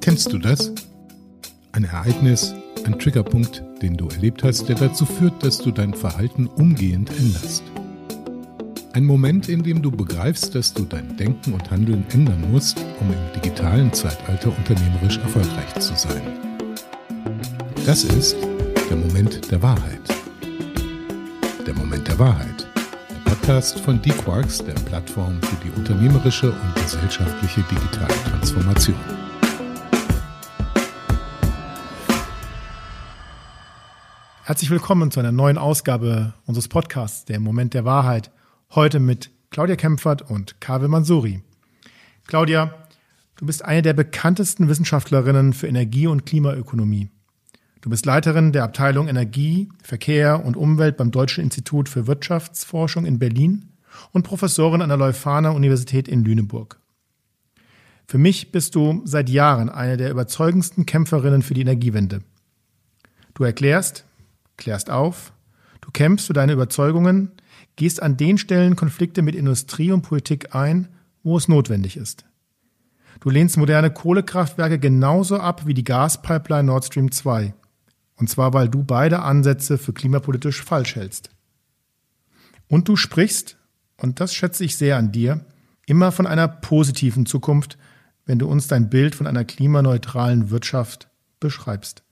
Kennst du das? Ein Ereignis, ein Triggerpunkt, den du erlebt hast, der dazu führt, dass du dein Verhalten umgehend änderst. Ein Moment, in dem du begreifst, dass du dein Denken und Handeln ändern musst, um im digitalen Zeitalter unternehmerisch erfolgreich zu sein. Das ist der Moment der Wahrheit. Der Moment der Wahrheit. Podcast von D-Quarks, der Plattform für die unternehmerische und gesellschaftliche digitale Transformation. Herzlich willkommen zu einer neuen Ausgabe unseres Podcasts, der Moment der Wahrheit. Heute mit Claudia Kempfert und Kave Mansuri. Claudia, du bist eine der bekanntesten Wissenschaftlerinnen für Energie- und Klimaökonomie. Du bist Leiterin der Abteilung Energie, Verkehr und Umwelt beim Deutschen Institut für Wirtschaftsforschung in Berlin und Professorin an der Leuphana Universität in Lüneburg. Für mich bist du seit Jahren eine der überzeugendsten Kämpferinnen für die Energiewende. Du erklärst, klärst auf, du kämpfst für deine Überzeugungen, gehst an den Stellen Konflikte mit Industrie und Politik ein, wo es notwendig ist. Du lehnst moderne Kohlekraftwerke genauso ab wie die Gaspipeline Nord Stream 2. Und zwar, weil du beide Ansätze für klimapolitisch falsch hältst. Und du sprichst, und das schätze ich sehr an dir, immer von einer positiven Zukunft, wenn du uns dein Bild von einer klimaneutralen Wirtschaft beschreibst.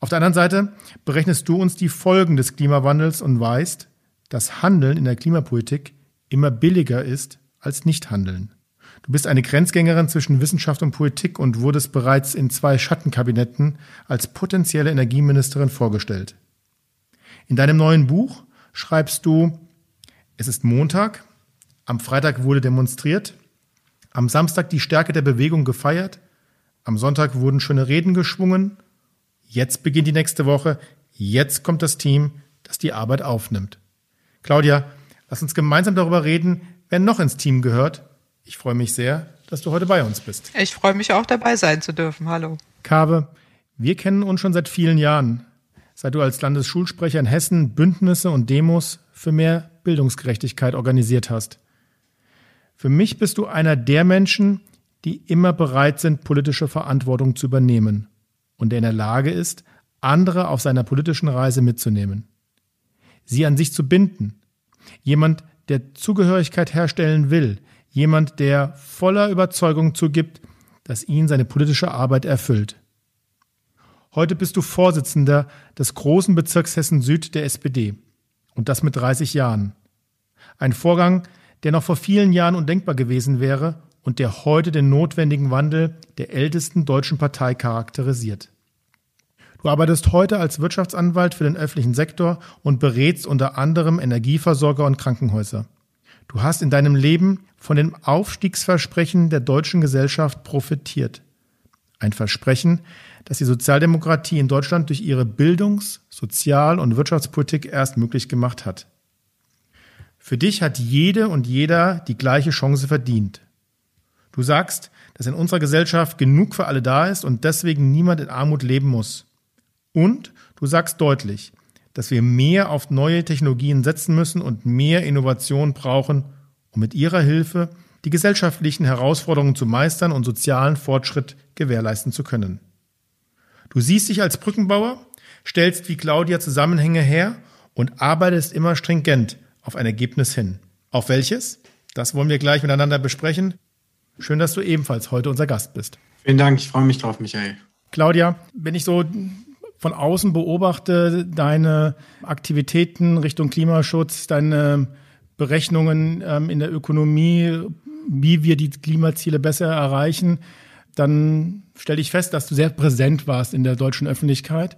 Auf der anderen Seite berechnest du uns die Folgen des Klimawandels und weißt, dass Handeln in der Klimapolitik immer billiger ist als Nichthandeln. Du bist eine Grenzgängerin zwischen Wissenschaft und Politik und wurdest bereits in zwei Schattenkabinetten als potenzielle Energieministerin vorgestellt. In deinem neuen Buch schreibst du, es ist Montag, am Freitag wurde demonstriert, am Samstag die Stärke der Bewegung gefeiert, am Sonntag wurden schöne Reden geschwungen Jetzt beginnt die nächste Woche. Jetzt kommt das Team, das die Arbeit aufnimmt. Claudia, lass uns gemeinsam darüber reden, wer noch ins Team gehört. Ich freue mich sehr, dass du heute bei uns bist. Ich freue mich auch dabei sein zu dürfen. Hallo. Kabe, wir kennen uns schon seit vielen Jahren. Seit du als Landesschulsprecher in Hessen Bündnisse und Demos für mehr Bildungsgerechtigkeit organisiert hast. Für mich bist du einer der Menschen, die immer bereit sind, politische Verantwortung zu übernehmen und der in der Lage ist, andere auf seiner politischen Reise mitzunehmen. Sie an sich zu binden. Jemand, der Zugehörigkeit herstellen will. Jemand, der voller Überzeugung zugibt, dass ihn seine politische Arbeit erfüllt. Heute bist du Vorsitzender des großen Bezirks Hessen Süd der SPD. Und das mit 30 Jahren. Ein Vorgang, der noch vor vielen Jahren undenkbar gewesen wäre und der heute den notwendigen Wandel der ältesten deutschen Partei charakterisiert. Du arbeitest heute als Wirtschaftsanwalt für den öffentlichen Sektor und berätst unter anderem Energieversorger und Krankenhäuser. Du hast in deinem Leben von dem Aufstiegsversprechen der deutschen Gesellschaft profitiert. Ein Versprechen, das die Sozialdemokratie in Deutschland durch ihre Bildungs-, Sozial- und Wirtschaftspolitik erst möglich gemacht hat. Für dich hat jede und jeder die gleiche Chance verdient. Du sagst, dass in unserer Gesellschaft genug für alle da ist und deswegen niemand in Armut leben muss. Und du sagst deutlich, dass wir mehr auf neue Technologien setzen müssen und mehr Innovation brauchen, um mit ihrer Hilfe die gesellschaftlichen Herausforderungen zu meistern und sozialen Fortschritt gewährleisten zu können. Du siehst dich als Brückenbauer, stellst wie Claudia Zusammenhänge her und arbeitest immer stringent auf ein Ergebnis hin. Auf welches? Das wollen wir gleich miteinander besprechen. Schön, dass du ebenfalls heute unser Gast bist. Vielen Dank, ich freue mich drauf, Michael. Claudia, wenn ich so von außen beobachte, deine Aktivitäten Richtung Klimaschutz, deine Berechnungen ähm, in der Ökonomie, wie wir die Klimaziele besser erreichen, dann stelle ich fest, dass du sehr präsent warst in der deutschen Öffentlichkeit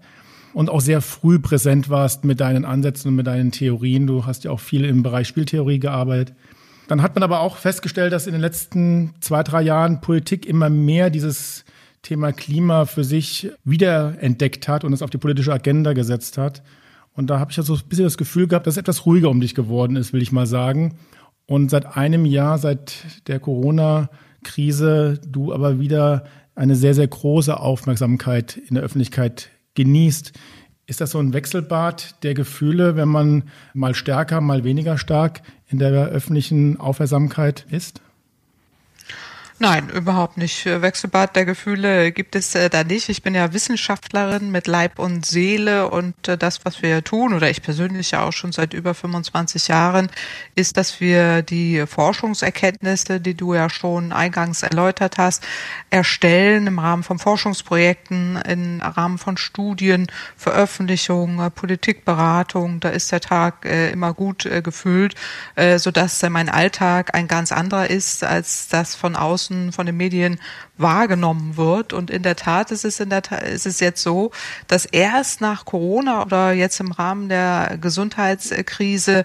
und auch sehr früh präsent warst mit deinen Ansätzen und mit deinen Theorien. Du hast ja auch viel im Bereich Spieltheorie gearbeitet. Dann hat man aber auch festgestellt, dass in den letzten zwei, drei Jahren Politik immer mehr dieses Thema Klima für sich wiederentdeckt hat und es auf die politische Agenda gesetzt hat. Und da habe ich ja so ein bisschen das Gefühl gehabt, dass es etwas ruhiger um dich geworden ist, will ich mal sagen. Und seit einem Jahr, seit der Corona-Krise, du aber wieder eine sehr, sehr große Aufmerksamkeit in der Öffentlichkeit genießt. Ist das so ein Wechselbad der Gefühle, wenn man mal stärker, mal weniger stark in der öffentlichen Aufmerksamkeit ist? Nein, überhaupt nicht. Wechselbad der Gefühle gibt es äh, da nicht. Ich bin ja Wissenschaftlerin mit Leib und Seele und äh, das, was wir tun, oder ich persönlich ja auch schon seit über 25 Jahren, ist, dass wir die Forschungserkenntnisse, die du ja schon eingangs erläutert hast, erstellen im Rahmen von Forschungsprojekten, im Rahmen von Studien, Veröffentlichungen, Politikberatung. Da ist der Tag äh, immer gut gefüllt, sodass mein Alltag ein ganz anderer ist als das von außen außen von den Medien wahrgenommen wird. Und in der Tat ist es in der Tat, ist es jetzt so, dass erst nach Corona oder jetzt im Rahmen der Gesundheitskrise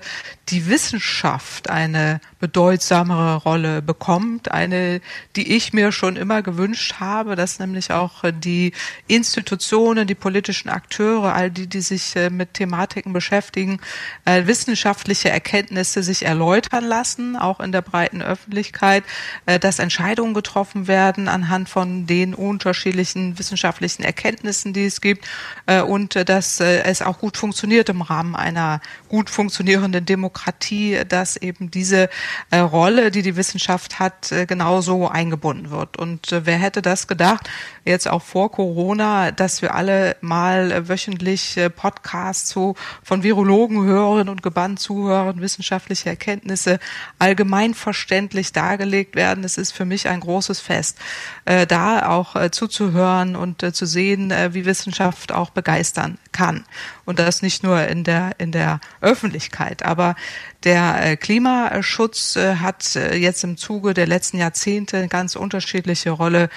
die Wissenschaft eine bedeutsamere Rolle bekommt, eine, die ich mir schon immer gewünscht habe, dass nämlich auch die Institutionen, die politischen Akteure, all die, die sich äh, mit Thematiken beschäftigen, äh, wissenschaftliche Erkenntnisse sich erläutern lassen, auch in der breiten Öffentlichkeit, äh, dass Entscheidungen getroffen werden anhand von den unterschiedlichen wissenschaftlichen Erkenntnissen, die es gibt und dass es auch gut funktioniert im Rahmen einer gut funktionierenden Demokratie, dass eben diese äh, Rolle, die die Wissenschaft hat, äh, genauso eingebunden wird. Und äh, wer hätte das gedacht, jetzt auch vor Corona, dass wir alle mal wöchentlich Podcasts zu, von Virologen hören und gebannt zuhören, wissenschaftliche Erkenntnisse allgemein verständlich dargelegt werden. Es ist für mich ein großes Fest, da auch zuzuhören und zu sehen, wie Wissenschaft auch begeistern kann. Und das nicht nur in der, in der Öffentlichkeit. Aber der äh, Klimaschutz äh, hat äh, jetzt im Zuge der letzten Jahrzehnte eine ganz unterschiedliche Rolle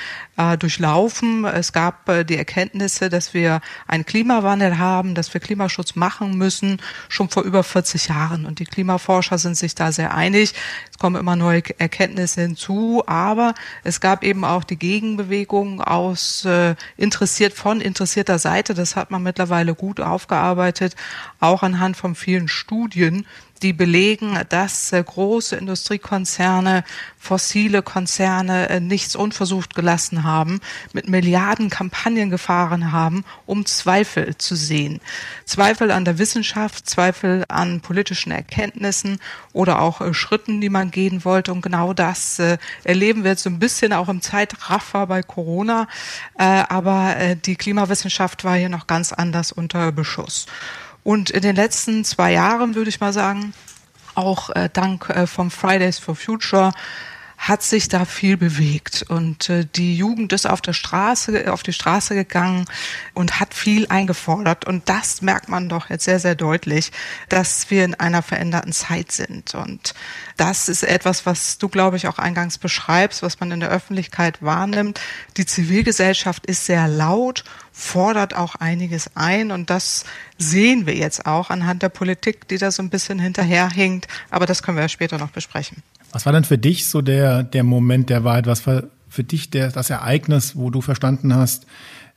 durchlaufen. Es gab die Erkenntnisse, dass wir einen Klimawandel haben, dass wir Klimaschutz machen müssen, schon vor über 40 Jahren. Und die Klimaforscher sind sich da sehr einig. Es kommen immer neue Erkenntnisse hinzu, aber es gab eben auch die Gegenbewegung aus interessiert von interessierter Seite. Das hat man mittlerweile gut aufgearbeitet, auch anhand von vielen Studien die belegen, dass äh, große Industriekonzerne, fossile Konzerne äh, nichts unversucht gelassen haben, mit Milliarden Kampagnen gefahren haben, um Zweifel zu sehen. Zweifel an der Wissenschaft, Zweifel an politischen Erkenntnissen oder auch äh, Schritten, die man gehen wollte. Und genau das erleben wir jetzt so ein bisschen auch im Zeitraffer bei Corona. aber die Klimawissenschaft war hier noch ganz anders unter Beschuss. Und in den letzten zwei Jahren, würde ich mal sagen, auch äh, dank äh, vom Fridays for Future hat sich da viel bewegt. Und äh, die Jugend ist auf der Straße auf die Straße gegangen und hat viel eingefordert. Und das merkt man doch jetzt sehr sehr deutlich, dass wir in einer veränderten Zeit sind. Und das ist etwas, was du glaube ich auch eingangs beschreibst, was man in der Öffentlichkeit wahrnimmt. Die Zivilgesellschaft ist sehr laut, fordert auch einiges ein. Und das sehen wir jetzt auch anhand der Politik, die da so ein bisschen hinterherhinkt, aber das können wir ja später noch besprechen. Was war denn für dich so der, der Moment der Wahrheit? Was war für dich der, das Ereignis, wo du verstanden hast,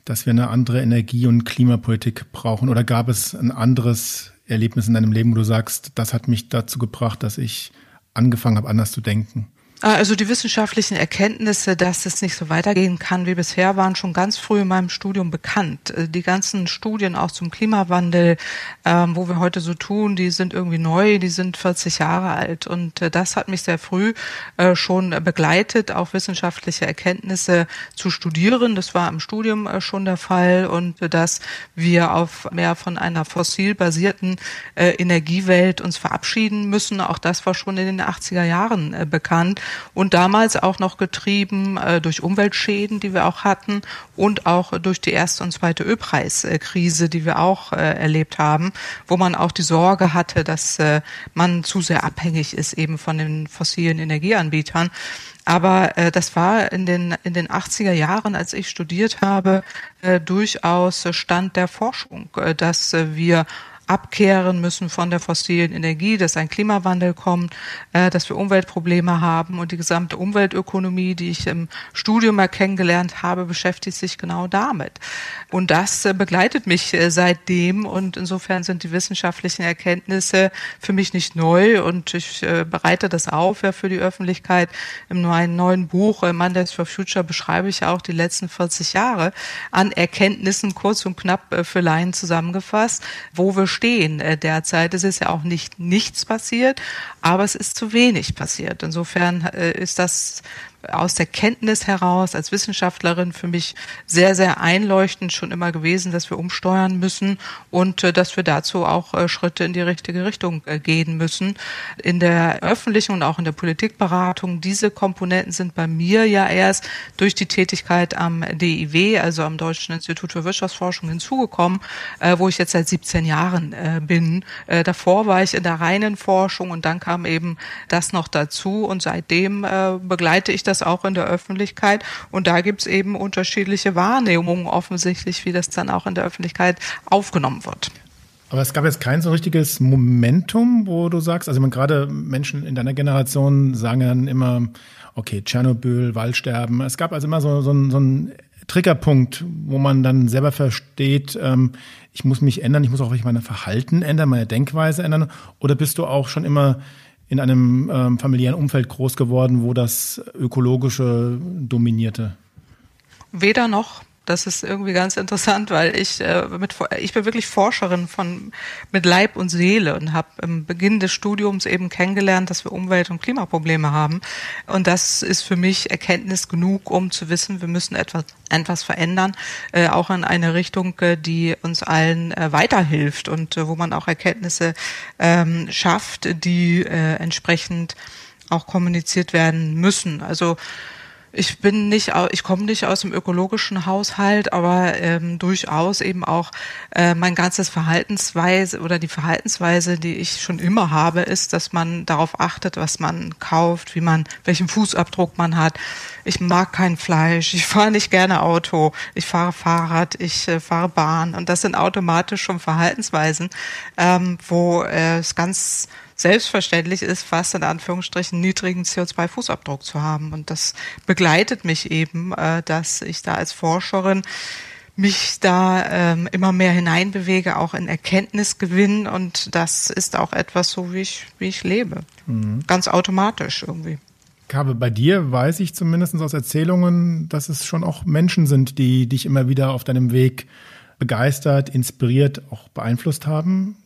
dass wir eine andere Energie- und Klimapolitik brauchen? Oder gab es ein anderes Erlebnis in deinem Leben, wo du sagst, das hat mich dazu gebracht, dass ich angefangen habe, anders zu denken? Ah, also die wissenschaftlichen Erkenntnisse, dass es nicht so weitergehen kann wie bisher, waren schon ganz früh in meinem Studium bekannt. Äh, die ganzen Studien auch zum Klimawandel, ähm, wo wir heute so tun, die sind irgendwie neu, die sind 40 Jahre alt. Und äh, das hat mich sehr früh äh, schon begleitet, auch wissenschaftliche Erkenntnisse zu studieren. Das war im Studium schon der Fall und dass wir auf mehr von einer fossil basierten Energiewelt uns verabschieden müssen. Auch das war schon in den 80er Jahren bekannt und damals auch noch getrieben äh, durch Umweltschäden, die wir auch hatten und auch durch die erste und zweite Ölpreiskrise, die wir auch äh, erlebt haben, wo man auch die Sorge hatte, dass äh, man zu sehr abhängig ist eben von den fossilen Energieanbietern. Aber äh, das war in den, in den 80er Jahren, als ich studiert habe, äh, durchaus Stand der Forschung, äh, dass äh, wir abkehren müssen von der fossilen Energie, dass ein Klimawandel kommt, äh, dass wir Umweltprobleme haben und die gesamte Umweltökonomie, die ich im Studium mal kennengelernt habe, beschäftigt sich genau damit. Und das äh, begleitet mich äh, seitdem und insofern sind die wissenschaftlichen Erkenntnisse für mich nicht neu und ich äh, bereite das auf ja, für die Öffentlichkeit. Im neuen, neuen Buch äh, Mondays for Future beschreibe ich auch die letzten 40 Jahre an Erkenntnissen kurz und knapp äh, für Laien zusammengefasst, wo wir stehen äh, derzeit. Es ist ja auch nicht nichts passiert, aber es ist zu wenig passiert. Insofern äh, ist das aus der Kenntnis heraus als Wissenschaftlerin für mich sehr, sehr einleuchtend schon immer gewesen, dass wir umsteuern müssen und äh, dass wir dazu auch äh, Schritte in die richtige Richtung äh, gehen müssen. In der öffentlichen und auch in der Politikberatung, diese Komponenten sind bei mir ja erst durch die Tätigkeit am DIW, also am Deutschen Institut für Wirtschaftsforschung, hinzugekommen, wo ich jetzt seit 17 Jahren bin. Davor war ich in der reinen Forschung und dann kam eben das noch dazu und seitdem begleite ich das auch in der Öffentlichkeit. Und da gibt es eben unterschiedliche Wahrnehmungen offensichtlich, wie das dann auch in der Öffentlichkeit aufgenommen wird. Aber es gab jetzt kein so richtiges Momentum, wo du sagst, also gerade Menschen in deiner Generation sagen dann immer, okay, Tschernobyl, Waldsterben. Es gab also immer so, so, so einen Triggerpunkt, wo man dann selber versteht, ähm, ich muss mich ändern, ich muss auch mein Verhalten ändern, meine Denkweise ändern. Oder bist du auch schon immer in einem ähm, familiären Umfeld groß geworden, wo das Ökologische dominierte? Weder noch. Das ist irgendwie ganz interessant, weil ich äh, mit ich bin wirklich Forscherin von mit Leib und Seele und habe im Beginn des Studiums eben kennengelernt, dass wir Umwelt- und Klimaprobleme haben. Und das ist für mich Erkenntnis genug, um zu wissen, wir müssen etwas etwas verändern, äh, auch in eine Richtung, äh, die uns allen äh, weiterhilft und äh, wo man auch Erkenntnisse ähm, schafft, die äh, entsprechend auch kommuniziert werden müssen. Also ich bin nicht, ich komme nicht aus dem ökologischen Haushalt, aber ähm, durchaus eben auch äh, mein ganzes Verhaltensweise oder die Verhaltensweise, die ich schon immer habe, ist, dass man darauf achtet, was man kauft, wie man, welchen Fußabdruck man hat. Ich mag kein Fleisch, ich fahre nicht gerne Auto, ich fahre Fahrrad, ich äh, fahre Bahn und das sind automatisch schon Verhaltensweisen, ähm, wo äh, es ganz selbstverständlich ist, fast in Anführungsstrichen niedrigen CO2-Fußabdruck zu haben. Und das begleitet mich eben, äh, dass ich da als Forscherin mich da ähm, immer mehr hineinbewege, auch in Erkenntnisgewinn und das ist auch etwas so, wie ich, wie ich lebe. Mhm. Ganz automatisch irgendwie. Kabe, bei dir weiß ich zumindest aus Erzählungen, dass es schon auch Menschen sind, die dich immer wieder auf deinem Weg begeistert, inspiriert, auch beeinflusst haben.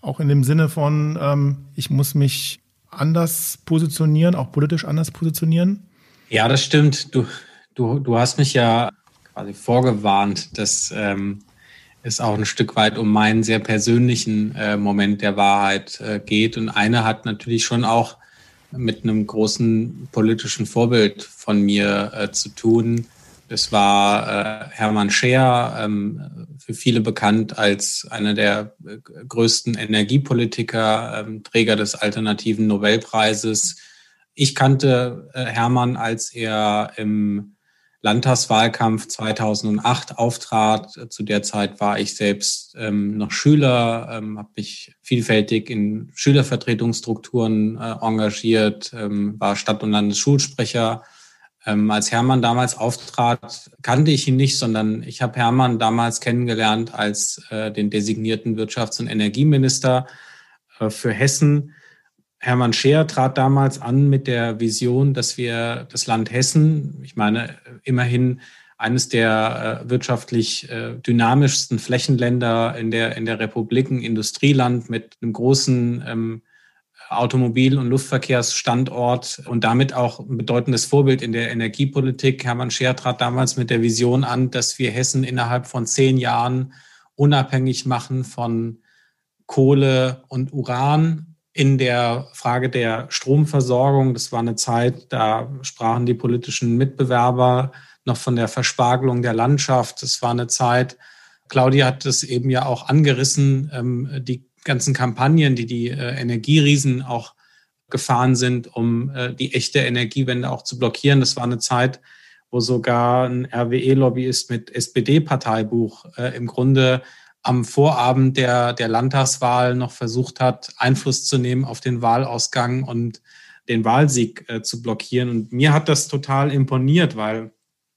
Auch in dem Sinne von, ähm, ich muss mich anders positionieren, auch politisch anders positionieren? Ja, das stimmt. Du, du, du hast mich ja quasi vorgewarnt, dass ähm, es auch ein Stück weit um meinen sehr persönlichen äh, Moment der Wahrheit äh, geht. Und eine hat natürlich schon auch mit einem großen politischen Vorbild von mir äh, zu tun, es war äh, Hermann Scheer, ähm, für viele bekannt als einer der äh, größten Energiepolitiker, ähm, Träger des alternativen Nobelpreises. Ich kannte äh, Hermann, als er im Landtagswahlkampf 2008 auftrat. Zu der Zeit war ich selbst ähm, noch Schüler, ähm, habe mich vielfältig in Schülervertretungsstrukturen äh, engagiert, ähm, war Stadt- und Landesschulsprecher ähm, als Hermann damals auftrat, kannte ich ihn nicht, sondern ich habe Hermann damals kennengelernt als äh, den designierten Wirtschafts- und Energieminister äh, für Hessen. Hermann Scheer trat damals an mit der Vision, dass wir das Land Hessen, ich meine immerhin eines der äh, wirtschaftlich äh, dynamischsten Flächenländer in der, in der Republik, ein Industrieland mit einem großen ähm, Automobil- und Luftverkehrsstandort und damit auch ein bedeutendes Vorbild in der Energiepolitik. Hermann Scheer trat damals mit der Vision an, dass wir Hessen innerhalb von zehn Jahren unabhängig machen von Kohle und Uran in der Frage der Stromversorgung. Das war eine Zeit, da sprachen die politischen Mitbewerber noch von der Verspargelung der Landschaft. Das war eine Zeit, Claudia hat es eben ja auch angerissen, ähm, die ganzen Kampagnen, die die äh, Energieriesen auch gefahren sind, um äh, die echte Energiewende auch zu blockieren. Das war eine Zeit, wo sogar ein RWE-Lobbyist mit SPD-Parteibuch äh, im Grunde am Vorabend der, der Landtagswahl noch versucht hat, Einfluss zu nehmen auf den Wahlausgang und den Wahlsieg äh, zu blockieren. Und mir hat das total imponiert, weil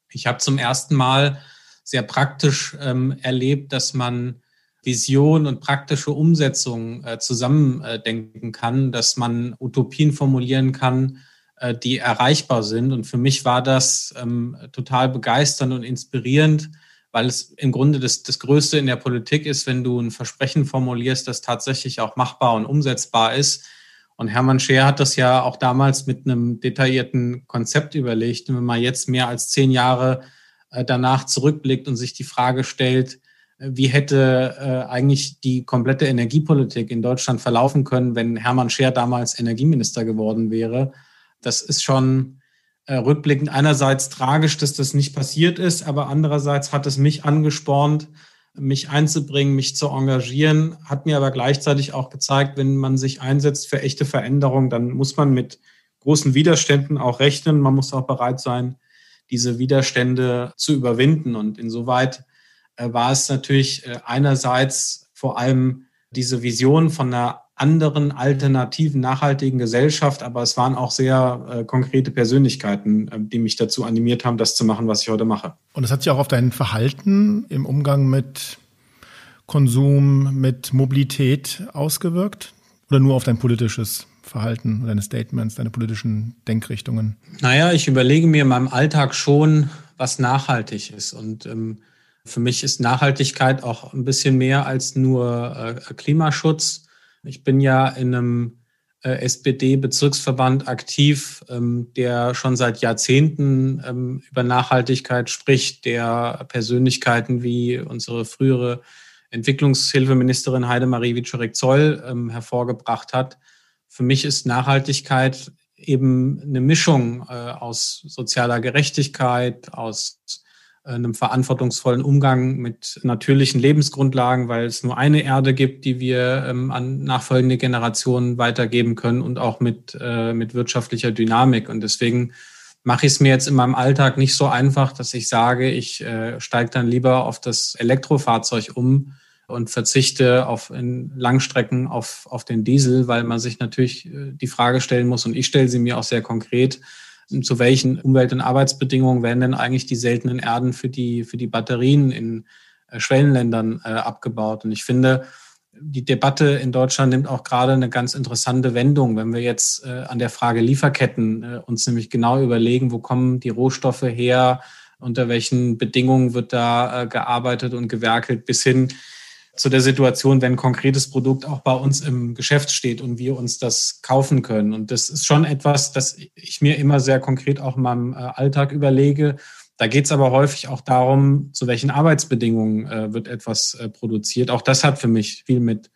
ich habe zum ersten Mal sehr praktisch ähm, erlebt, dass man Vision und praktische Umsetzung äh, zusammendenken äh, kann, dass man Utopien formulieren kann, äh, die erreichbar sind. Und für mich war das ähm, total begeisternd und inspirierend, weil es im Grunde das, das Größte in der Politik ist, wenn du ein Versprechen formulierst, das tatsächlich auch machbar und umsetzbar ist. Und Hermann Scheer hat das ja auch damals mit einem detaillierten Konzept überlegt. Und wenn man jetzt mehr als zehn Jahre äh, danach zurückblickt und sich die Frage stellt, wie hätte äh, eigentlich die komplette Energiepolitik in Deutschland verlaufen können, wenn Hermann Scheer damals Energieminister geworden wäre, das ist schon rückblickend einerseits tragisch, dass das nicht passiert ist, aber andererseits hat es mich angespornt, mich einzubringen, mich zu engagieren, hat mir aber gleichzeitig auch gezeigt, wenn man sich einsetzt für echte Veränderung, dann muss man mit großen Widerständen auch rechnen. Man muss auch bereit sein, diese Widerstände zu überwinden. Und insoweit äh, war es natürlich äh, einerseits vor allem diese Vision von einer anderen alternativen, nachhaltigen Gesellschaft, aber es waren auch sehr äh, konkrete Persönlichkeiten, äh, die mich dazu animiert haben, das zu machen, was ich heute mache. Und das hat sich auch auf dein Verhalten im Umgang mit Konsum, mit Mobilität ausgewirkt? Oder nur auf dein politisches Verhalten, deine Statements, deine politischen Denkrichtungen? Naja, ich überlege mir in meinem Alltag schon, was nachhaltig ist. Und ähm, für mich ist Nachhaltigkeit auch ein bisschen mehr als nur äh, Klimaschutz ich bin ja in einem äh, SPD-Bezirksverband aktiv, ähm, der schon seit Jahrzehnten ähm, über Nachhaltigkeit spricht, der Persönlichkeiten wie unsere frühere Entwicklungshilfeministerin Heidemarie Wiczorek-Zoll ähm, hervorgebracht hat. Für mich ist Nachhaltigkeit eben eine Mischung äh, aus sozialer Gerechtigkeit, aus einem verantwortungsvollen Umgang mit natürlichen Lebensgrundlagen, weil es nur eine Erde gibt, die wir ähm, an nachfolgende Generationen weitergeben können und auch mit, äh, mit wirtschaftlicher Dynamik. Und deswegen mache ich es mir jetzt in meinem Alltag nicht so einfach, dass ich sage, ich äh, steige dann lieber auf das Elektrofahrzeug um und verzichte auf in Langstrecken auf, auf den Diesel, weil man sich natürlich äh, die Frage stellen muss, und ich stelle sie mir auch sehr konkret, zu welchen Umwelt- und Arbeitsbedingungen werden denn eigentlich die seltenen Erden für die, für die Batterien in äh, Schwellenländern äh, abgebaut? Und ich finde, die Debatte in Deutschland nimmt auch gerade eine ganz interessante Wendung, wenn wir jetzt äh, an der Frage Lieferketten uns nämlich genau überlegen, wo kommen die Rohstoffe her, unter welchen Bedingungen wird da gearbeitet und gewerkelt, bis hin zu der Situation, wenn ein konkretes Produkt auch bei uns im Geschäft steht und wir uns das kaufen können. Und das ist schon etwas, das ich mir immer sehr konkret auch in meinem äh, Alltag überlege. Da geht es aber häufig auch darum, zu welchen Arbeitsbedingungen äh, wird etwas äh, produziert. Auch das hat für mich viel mit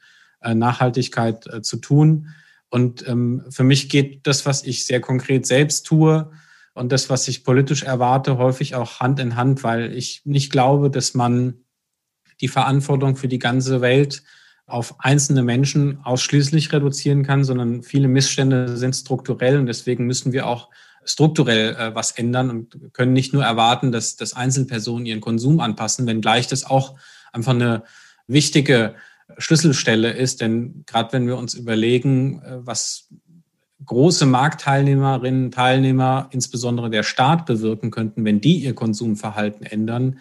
Nachhaltigkeit zu tun. Und ähm, für mich geht das, was ich sehr konkret selbst tue, und das, was ich politisch erwarte, häufig auch Hand in Hand, weil ich nicht glaube, dass man die Verantwortung für die ganze Welt auf einzelne Menschen ausschließlich reduzieren kann, sondern viele Missstände sind strukturell und deswegen müssen wir auch strukturell äh, was ändern und können nicht nur erwarten, dass, dass Einzelpersonen ihren Konsum anpassen, wenngleich das auch einfach eine wichtige Schlüsselstelle ist. Denn gerade wenn wir uns überlegen, äh, was große Marktteilnehmerinnen, Teilnehmer, insbesondere der Staat bewirken könnten, wenn die ihr Konsumverhalten ändern,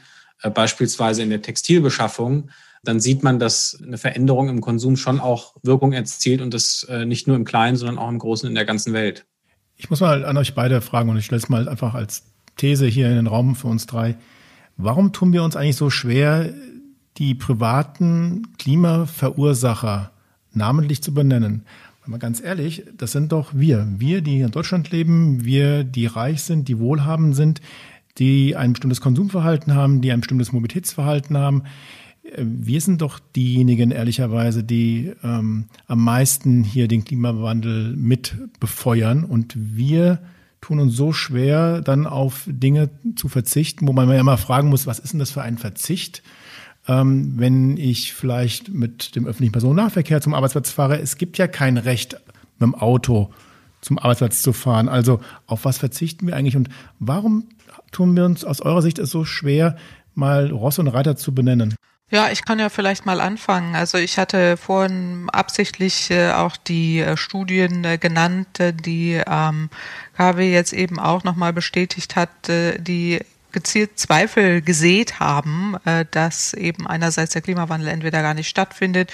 beispielsweise in der Textilbeschaffung, dann sieht man, dass eine Veränderung im Konsum schon auch Wirkung erzielt und das äh, nicht nur im Kleinen, sondern auch im Großen in der ganzen Welt. Ich muss mal an euch beide fragen und ich stelle es mal einfach als These hier in den Raum für uns drei. Warum tun wir uns eigentlich so schwer, die privaten Klimaverursacher namentlich zu benennen? Mal ganz ehrlich, das sind doch wir. Wir, die in Deutschland leben, wir, die reich sind, die wohlhabend sind, die ein bestimmtes Konsumverhalten haben, die ein bestimmtes Mobilitätsverhalten haben. Wir sind doch diejenigen, ehrlicherweise, die ähm, am meisten hier den Klimawandel mit befeuern. Und wir tun uns so schwer, dann auf Dinge zu verzichten, wo man ja immer fragen muss, was ist denn das für ein Verzicht? Ähm, wenn ich vielleicht mit dem öffentlichen Personennahverkehr zum Arbeitsplatz fahre, es gibt ja kein Recht, mit dem Auto zum Arbeitsplatz zu fahren. Also auf was verzichten wir eigentlich und warum tun wir uns aus eurer Sicht es so schwer, mal Ross und Reiter zu benennen? Ja, ich kann ja vielleicht mal anfangen. Also ich hatte vorhin absichtlich äh, auch die äh, Studien äh, genannt, die ähm, KW jetzt eben auch nochmal bestätigt hat, die gezielt Zweifel gesät haben, dass eben einerseits der Klimawandel entweder gar nicht stattfindet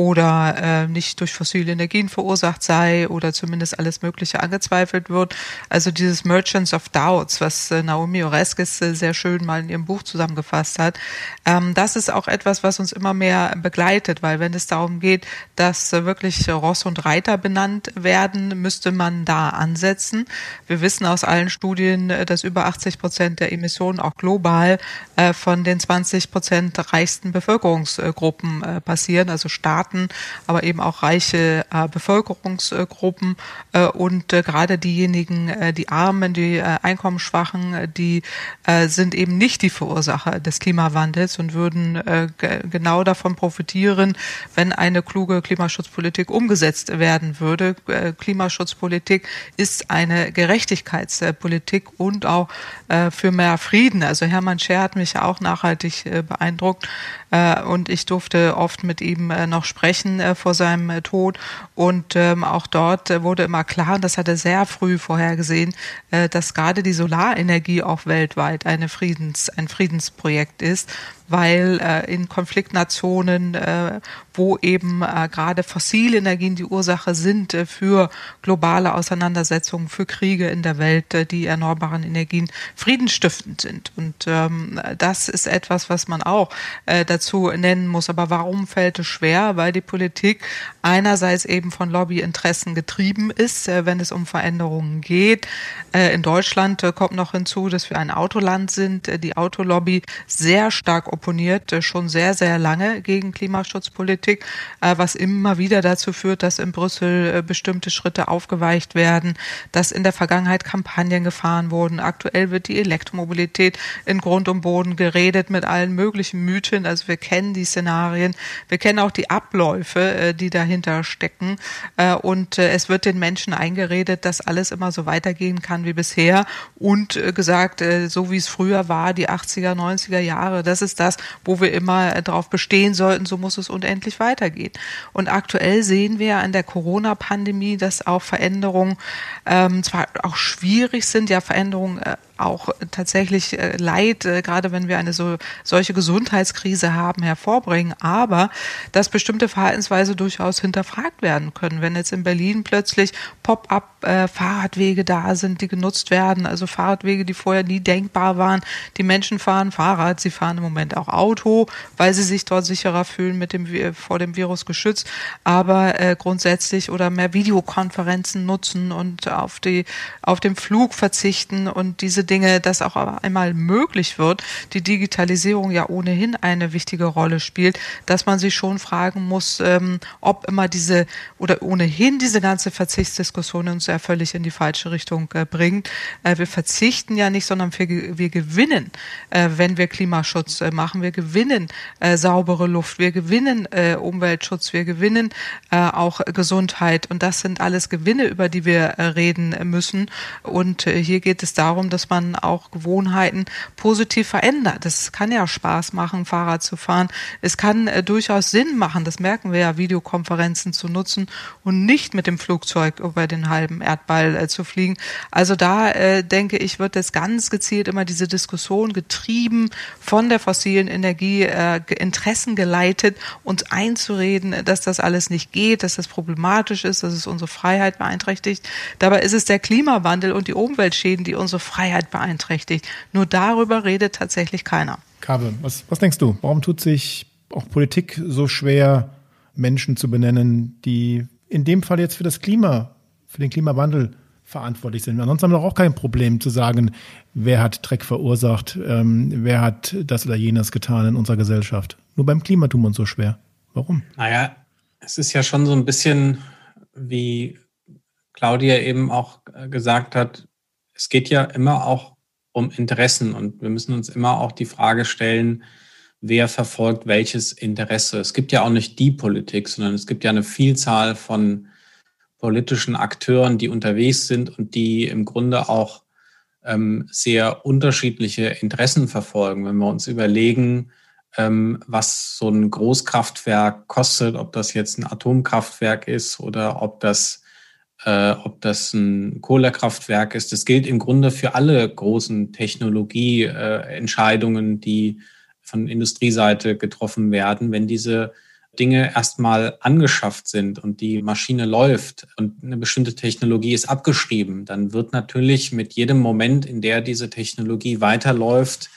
oder äh, nicht durch fossile Energien verursacht sei oder zumindest alles Mögliche angezweifelt wird. Also dieses Merchants of Doubts, was äh, Naomi Oreskes äh, sehr schön mal in ihrem Buch zusammengefasst hat, ähm, das ist auch etwas, was uns immer mehr begleitet, weil wenn es darum geht, dass äh, wirklich Ross und Reiter benannt werden, müsste man da ansetzen. Wir wissen aus allen Studien, äh, dass über 80 Prozent der Emissionen auch global äh, von den 20 Prozent reichsten Bevölkerungsgruppen äh, passieren, also Staaten, aber eben auch reiche äh, Bevölkerungsgruppen äh, und äh, gerade diejenigen, äh, die Armen, die äh, Einkommensschwachen, äh, die äh, sind eben nicht die Verursacher des Klimawandels und würden äh, genau davon profitieren, wenn eine kluge Klimaschutzpolitik umgesetzt werden würde. Äh, Klimaschutzpolitik ist eine Gerechtigkeitspolitik und auch äh, für mehr Frieden. Also Hermann Scher hat mich auch nachhaltig äh, beeindruckt äh, und ich durfte oft mit ihm äh, noch sprechen äh, vor seinem Tod. Und ähm, auch dort wurde immer klar, und das hat er sehr früh vorhergesehen, dass gerade die Solarenergie auch weltweit eine Friedens, ein Friedensprojekt ist weil äh, in Konfliktnationen, äh, wo eben äh, gerade fossile Energien die Ursache sind äh, für globale Auseinandersetzungen, für Kriege in der Welt, äh, die erneuerbaren Energien friedensstiftend sind. Und ähm, das ist etwas, was man auch äh, dazu nennen muss. Aber warum fällt es schwer? Weil die Politik einerseits eben von Lobbyinteressen getrieben ist, äh, wenn es um Veränderungen geht. Äh, in Deutschland äh, kommt noch hinzu, dass wir ein Autoland sind, die Autolobby sehr stark opponiert schon sehr, sehr lange gegen Klimaschutzpolitik, was immer wieder dazu führt, dass in Brüssel bestimmte Schritte aufgeweicht werden, dass in der Vergangenheit Kampagnen gefahren wurden. Aktuell wird die Elektromobilität in Grund und Boden geredet mit allen möglichen Mythen. Also wir kennen die Szenarien, wir kennen auch die Abläufe, die dahinter stecken. Und es wird den Menschen eingeredet, dass alles immer so weitergehen kann wie bisher und gesagt, so wie es früher war, die 80er, 90er Jahre, das ist das, wo wir immer äh, darauf bestehen sollten, so muss es unendlich weitergehen. Und aktuell sehen wir an der Corona-Pandemie, dass auch Veränderungen ähm, zwar auch schwierig sind, ja Veränderungen äh, auch tatsächlich äh, Leid, äh, gerade wenn wir eine so, solche Gesundheitskrise haben, hervorbringen, aber dass bestimmte Verhaltensweise durchaus hinterfragt werden können. Wenn jetzt in Berlin plötzlich Pop-up-Fahrradwege äh, da sind, die genutzt werden, also Fahrradwege, die vorher nie denkbar waren, die Menschen fahren Fahrrad, sie fahren im Moment auch Auto, weil sie sich dort sicherer fühlen mit dem vor dem Virus geschützt, aber grundsätzlich oder mehr Videokonferenzen nutzen und auf die auf den Flug verzichten und diese Dinge, dass auch einmal möglich wird, die Digitalisierung ja ohnehin eine wichtige Rolle spielt, dass man sich schon fragen muss, ähm, ob immer diese oder ohnehin diese ganze Verzichtsdiskussion uns ja völlig in die falsche Richtung äh, bringt. Äh, wir verzichten ja nicht, sondern wir, wir gewinnen, äh, wenn wir Klimaschutz äh, machen. Wir gewinnen äh, saubere Luft, wir gewinnen äh, Umweltschutz, wir gewinnen auch Gesundheit. Und das sind alles Gewinne, über die wir reden müssen. Und hier geht es darum, dass man man auch Gewohnheiten positiv verändert. Es kann ja Spaß machen, Fahrrad zu fahren. Es kann äh, durchaus Sinn machen, das merken wir ja, Videokonferenzen zu nutzen und nicht mit dem Flugzeug über den halben Erdball äh, zu fliegen. Also da äh, denke ich, wird jetzt ganz gezielt immer diese Diskussion getrieben von der fossilen Energie, äh, Interessen geleitet, uns einzureden, dass das alles nicht geht, dass das problematisch ist, dass es unsere Freiheit beeinträchtigt. Dabei ist es der Klimawandel und die Umweltschäden, die unsere Freiheit beeinträchtigt. Nur darüber redet tatsächlich keiner. Kabe, was, was denkst du? Warum tut sich auch Politik so schwer, Menschen zu benennen, die in dem Fall jetzt für das Klima, für den Klimawandel verantwortlich sind. Ansonsten haben wir doch auch kein Problem zu sagen, wer hat Dreck verursacht, ähm, wer hat das oder jenes getan in unserer Gesellschaft. Nur beim Klima tun wir uns so schwer. Warum? Naja, es ist ja schon so ein bisschen, wie Claudia eben auch äh, gesagt hat, es geht ja immer auch um Interessen und wir müssen uns immer auch die Frage stellen, wer verfolgt welches Interesse. Es gibt ja auch nicht die Politik, sondern es gibt ja eine Vielzahl von politischen Akteuren, die unterwegs sind und die im Grunde auch ähm, sehr unterschiedliche Interessen verfolgen. Wenn wir uns überlegen, ähm, was so ein Großkraftwerk kostet, ob das jetzt ein Atomkraftwerk ist oder ob das äh, ob das ein Kohlekraftwerk ist. Das gilt im Grunde für alle großen Technologieentscheidungen, äh, die von Industrieseite getroffen werden. Wenn diese Dinge erstmal angeschafft sind und die Maschine läuft und eine bestimmte Technologie ist abgeschrieben, dann wird natürlich mit jedem Moment, in der diese Technologie weiterläuft,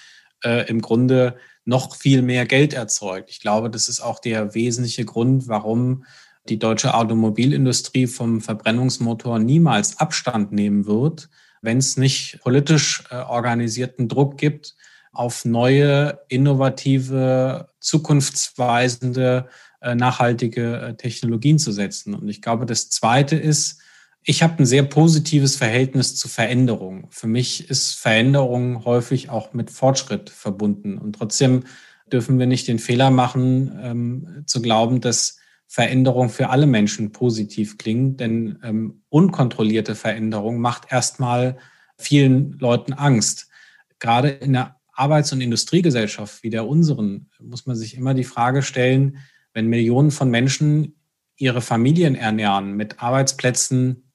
äh, im Grunde noch viel mehr Geld erzeugt. Ich glaube, das ist auch der wesentliche Grund, warum die deutsche Automobilindustrie vom Verbrennungsmotor niemals Abstand nehmen wird, wenn es nicht politisch äh, organisierten Druck gibt, auf neue, innovative, zukunftsweisende, äh, nachhaltige äh, Technologien zu setzen. Und ich glaube, das Zweite ist, ich habe ein sehr positives Verhältnis zu Veränderung. Für mich ist Veränderung häufig auch mit Fortschritt verbunden. Und trotzdem dürfen wir nicht den Fehler machen, ähm, zu glauben, dass Veränderung für alle Menschen positiv klingt. Denn ähm, unkontrollierte Veränderung macht erstmal vielen Leuten Angst. Gerade in der Arbeits- und Industriegesellschaft wie der unseren muss man sich immer die Frage stellen, wenn Millionen von Menschen ihre Familien ernähren mit Arbeitsplätzen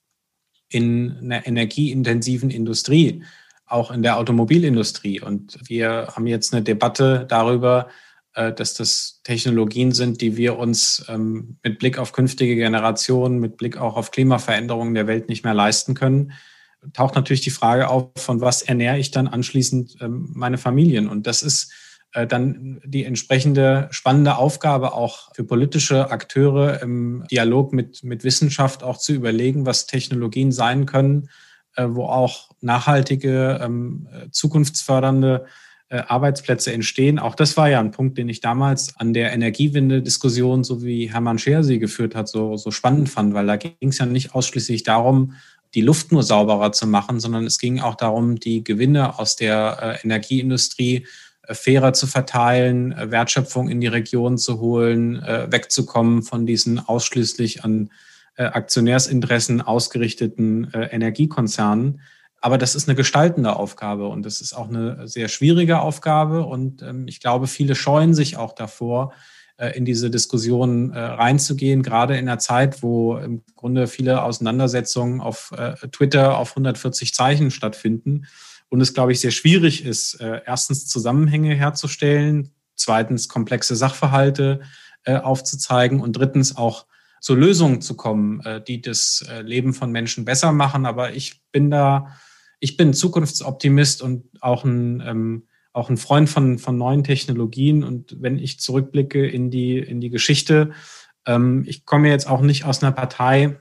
in einer energieintensiven Industrie, auch in der Automobilindustrie. Und wir haben jetzt eine Debatte darüber, dass das Technologien sind, die wir uns ähm, mit Blick auf künftige Generationen, mit Blick auch auf Klimaveränderungen der Welt nicht mehr leisten können taucht natürlich die Frage auf, von was ernähre ich dann anschließend ähm, meine Familien? Und das ist äh, dann die entsprechende spannende Aufgabe auch für politische Akteure im Dialog mit, mit Wissenschaft auch zu überlegen, was Technologien sein können, äh, wo auch nachhaltige, ähm, zukunftsfördernde äh, Arbeitsplätze entstehen. Auch das war ja ein Punkt, den ich damals an der Energiewende-Diskussion, so wie Hermann Scher sie geführt hat, so, so spannend fand, weil da ging es ja nicht ausschließlich darum, die Luft nur sauberer zu machen, sondern es ging auch darum, die Gewinne aus der äh, Energieindustrie äh, fairer zu verteilen, äh, Wertschöpfung in die Region zu holen, äh, wegzukommen von diesen ausschließlich an äh, Aktionärsinteressen ausgerichteten äh, Energiekonzernen. Aber das ist eine gestaltende Aufgabe und das ist auch eine sehr schwierige Aufgabe. Und ähm, ich glaube, viele scheuen sich auch davor, äh, in diese Diskussion äh, reinzugehen, gerade in einer Zeit, wo im Grunde viele Auseinandersetzungen auf äh, Twitter auf 140 Zeichen stattfinden und es, glaube ich, sehr schwierig ist, erstens Zusammenhänge herzustellen, zweitens komplexe Sachverhalte aufzuzeigen und drittens auch zu Lösungen zu kommen, die das Leben von Menschen besser machen. Aber ich bin da, ich bin Zukunftsoptimist und auch ein ähm, auch ein Freund von, von neuen Technologien. Und wenn ich zurückblicke in die, in die Geschichte, ähm, ich komme jetzt auch nicht aus einer Partei,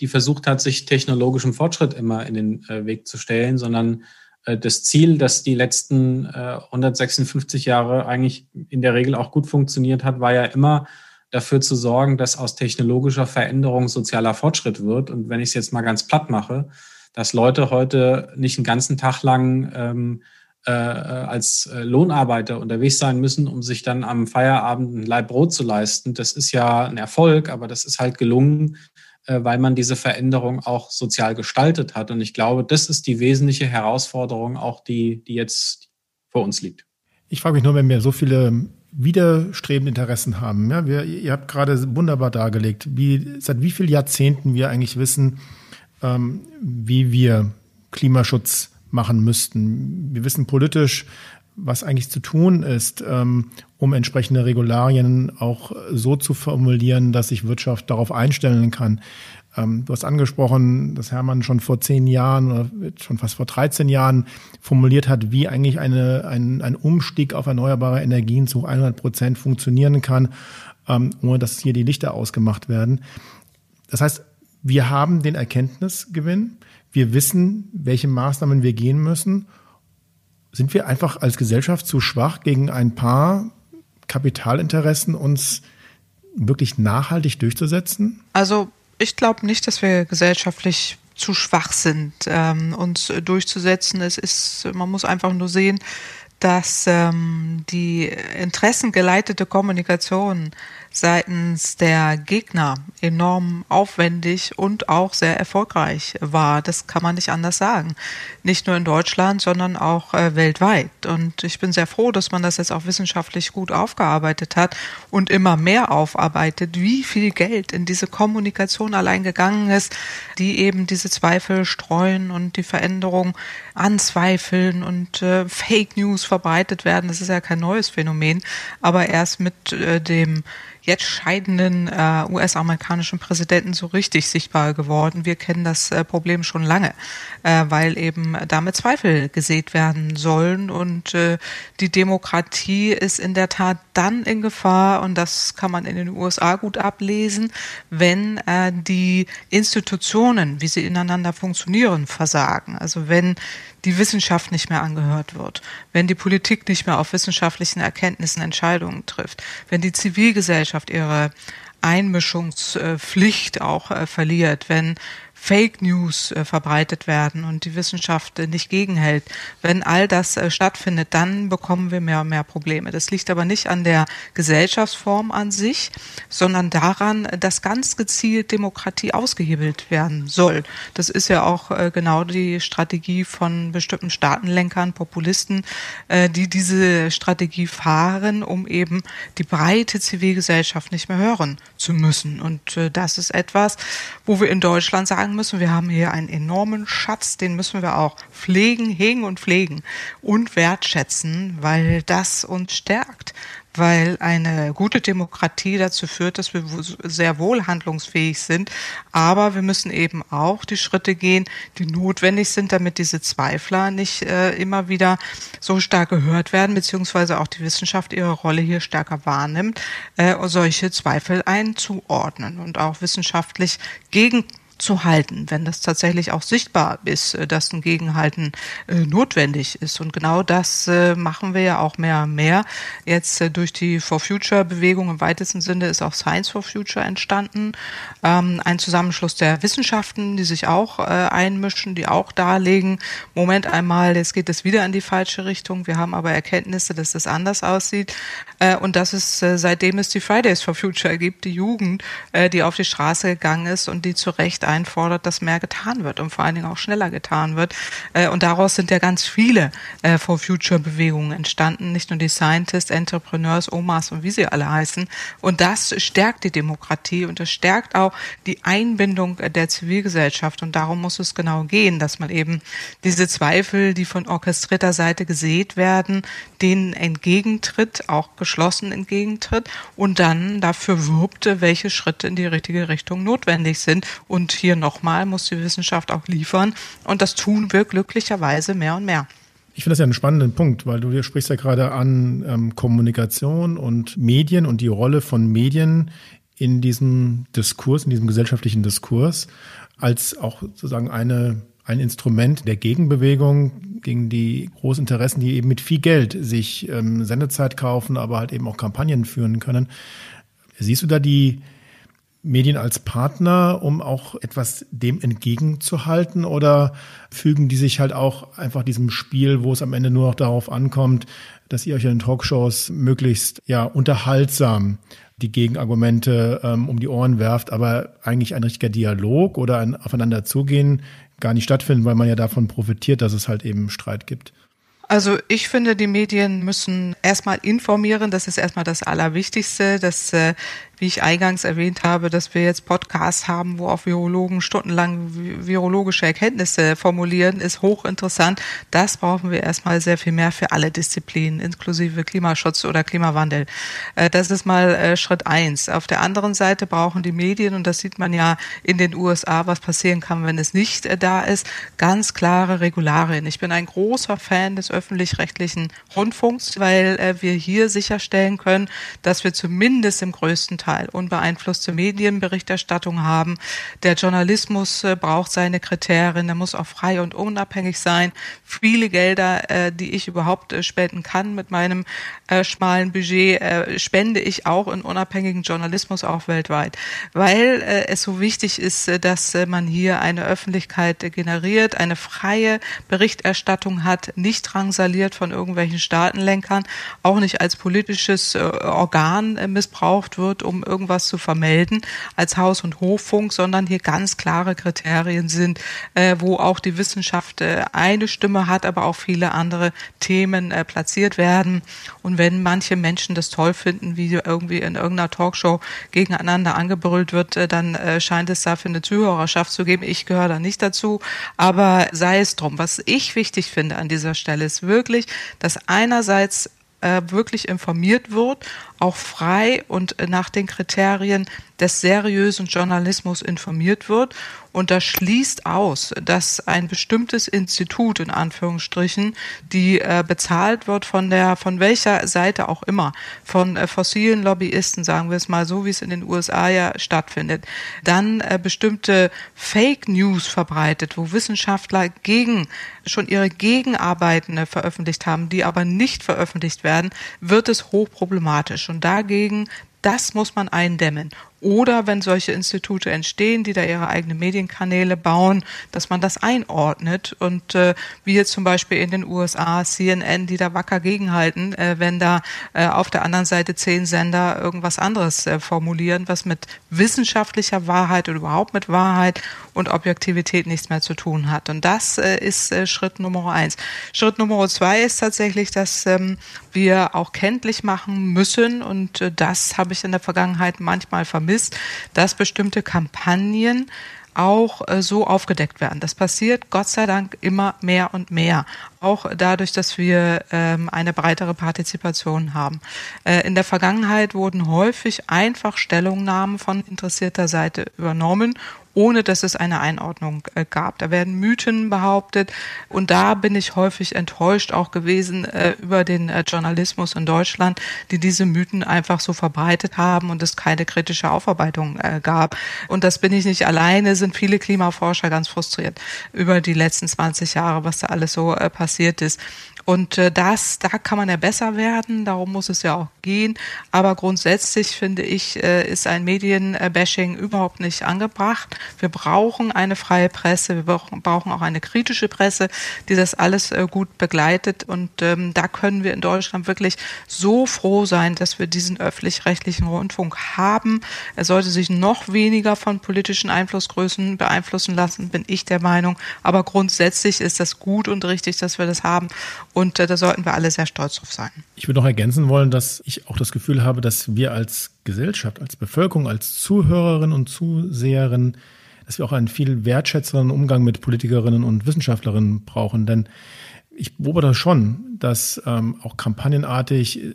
die versucht hat, sich technologischen Fortschritt immer in den äh, Weg zu stellen, sondern äh, das Ziel, das die letzten äh, 156 Jahre eigentlich in der Regel auch gut funktioniert hat, war ja immer dafür zu sorgen, dass aus technologischer Veränderung sozialer Fortschritt wird. Und wenn ich es jetzt mal ganz platt mache, dass Leute heute nicht einen ganzen Tag lang ähm, äh, als äh, Lohnarbeiter unterwegs sein müssen, um sich dann am Feierabend ein Leib Brot zu leisten. Das ist ja ein Erfolg, aber das ist halt gelungen, äh, weil man diese Veränderung auch sozial gestaltet hat. Und ich glaube, das ist die wesentliche Herausforderung, auch die, die jetzt vor uns liegt. Ich frage mich nur, wenn wir so viele widerstrebende Interessen haben. Ja, wir, ihr habt gerade wunderbar dargelegt, wie, seit wie vielen Jahrzehnten wir eigentlich wissen, ähm, wie wir Klimaschutz machen müssten. Wir wissen politisch, was eigentlich zu tun ist, ähm, um entsprechende Regularien auch so zu formulieren, dass sich Wirtschaft darauf einstellen kann. Ähm, du hast angesprochen, dass Hermann schon vor zehn Jahren oder schon fast vor 13 Jahren formuliert hat, wie eigentlich eine, ein, ein Umstieg auf erneuerbare Energien zu 100 Prozent funktionieren kann, ähm, ohne dass hier die Lichter ausgemacht werden. Das heißt, wir haben den Erkenntnisgewinn, wir wissen, welche Maßnahmen wir gehen müssen. Sind wir einfach als Gesellschaft zu schwach, gegen ein paar Kapitalinteressen uns wirklich nachhaltig durchzusetzen? Also ich glaube nicht, dass wir gesellschaftlich zu schwach sind, ähm, uns durchzusetzen. Es ist, man muss einfach nur sehen, dass ähm, die interessengeleitete Kommunikation seitens der Gegner enorm aufwendig und auch sehr erfolgreich war. Das kann man nicht anders sagen. Nicht nur in Deutschland, sondern auch äh, weltweit. Und ich bin sehr froh, dass man das jetzt auch wissenschaftlich gut aufgearbeitet hat und immer mehr aufarbeitet, wie viel Geld in diese Kommunikation allein gegangen ist, die eben diese Zweifel streuen und die Veränderung anzweifeln und äh, Fake News verbreitet werden. Das ist ja kein neues Phänomen, aber erst mit äh, dem jetzt scheidenden äh, US-amerikanischen Präsidenten so richtig sichtbar geworden. Wir kennen das äh, Problem schon lange, äh, weil eben damit Zweifel gesät werden sollen und äh, die Demokratie ist in der Tat dann in Gefahr und das kann man in den USA gut ablesen, wenn äh, die Institutionen, wie sie ineinander funktionieren, versagen. Also wenn die Wissenschaft nicht mehr angehört wird, wenn die Politik nicht mehr auf wissenschaftlichen Erkenntnissen Entscheidungen trifft, wenn die Zivilgesellschaft ihre Einmischungspflicht auch äh, verliert, wenn Fake News äh, verbreitet werden und die Wissenschaft äh, nicht gegenhält. Wenn all das äh, stattfindet, dann bekommen wir mehr und mehr Probleme. Das liegt aber nicht an der Gesellschaftsform an sich, sondern daran, dass ganz gezielt Demokratie ausgehebelt werden soll. Das ist ja auch äh, genau die Strategie von bestimmten Staatenlenkern, Populisten, äh, die diese Strategie fahren, um eben die breite Zivilgesellschaft nicht mehr hören zu müssen. Und äh, das ist etwas, wo wir in Deutschland sagen müssen, wir haben hier einen enormen Schatz, den müssen wir auch pflegen, hegen und pflegen und wertschätzen, weil das uns stärkt, weil eine gute Demokratie dazu führt, dass wir sehr wohl handlungsfähig sind. Aber wir müssen eben auch die Schritte gehen, die notwendig sind, damit diese Zweifler nicht äh, immer wieder so stark gehört werden, beziehungsweise auch die Wissenschaft ihre Rolle hier stärker wahrnimmt, äh, solche Zweifel einzuordnen und auch wissenschaftlich gegen zu halten, wenn das tatsächlich auch sichtbar ist, äh, dass ein Gegenhalten äh, notwendig ist. Und genau das äh, machen wir ja auch mehr und mehr. Jetzt durch die For Future Bewegung im weitesten Sinne ist auch Science for Future entstanden. Ähm, ein Zusammenschluss der Wissenschaften, die sich auch einmischen, die auch darlegen, Moment einmal, jetzt geht es wieder in die falsche Richtung. Wir haben aber Erkenntnisse, dass das anders aussieht. Und dass es, seitdem es die Fridays for Future gibt, die Jugend, die auf die Straße gegangen ist und die zu Recht einfordert, dass mehr getan wird und vor allen Dingen auch schneller getan wird. Äh, und daraus sind ja ganz viele äh, For Future Bewegungen entstanden, nicht nur die Scientists, Entrepreneurs, Omas und wie sie alle heißen. Und das stärkt die Demokratie und das stärkt auch die Einbindung der Zivilgesellschaft. Und darum muss es genau gehen, dass man eben diese Zweifel, die von orchestrierter Seite gesät werden, denen entgegentritt, auch geschlossen entgegentritt und dann dafür wirbt, welche Schritte in die richtige Richtung notwendig sind und hier nochmal muss die Wissenschaft auch liefern. Und das tun wir glücklicherweise mehr und mehr. Ich finde das ja einen spannenden Punkt, weil du sprichst ja gerade an ähm, Kommunikation und Medien und die Rolle von Medien in diesem Diskurs, in diesem gesellschaftlichen Diskurs, als auch sozusagen eine, ein Instrument der Gegenbewegung gegen die großen Interessen, die eben mit viel Geld sich ähm, Sendezeit kaufen, aber halt eben auch Kampagnen führen können. Siehst du da die, Medien als Partner, um auch etwas dem entgegenzuhalten? Oder fügen die sich halt auch einfach diesem Spiel, wo es am Ende nur noch darauf ankommt, dass ihr euch in Talkshows möglichst ja unterhaltsam die Gegenargumente ähm, um die Ohren werft, aber eigentlich ein richtiger Dialog oder ein Aufeinander zugehen gar nicht stattfinden, weil man ja davon profitiert, dass es halt eben Streit gibt. Also ich finde, die Medien müssen erstmal informieren. Das ist erstmal das Allerwichtigste. Das äh, wie ich eingangs erwähnt habe, dass wir jetzt Podcasts haben, wo auch Virologen stundenlang virologische Erkenntnisse formulieren, ist hochinteressant. Das brauchen wir erstmal sehr viel mehr für alle Disziplinen, inklusive Klimaschutz oder Klimawandel. Äh, das ist mal äh, Schritt eins. Auf der anderen Seite brauchen die Medien, und das sieht man ja in den USA, was passieren kann, wenn es nicht äh, da ist, ganz klare Regularien. Ich bin ein großer Fan des öffentlich-rechtlichen Rundfunks, weil wir hier sicherstellen können, dass wir zumindest im größten Teil unbeeinflusste Medienberichterstattung haben. Der Journalismus äh, braucht seine Kriterien, der muss auch frei und unabhängig sein. Viele Gelder, äh, die ich überhaupt äh, spenden kann mit meinem schmalen Budget, spende ich auch in unabhängigen Journalismus auch weltweit, weil es so wichtig ist, dass man hier eine Öffentlichkeit generiert, eine freie Berichterstattung hat, nicht drangsaliert von irgendwelchen Staatenlenkern, auch nicht als politisches Organ missbraucht wird, um um irgendwas zu vermelden als Haus- und Hoffunk, sondern hier ganz klare Kriterien sind, äh, wo auch die Wissenschaft äh, eine Stimme hat, aber auch viele andere Themen äh, platziert werden. Und wenn manche Menschen das toll finden, wie irgendwie in irgendeiner Talkshow gegeneinander angebrüllt wird, äh, dann äh, scheint es dafür eine Zuhörerschaft zu geben. Ich gehöre da nicht dazu, aber sei es drum. Was ich wichtig finde an dieser Stelle ist wirklich, dass einerseits äh, wirklich informiert wird, auch frei und äh, nach den Kriterien des seriösen Journalismus informiert wird. Und das schließt aus, dass ein bestimmtes Institut in Anführungsstrichen, die äh, bezahlt wird von der, von welcher Seite auch immer, von äh, fossilen Lobbyisten, sagen wir es mal so, wie es in den USA ja stattfindet, dann äh, bestimmte Fake News verbreitet, wo Wissenschaftler gegen schon ihre Gegenarbeiten veröffentlicht haben, die aber nicht veröffentlicht werden, wird es hochproblematisch. Und dagegen das muss man eindämmen. Oder wenn solche Institute entstehen, die da ihre eigenen Medienkanäle bauen, dass man das einordnet und äh, wie jetzt zum Beispiel in den USA CNN, die da wacker gegenhalten, äh, wenn da äh, auf der anderen Seite zehn Sender irgendwas anderes äh, formulieren, was mit wissenschaftlicher Wahrheit oder überhaupt mit Wahrheit und Objektivität nichts mehr zu tun hat. Und das äh, ist äh, Schritt Nummer eins. Schritt Nummer zwei ist tatsächlich, dass ähm, wir auch kenntlich machen müssen und äh, das habe ich in der Vergangenheit manchmal vermisst ist, dass bestimmte Kampagnen auch äh, so aufgedeckt werden. Das passiert Gott sei Dank immer mehr und mehr, auch dadurch, dass wir ähm, eine breitere Partizipation haben. Äh, in der Vergangenheit wurden häufig einfach Stellungnahmen von interessierter Seite übernommen ohne dass es eine Einordnung äh, gab. Da werden Mythen behauptet und da bin ich häufig enttäuscht auch gewesen äh, über den äh, Journalismus in Deutschland, die diese Mythen einfach so verbreitet haben und es keine kritische Aufarbeitung äh, gab. Und das bin ich nicht alleine, sind viele Klimaforscher ganz frustriert über die letzten 20 Jahre, was da alles so äh, passiert ist. Und äh, das, da kann man ja besser werden, darum muss es ja auch gehen. Aber grundsätzlich finde ich, äh, ist ein Medienbashing überhaupt nicht angebracht. Wir brauchen eine freie Presse, wir brauchen auch eine kritische Presse, die das alles äh, gut begleitet. Und ähm, da können wir in Deutschland wirklich so froh sein, dass wir diesen öffentlich-rechtlichen Rundfunk haben. Er sollte sich noch weniger von politischen Einflussgrößen beeinflussen lassen, bin ich der Meinung. Aber grundsätzlich ist das gut und richtig, dass wir das haben. Und äh, da sollten wir alle sehr stolz drauf sein. Ich würde noch ergänzen wollen, dass ich auch das Gefühl habe, dass wir als Gesellschaft, als Bevölkerung, als Zuhörerinnen und Zuseherinnen, dass wir auch einen viel wertschätzenden Umgang mit Politikerinnen und Wissenschaftlerinnen brauchen. Denn ich beobachte schon, dass ähm, auch kampagnenartig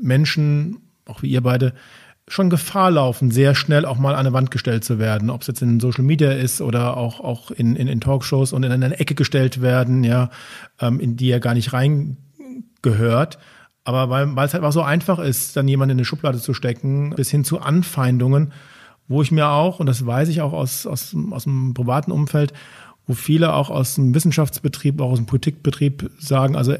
Menschen, auch wie ihr beide, schon Gefahr laufen, sehr schnell auch mal an eine Wand gestellt zu werden, ob es jetzt in Social Media ist oder auch, auch in, in, in Talkshows und in eine Ecke gestellt werden, ja, ähm, in die er gar nicht reingehört. Aber weil, es halt auch so einfach ist, dann jemanden in eine Schublade zu stecken, bis hin zu Anfeindungen, wo ich mir auch, und das weiß ich auch aus, aus, aus dem privaten Umfeld, wo viele auch aus dem Wissenschaftsbetrieb, auch aus dem Politikbetrieb sagen, also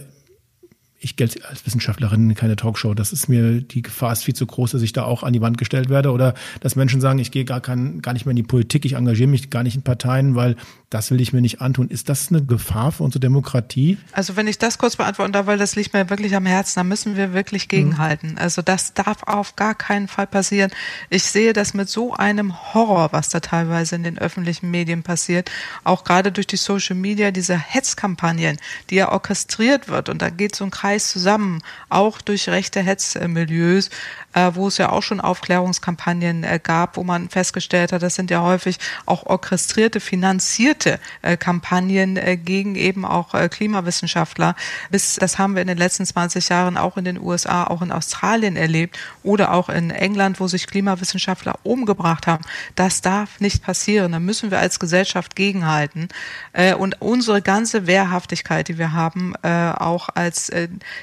ich gelte als Wissenschaftlerin keine Talkshow. Das ist mir, die Gefahr ist viel zu groß, dass ich da auch an die Wand gestellt werde. Oder dass Menschen sagen, ich gehe gar, kein, gar nicht mehr in die Politik, ich engagiere mich gar nicht in Parteien, weil das will ich mir nicht antun. Ist das eine Gefahr für unsere Demokratie? Also wenn ich das kurz beantworten darf, weil das liegt mir wirklich am Herzen, da müssen wir wirklich mhm. gegenhalten. Mhm. Also das darf auf gar keinen Fall passieren. Ich sehe das mit so einem Horror, was da teilweise in den öffentlichen Medien passiert. Auch gerade durch die Social Media, diese Hetzkampagnen, die ja orchestriert wird. Und da geht so ein Kreis zusammen, auch durch rechte Hetzmilieus, äh, wo es ja auch schon Aufklärungskampagnen äh, gab, wo man festgestellt hat, das sind ja häufig auch orchestrierte, finanzierte äh, Kampagnen äh, gegen eben auch äh, Klimawissenschaftler. Bis, das haben wir in den letzten 20 Jahren auch in den USA, auch in Australien erlebt oder auch in England, wo sich Klimawissenschaftler umgebracht haben. Das darf nicht passieren. Da müssen wir als Gesellschaft gegenhalten. Und unsere ganze Wehrhaftigkeit, die wir haben, auch als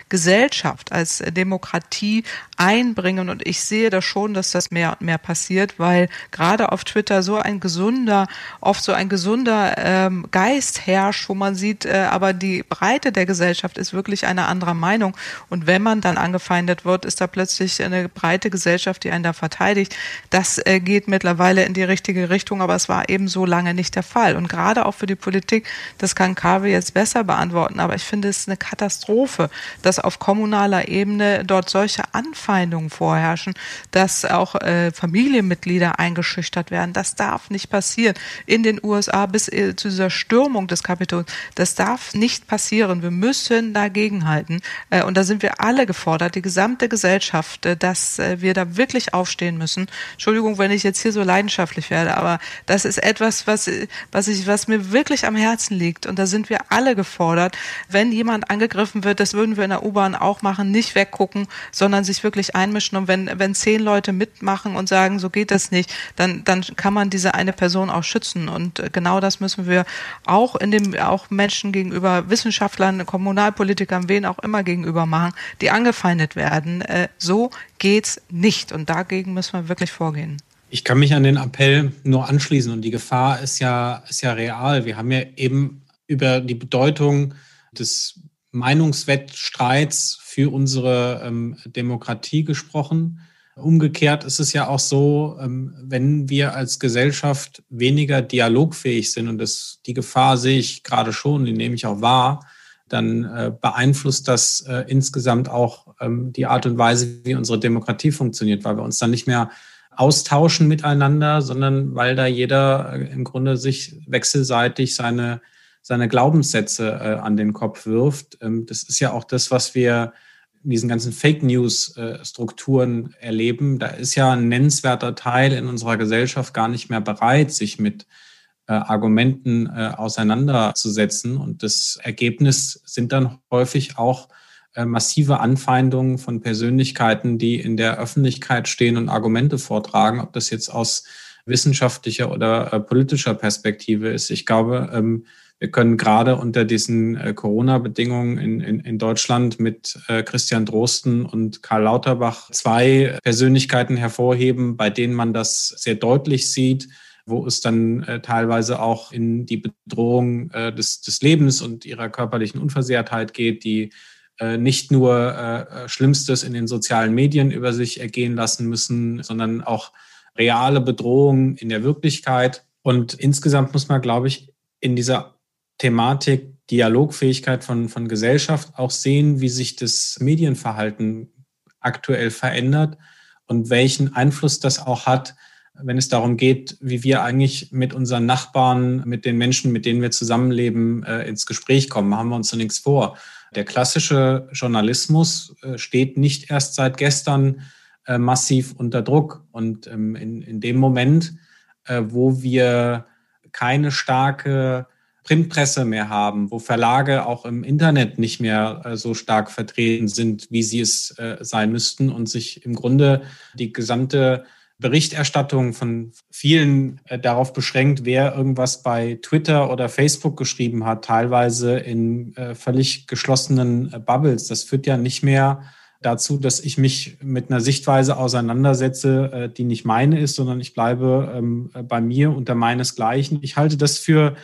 Gesellschaft, als Demokratie einbringen. Und ich sehe da schon, dass das mehr und mehr passiert, weil gerade auf Twitter so ein gesunder, oft so ein gesunder ähm, Geist herrscht, wo man sieht, äh, aber die Breite der Gesellschaft ist wirklich eine andere Meinung. Und wenn man dann angefeindet wird, ist da plötzlich eine breite Gesellschaft, die einen da verteidigt. Das äh, geht mittlerweile in die richtige Richtung, aber es war eben so lange nicht der Fall. Und gerade auch für die Politik, das kann Kavi jetzt besser beantworten, aber ich finde es eine Katastrophe, dass auf kommunaler Ebene dort solche Anfeindungen vorherrschen, dass auch äh, Familienmitglieder eingeschüchtert werden. Das darf nicht passieren. In den USA bis zu dieser Stürmung des Kapitols, das darf nicht passieren. Wir müssen dagegenhalten. Äh, und da sind wir alle gefordert, die gesamte Gesellschaft, äh, dass äh, wir da wirklich aufstehen müssen. Entschuldigung, wenn ich jetzt hier so leidenschaftlich werde, aber das ist etwas, was, was ich, was mir wirklich am Herzen liegt. Und da sind wir alle gefordert. Wenn jemand angegriffen wird, das würden wir in der U-Bahn auch machen, nicht weggucken, sondern sich wirklich einmischen. Und wenn, wenn zehn Leute mitmachen und sagen, so geht das nicht, dann, dann kann man diese eine Person auch schützen. Und äh, genau das müssen wir auch in dem, auch Menschen gegenüber, Wissenschaftlern, Kommunalpolitikern, wen auch immer gegenüber machen, die angefeindet werden. Äh, so geht's nicht. Und dagegen müssen wir wirklich vorgehen. Ich kann mich an den Appell nur anschließen und die Gefahr ist ja, ist ja real. Wir haben ja eben über die Bedeutung des Meinungswettstreits für unsere ähm, Demokratie gesprochen. Umgekehrt ist es ja auch so, ähm, wenn wir als Gesellschaft weniger dialogfähig sind, und das, die Gefahr sehe ich gerade schon, die nehme ich auch wahr, dann äh, beeinflusst das äh, insgesamt auch ähm, die Art und Weise, wie unsere Demokratie funktioniert, weil wir uns dann nicht mehr austauschen miteinander, sondern weil da jeder äh, im Grunde sich wechselseitig seine, seine Glaubenssätze an den Kopf wirft. Ähm, das ist ja auch das, was wir diesen ganzen Fake News-Strukturen äh, erleben. Da ist ja ein nennenswerter Teil in unserer Gesellschaft gar nicht mehr bereit, sich mit äh, Argumenten äh, auseinanderzusetzen. Und das Ergebnis sind dann häufig auch massive Anfeindungen von Persönlichkeiten, die in der Öffentlichkeit stehen und Argumente vortragen, ob das jetzt aus wissenschaftlicher oder politischer Perspektive ist. Ich glaube, ähm, wir können gerade unter diesen äh, Corona-Bedingungen in, in, in Deutschland mit äh, Christian Drosten und Karl Lauterbach zwei Persönlichkeiten hervorheben, bei denen man das sehr deutlich sieht, wo es dann äh, teilweise auch in die Bedrohung äh, des, des Lebens und ihrer körperlichen Unversehrtheit geht, die äh, nicht nur äh, Schlimmstes in den sozialen Medien über sich ergehen lassen müssen, sondern auch reale Bedrohungen in der Wirklichkeit. Und insgesamt muss man, glaube ich, in dieser Thematik Dialogfähigkeit von, von Gesellschaft auch sehen, wie sich das Medienverhalten aktuell verändert und welchen Einfluss das auch hat, wenn es darum geht, wie wir eigentlich mit unseren Nachbarn, mit den Menschen, mit denen wir zusammenleben, äh, ins Gespräch kommen. Machen wir uns nichts vor der klassische Journalismus äh, steht nicht erst seit gestern äh, massiv unter Druck. Und ähm, in, in dem Moment, wo wir keine starke Printpresse mehr haben, wo Verlage auch im Internet nicht mehr so stark vertreten sind, wie sie es sein müssten und sich im Grunde die gesamte Berichterstattung von vielen äh, darauf beschränkt, wer irgendwas bei Twitter oder Facebook geschrieben hat, teilweise in äh, völlig geschlossenen äh, Bubbles. Das führt ja nicht mehr dazu, dass ich mich mit einer Sichtweise auseinandersetze, äh, die nicht meine ist, sondern ich bleibe ähm, bei mir unter meinesgleichen. Ich halte das für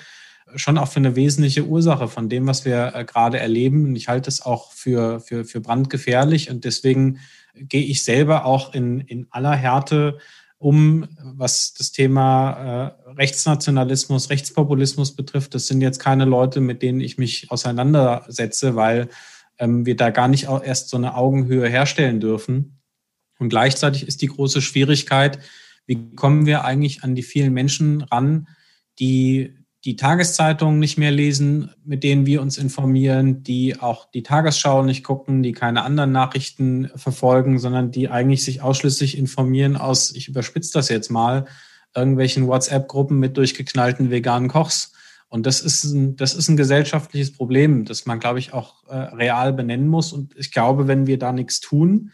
schon auch für eine wesentliche Ursache von dem, was wir äh, gerade erleben. Und ich halte es auch für, für, für brandgefährlich. Und deswegen gehe ich selber auch in, in aller Härte um, was das Thema äh, Rechtsnationalismus, Rechtspopulismus betrifft. Das sind jetzt keine Leute, mit denen ich mich auseinandersetze, weil ähm, wir da gar nicht erst so eine Augenhöhe herstellen dürfen. Und gleichzeitig ist die große Schwierigkeit, wie kommen wir eigentlich an die vielen Menschen ran, die die Tageszeitungen nicht mehr lesen, mit denen wir uns informieren, die auch die Tagesschau nicht gucken, die keine anderen Nachrichten verfolgen, sondern die eigentlich sich ausschließlich informieren aus, ich überspitze das jetzt mal, irgendwelchen WhatsApp-Gruppen mit durchgeknallten veganen Kochs. Und das ist ein, das ist ein gesellschaftliches Problem, das man, glaube ich, auch äh, real benennen muss. Und ich glaube, wenn wir da nichts tun,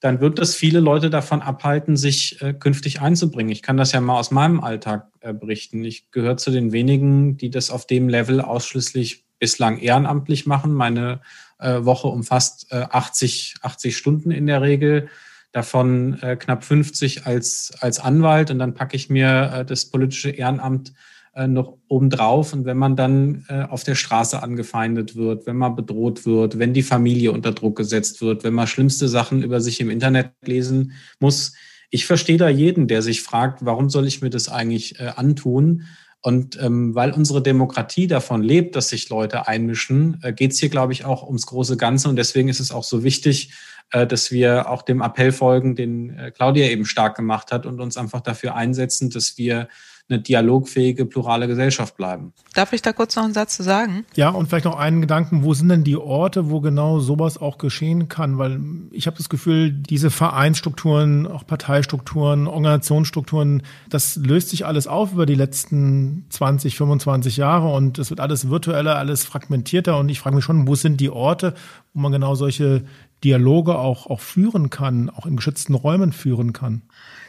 dann wird das viele Leute davon abhalten, sich äh, künftig einzubringen. Ich kann das ja mal aus meinem Alltag äh, berichten. Ich gehöre zu den wenigen, die das auf dem Level ausschließlich bislang ehrenamtlich machen. Meine äh, Woche umfasst 80, äh, 80 Stunden in der Regel, davon knapp 50 als, als Anwalt. Und dann packe ich mir das politische Ehrenamt äh, noch obendrauf. Und wenn man dann äh, auf der Straße angefeindet wird, wenn man bedroht wird, wenn die Familie unter Druck gesetzt wird, wenn man schlimmste Sachen über sich im Internet lesen muss, ich verstehe da jeden, der sich fragt, warum soll ich mir das eigentlich äh, antun? Und ähm, weil unsere Demokratie davon lebt, dass sich Leute einmischen, äh, geht es hier, glaube ich, auch ums große Ganze. Und deswegen ist es auch so wichtig, äh, dass wir auch dem Appell folgen, den äh, Claudia eben stark gemacht hat und uns einfach dafür einsetzen, dass wir eine dialogfähige, plurale Gesellschaft bleiben. Darf ich da kurz noch einen Satz zu sagen? Ja, und vielleicht noch einen Gedanken, wo sind denn die Orte, wo genau sowas auch geschehen kann? Weil ich habe das Gefühl, diese Vereinsstrukturen, auch Parteistrukturen, Organisationsstrukturen, das löst sich alles auf über die letzten 20, 25 Jahre und es wird alles virtueller, alles fragmentierter und ich frage mich schon, wo sind die Orte, wo man genau solche Dialoge auch, auch führen kann, auch in geschützten Räumen führen kann.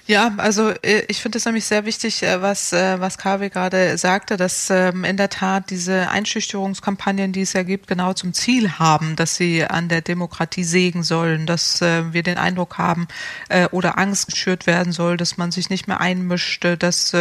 Ja, also äh, ich finde es nämlich sehr wichtig, äh, was, äh, was KW gerade sagte, dass ähm, in der Tat diese Einschüchterungskampagnen, die es ja gibt, genau zum Ziel haben, dass sie an der Demokratie sägen sollen, dass wir den Eindruck haben oder Angst geschürt werden soll, dass man sich nicht mehr einmischt, dass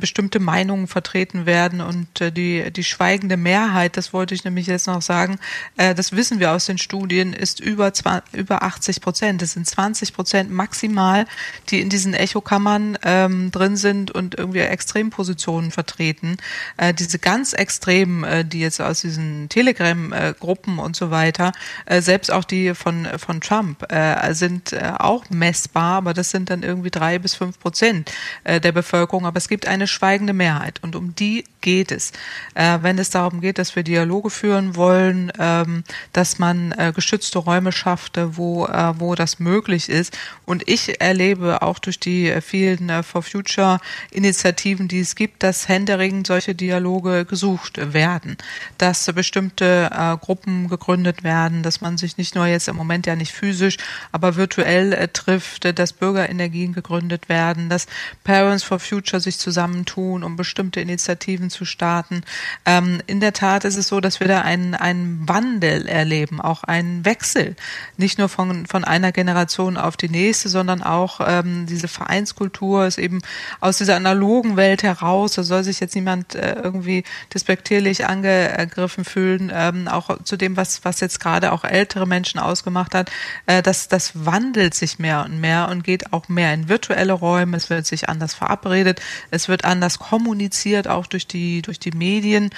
bestimmte Meinungen vertreten werden und die, die schweigende Mehrheit, das wollte ich nämlich jetzt noch sagen, das wissen wir aus den Studien, ist über, über 80 Prozent. Das sind 20 Prozent maximal, die in diesen Echokammern ähm, drin sind und irgendwie Extrempositionen vertreten. Äh, diese ganz Extremen, äh, die jetzt aus diesen Telegram-Gruppen und so weiter, äh, selbst auch die von, von Trump, äh, sind äh, auch messbar, aber das sind dann irgendwie drei bis fünf Prozent äh, der Bevölkerung. Aber es gibt eine schweigende Mehrheit und um die geht es. Äh, wenn es darum geht, dass wir Dialoge führen wollen, ähm, dass man äh, geschützte Räume schafft, äh, wo, äh, wo das möglich ist. Und ich erlebe auch durch die äh, vielen äh, For Future Initiativen, die es gibt, dass händeringend solche Dialoge gesucht werden, dass bestimmte äh, Gruppen gegründet werden, dass man sich nicht nur jetzt im Moment ja nicht physisch, aber virtuell trifft, dass Bürgerenergien gegründet werden, dass Parents for Future sich zusammentun, um bestimmte Initiativen zu starten. Ähm, in der Tat ist es so, dass wir da einen, einen Wandel erleben, auch einen Wechsel, nicht nur von, von einer Generation auf die nächste, sondern auch ähm, diese Vereinskultur ist eben aus dieser analogen Welt heraus. Da soll sich jetzt niemand äh, irgendwie despektierlich angegriffen fühlen. Ähm, auch zu dem, was, was jetzt gerade auch ältere Menschen ausgemacht hat. Äh, das, das wandelt sich mehr und mehr und geht auch mehr in virtuelle Räume. Es wird sich anders verabredet. Es wird anders kommuniziert, auch durch die, durch die Medien.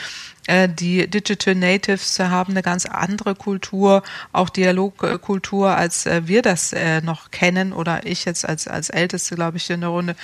Äh, die Digital Natives haben eine ganz andere Kultur, auch Dialogkultur, als äh, wir das äh, noch kennen oder ich jetzt als, als Älteste, glaube ich, in der Runde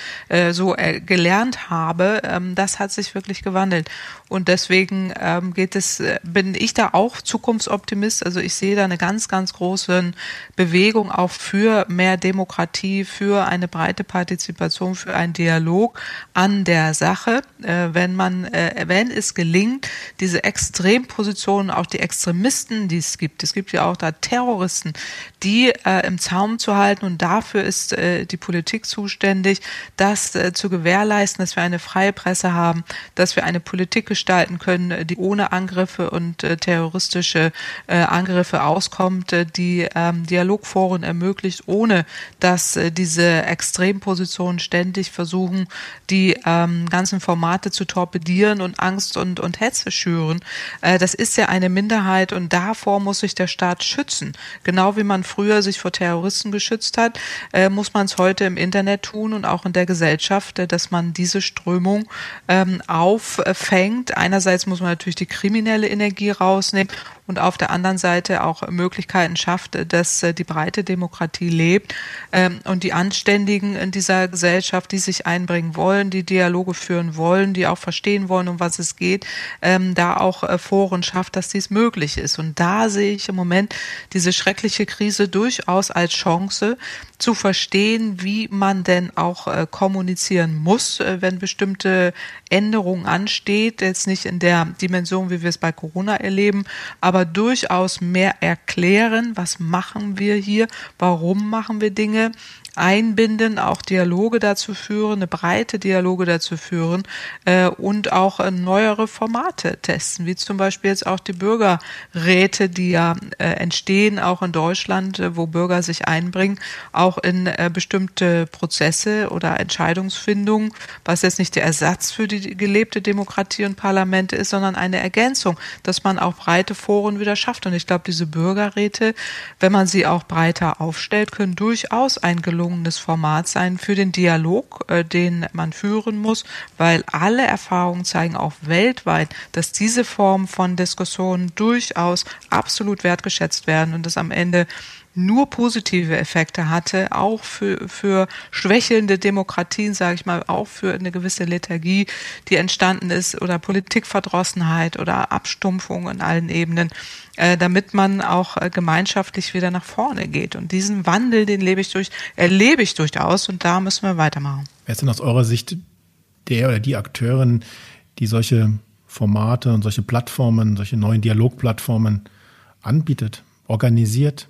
so gelernt habe. Ähm, das hat sich wirklich gewandelt. Und deswegen ähm, geht es, bin ich da auch Zukunftsoptimist. Also ich sehe da eine ganz, ganz große Bewegung auch für mehr Demokratie, für eine breite Partizipation, für einen Dialog an der Sache. Wenn man, wenn es gelingt, diese Extrempositionen, auch die Extremisten, die es gibt. Es gibt ja auch da Terroristen, die äh, im Zaum zu halten und dafür ist äh, die Politik zuständig, das äh, zu gewährleisten, dass wir eine freie Presse haben, dass wir eine Politik gestalten können, die ohne Angriffe und äh, terroristische äh, Angriffe auskommt, äh, die ähm, Dialogforen ermöglicht, ohne dass äh, diese Extrempositionen ständig versuchen, die ähm, ganzen Formate zu torpedieren und Angst und, und Hetze schüren. Äh, das ist ja eine Minderheit und davor muss sich der Staat schützen. Genau wie man früher sich vor Terroristen geschützt hat, äh, muss man es heute im Internet tun und auch in der Gesellschaft, äh, dass man diese Strömung ähm, auffängt. Einerseits muss man natürlich die kriminelle Energie rausnehmen und auf der anderen Seite auch Möglichkeiten schafft, dass äh, die breite Demokratie lebt ähm, und die Anständigen in dieser Gesellschaft, die sich einbringen wollen, die Dialoge führen wollen, die auch verstehen wollen, um was es geht, ähm, da auch äh, Foren schafft, dass dies möglich ist. Und da sehe ich im Moment diese schreckliche Krise durchaus als Chance, zu verstehen, wie man denn auch äh, kommunizieren muss, äh, wenn bestimmte Änderungen ansteht. Jetzt nicht in der Dimension, wie wir es bei Corona erleben, aber durchaus mehr erklären, was machen wir hier, warum machen wir Dinge, einbinden, auch Dialoge dazu führen, eine breite Dialoge dazu führen äh, und auch äh, neuere Formate testen, wie zum Beispiel jetzt auch die Bürgerräte, die ja äh, entstehen, auch in Deutschland, äh, wo Bürger sich einbringen, auch in äh, bestimmte Prozesse oder Entscheidungsfindungen, was jetzt nicht der Ersatz für die gelebte Demokratie und Parlamente ist, sondern eine Ergänzung, dass man auch breite Foren wieder schafft. Und ich glaube, diese Bürgerräte, wenn man sie auch breiter aufstellt, können durchaus ein gelungenes Format sein für den Dialog, äh, den man führen muss, weil alle Erfahrungen zeigen auch weltweit, dass diese Form von Diskussionen durchaus absolut wertgeschätzt werden und dass am Ende nur positive Effekte hatte, auch für, für schwächelnde Demokratien, sage ich mal, auch für eine gewisse Lethargie, die entstanden ist, oder Politikverdrossenheit oder Abstumpfung in allen Ebenen, äh, damit man auch äh, gemeinschaftlich wieder nach vorne geht. Und diesen Wandel, den lebe ich durch, erlebe ich durchaus und da müssen wir weitermachen. Wer ist denn aus eurer Sicht der oder die Akteurin, die solche Formate und solche Plattformen, solche neuen Dialogplattformen anbietet, organisiert,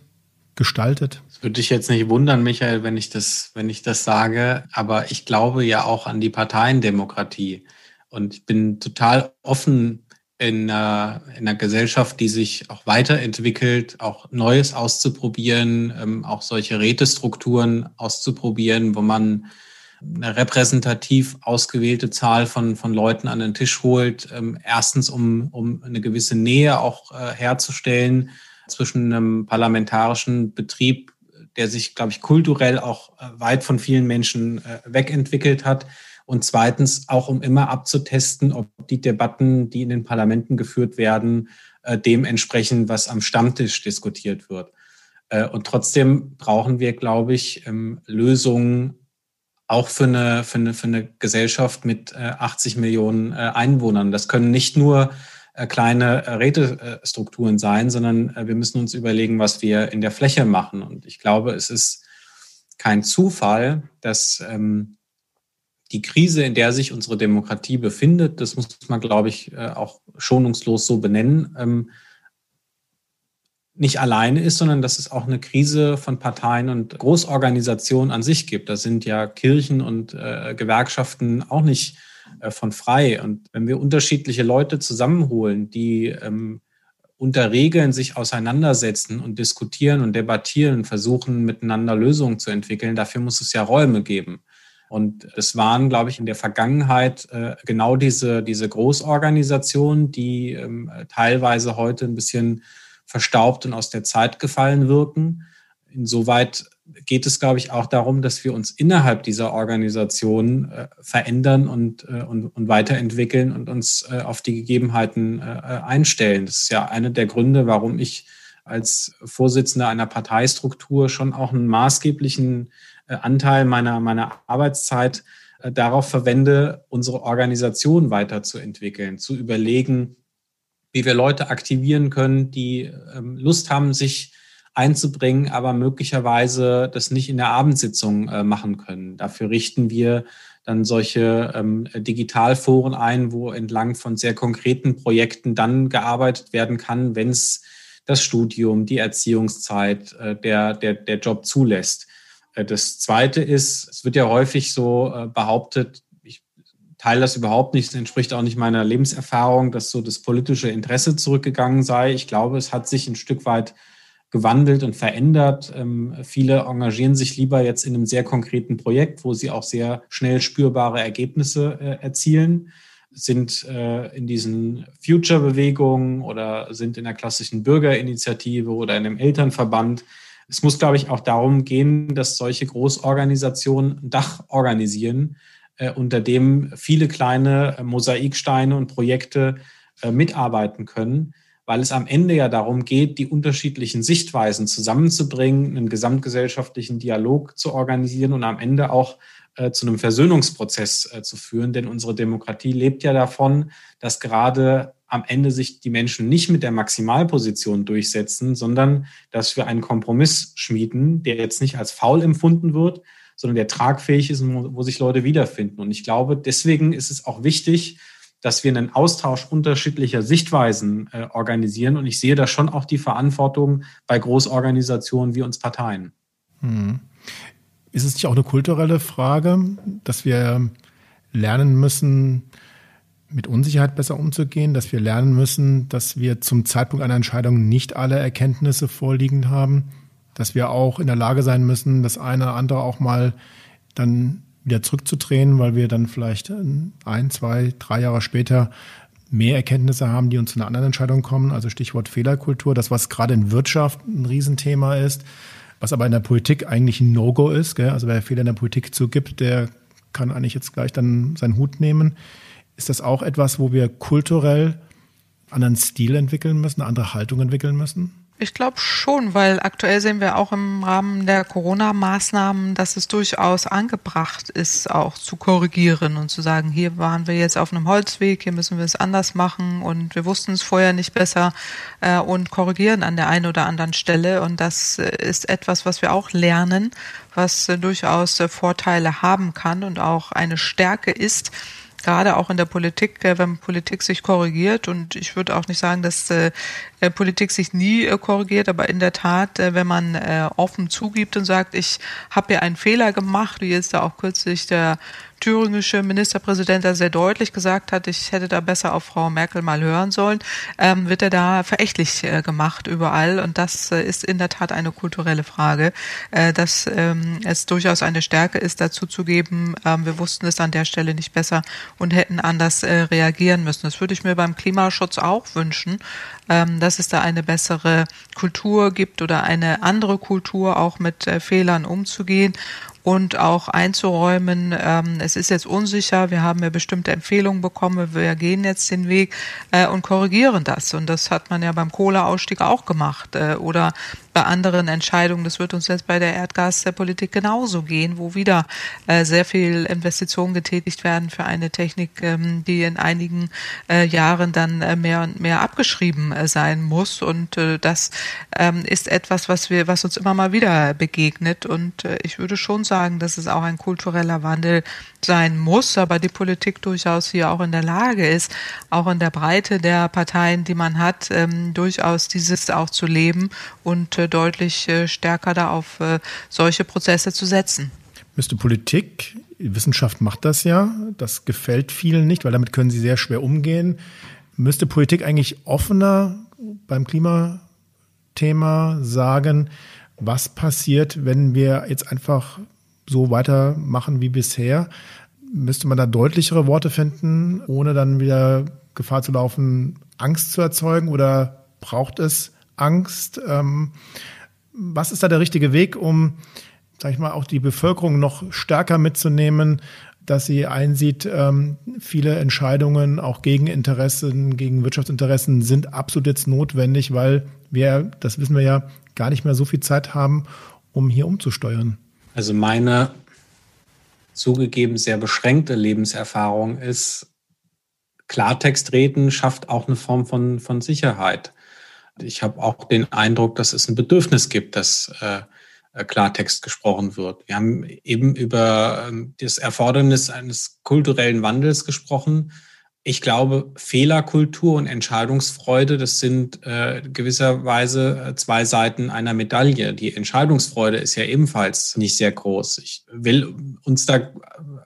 gestaltet? Das würde dich jetzt nicht wundern, Michael, wenn ich das, wenn ich das sage, aber ich glaube ja auch an die Parteiendemokratie. Und ich bin total offen in einer, in einer Gesellschaft, die sich auch weiterentwickelt, auch Neues auszuprobieren, ähm, auch solche Rätestrukturen auszuprobieren, wo man eine repräsentativ ausgewählte Zahl von, von Leuten an den Tisch holt. Ähm, erstens, um, um eine gewisse Nähe auch äh, herzustellen zwischen einem parlamentarischen Betrieb, der sich, glaube ich, kulturell auch äh, weit von vielen Menschen äh, wegentwickelt hat. Und zweitens auch, um immer abzutesten, ob die Debatten, die in den Parlamenten geführt werden, äh, dem entsprechen, was am Stammtisch diskutiert wird. Und trotzdem brauchen wir, glaube ich, ähm, Lösungen auch für eine, für eine, für eine Gesellschaft mit 80 äh, Millionen Einwohnern. Das können nicht nur kleine Rätestrukturen sein, sondern wir müssen uns überlegen, was wir in der Fläche machen. Und ich glaube, es ist kein Zufall, dass ähm, die Krise, in der sich unsere Demokratie befindet, das muss man, glaube ich, auch schonungslos so benennen, ähm, nicht alleine ist, sondern dass es auch eine Krise von Parteien und Großorganisationen an sich gibt. Da sind ja Kirchen und äh, Gewerkschaften auch nicht äh, von frei. Und wenn wir unterschiedliche Leute zusammenholen, die ähm, unter Regeln sich auseinandersetzen und diskutieren und debattieren und versuchen, miteinander Lösungen zu entwickeln, dafür muss es ja Räume geben. Und es waren, glaube ich, in der Vergangenheit äh, genau diese, diese Großorganisationen, die ähm, teilweise heute ein bisschen verstaubt und aus der Zeit gefallen wirken. Insoweit geht es, glaube ich, auch darum, dass wir uns innerhalb dieser Organisation äh, verändern und, äh, und, und, weiterentwickeln und uns äh, auf die Gegebenheiten äh, einstellen. Das ist ja einer der Gründe, warum ich als Vorsitzender einer Parteistruktur schon auch einen maßgeblichen äh, Anteil meiner, meiner Arbeitszeit äh, darauf verwende, unsere Organisation weiterzuentwickeln, zu überlegen, wie wir Leute aktivieren können, die ähm, Lust haben, sich einzubringen, aber möglicherweise das nicht in der Abendsitzung äh, machen können. Dafür richten wir dann solche ähm, Digitalforen ein, wo entlang von sehr konkreten Projekten dann gearbeitet werden kann, wenn es das Studium, die Erziehungszeit, äh, der, der, der Job zulässt. Äh, das Zweite ist, es wird ja häufig so äh, behauptet, teile das überhaupt nicht. Es entspricht auch nicht meiner Lebenserfahrung, dass so das politische Interesse zurückgegangen sei. Ich glaube, es hat sich ein Stück weit gewandelt und verändert. Ähm, viele engagieren sich lieber jetzt in einem sehr konkreten Projekt, wo sie auch sehr schnell spürbare Ergebnisse äh, erzielen, sind äh, in diesen Future-Bewegungen oder sind in der klassischen Bürgerinitiative oder in einem Elternverband. Es muss, glaube ich, auch darum gehen, dass solche Großorganisationen Dach organisieren, äh, unter dem viele kleine äh, Mosaiksteine und Projekte äh, mitarbeiten können, weil es am Ende ja darum geht, die unterschiedlichen Sichtweisen zusammenzubringen, einen gesamtgesellschaftlichen Dialog zu organisieren und am Ende auch zu einem Versöhnungsprozess zu führen. Denn unsere Demokratie lebt ja davon, dass gerade am Ende sich die Menschen nicht mit der Maximalposition durchsetzen, sondern dass wir einen Kompromiss schmieden, der jetzt nicht als faul empfunden wird, sondern der tragfähig ist und wo sich Leute wiederfinden. Und ich glaube, deswegen ist es auch wichtig, dass wir einen Austausch unterschiedlicher Sichtweisen äh, organisieren. Und ich sehe da schon auch die Verantwortung bei Großorganisationen wie uns Parteien. Hm. Ist es nicht auch eine kulturelle Frage, dass wir lernen müssen, mit Unsicherheit besser umzugehen, dass wir lernen müssen, dass wir zum Zeitpunkt einer Entscheidung nicht alle Erkenntnisse vorliegend haben, dass wir auch in der Lage sein müssen, das eine oder andere auch mal dann wieder zurückzudrehen, weil wir dann vielleicht ein, zwei, drei Jahre später mehr Erkenntnisse haben, die uns zu einer anderen Entscheidung kommen. Also Stichwort Fehlerkultur, das, was gerade in Wirtschaft ein Riesenthema ist, was aber in der Politik eigentlich ein No-Go ist. Gell? Also wer Fehler in der Politik zugibt, der kann eigentlich jetzt gleich dann seinen Hut nehmen. Ist das auch etwas, wo wir kulturell einen anderen Stil entwickeln müssen, eine andere Haltung entwickeln müssen? Ich glaube schon, weil aktuell sehen wir auch im Rahmen der Corona-Maßnahmen, dass es durchaus angebracht ist, auch zu korrigieren und zu sagen, hier waren wir jetzt auf einem Holzweg, hier müssen wir es anders machen und wir wussten es vorher nicht besser äh, und korrigieren an der einen oder anderen Stelle. Und das äh, ist etwas, was wir auch lernen, was äh, durchaus äh, Vorteile haben kann und auch eine Stärke ist gerade auch in der Politik, äh, wenn Politik sich korrigiert. Und ich würde auch nicht sagen, dass äh, Politik sich nie äh, korrigiert, aber in der Tat, äh, wenn man äh, offen zugibt und sagt, ich habe hier einen Fehler gemacht, wie jetzt da auch kürzlich der thüringische Ministerpräsident da sehr deutlich gesagt hat, ich hätte da besser auf Frau Merkel mal hören sollen, ähm, wird er da verächtlich äh, gemacht überall. Und das äh, ist in der Tat eine kulturelle Frage, äh, dass ähm, es durchaus eine Stärke ist, dazu zu geben, ähm, wir wussten es an der Stelle nicht besser und hätten anders äh, reagieren müssen. Das würde ich mir beim Klimaschutz auch wünschen, ähm, dass es da eine bessere Kultur gibt oder eine andere Kultur, auch mit äh, Fehlern umzugehen und auch einzuräumen, ähm, es ist jetzt unsicher, wir haben ja bestimmte Empfehlungen bekommen, wir gehen jetzt den Weg äh, und korrigieren das. Und das hat man ja beim Kohleausstieg auch gemacht äh, oder bei anderen Entscheidungen. Das wird uns jetzt bei der Erdgaspolitik genauso gehen, wo wieder äh, sehr viel Investitionen getätigt werden für eine Technik, ähm, die in einigen äh, Jahren dann äh, mehr und mehr abgeschrieben äh, sein muss. Und äh, das ähm, ist etwas, was wir, was uns immer mal wieder begegnet. Und äh, ich würde schon sagen, dass es auch ein kultureller Wandel sein muss, aber die Politik durchaus hier auch in der Lage ist, auch in der Breite der Parteien, die man hat, ähm, durchaus dieses auch zu leben und äh, deutlich äh, stärker da auf äh, solche Prozesse zu setzen. Müsste Politik, Wissenschaft macht das ja, das gefällt vielen nicht, weil damit können sie sehr schwer umgehen. Müsste Politik eigentlich offener beim Klimathema sagen, was passiert, wenn wir jetzt einfach so weitermachen wie bisher? Müsste man da deutlichere Worte finden, ohne dann wieder Gefahr zu laufen, Angst zu erzeugen? Oder braucht es Angst? Ähm, was ist da der richtige Weg, um, sag ich mal, auch die Bevölkerung noch stärker mitzunehmen, dass sie einsieht, ähm, viele Entscheidungen auch gegen Interessen, gegen Wirtschaftsinteressen sind absolut jetzt notwendig, weil wir, das wissen wir ja, gar nicht mehr so viel Zeit haben, um hier umzusteuern. Also meine zugegeben sehr beschränkte Lebenserfahrung ist, Klartext reden schafft auch eine Form von, von Sicherheit. Ich habe auch den Eindruck, dass es ein Bedürfnis gibt, dass äh, Klartext gesprochen wird. Wir haben eben über äh, das Erfordernis eines kulturellen Wandels gesprochen ich glaube, Fehlerkultur und Entscheidungsfreude, das sind äh, gewisserweise äh, zwei Seiten einer Medaille. Die Entscheidungsfreude ist ja ebenfalls nicht sehr groß. Ich will uns da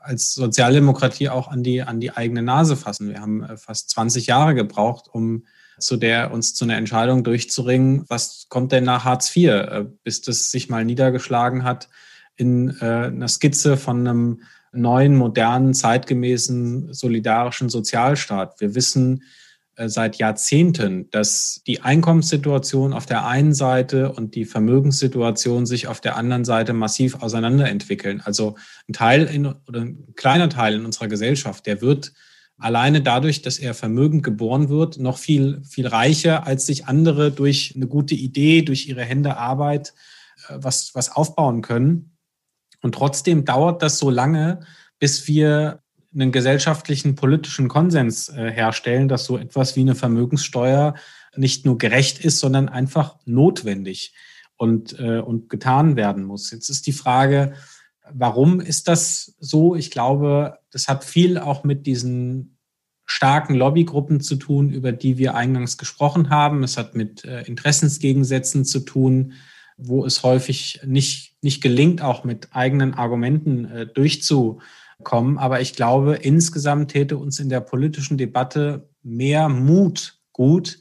als Sozialdemokratie auch an die, an die eigene Nase fassen. Wir haben äh, fast 20 Jahre gebraucht, um zu der uns zu einer Entscheidung durchzuringen, was kommt denn nach Hartz IV, äh, bis das sich mal niedergeschlagen hat in äh, einer Skizze von einem neuen, modernen, zeitgemäßen, solidarischen Sozialstaat. Wir wissen äh, seit Jahrzehnten, dass die Einkommenssituation auf der einen Seite und die Vermögenssituation sich auf der anderen Seite massiv auseinanderentwickeln. Also ein Teil in, oder ein kleiner Teil in unserer Gesellschaft, der wird alleine dadurch, dass er vermögend geboren wird, noch viel, viel reicher, als sich andere durch eine gute Idee, durch ihre Hände Arbeit äh, was, was aufbauen können. Und trotzdem dauert das so lange, bis wir einen gesellschaftlichen, politischen Konsens äh, herstellen, dass so etwas wie eine Vermögenssteuer nicht nur gerecht ist, sondern einfach notwendig und, äh, und getan werden muss. Jetzt ist die Frage, warum ist das so? Ich glaube, das hat viel auch mit diesen starken Lobbygruppen zu tun, über die wir eingangs gesprochen haben. Es hat mit äh, Interessensgegensätzen zu tun wo es häufig nicht, nicht gelingt, auch mit eigenen Argumenten äh, durchzukommen. Aber ich glaube, insgesamt täte uns in der politischen Debatte mehr Mut gut.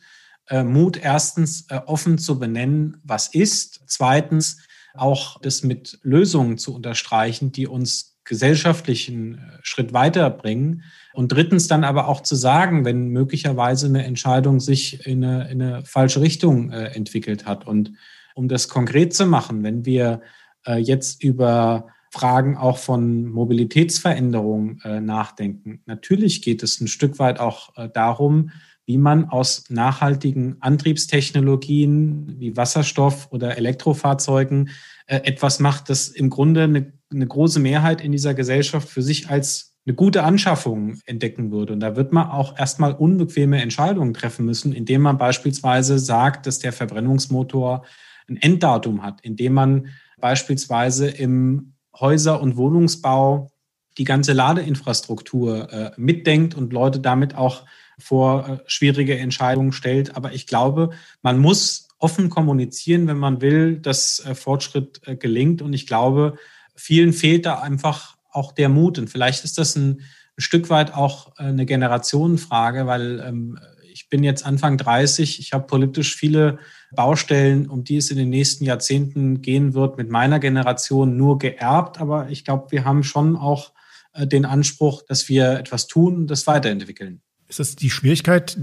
Äh, Mut erstens äh, offen zu benennen, was ist. Zweitens auch das mit Lösungen zu unterstreichen, die uns gesellschaftlichen äh, Schritt weiterbringen. Und drittens dann aber auch zu sagen, wenn möglicherweise eine Entscheidung sich in eine, in eine falsche Richtung äh, entwickelt hat. Und um das konkret zu machen, wenn wir äh, jetzt über Fragen auch von Mobilitätsveränderungen äh, nachdenken. Natürlich geht es ein Stück weit auch äh, darum, wie man aus nachhaltigen Antriebstechnologien wie Wasserstoff oder Elektrofahrzeugen äh, etwas macht, das im Grunde eine, eine große Mehrheit in dieser Gesellschaft für sich als eine gute Anschaffung entdecken würde. Und da wird man auch erstmal unbequeme Entscheidungen treffen müssen, indem man beispielsweise sagt, dass der Verbrennungsmotor ein Enddatum hat, indem man beispielsweise im Häuser- und Wohnungsbau die ganze Ladeinfrastruktur äh, mitdenkt und Leute damit auch vor äh, schwierige Entscheidungen stellt. Aber ich glaube, man muss offen kommunizieren, wenn man will, dass äh, Fortschritt äh, gelingt. Und ich glaube, vielen fehlt da einfach auch der Mut. Und vielleicht ist das ein, ein Stück weit auch äh, eine Generationenfrage, weil ähm, ich bin jetzt Anfang 30, ich habe politisch viele Baustellen, um die es in den nächsten Jahrzehnten gehen wird, mit meiner Generation nur geerbt. Aber ich glaube, wir haben schon auch äh, den Anspruch, dass wir etwas tun und das weiterentwickeln. Ist das die Schwierigkeit,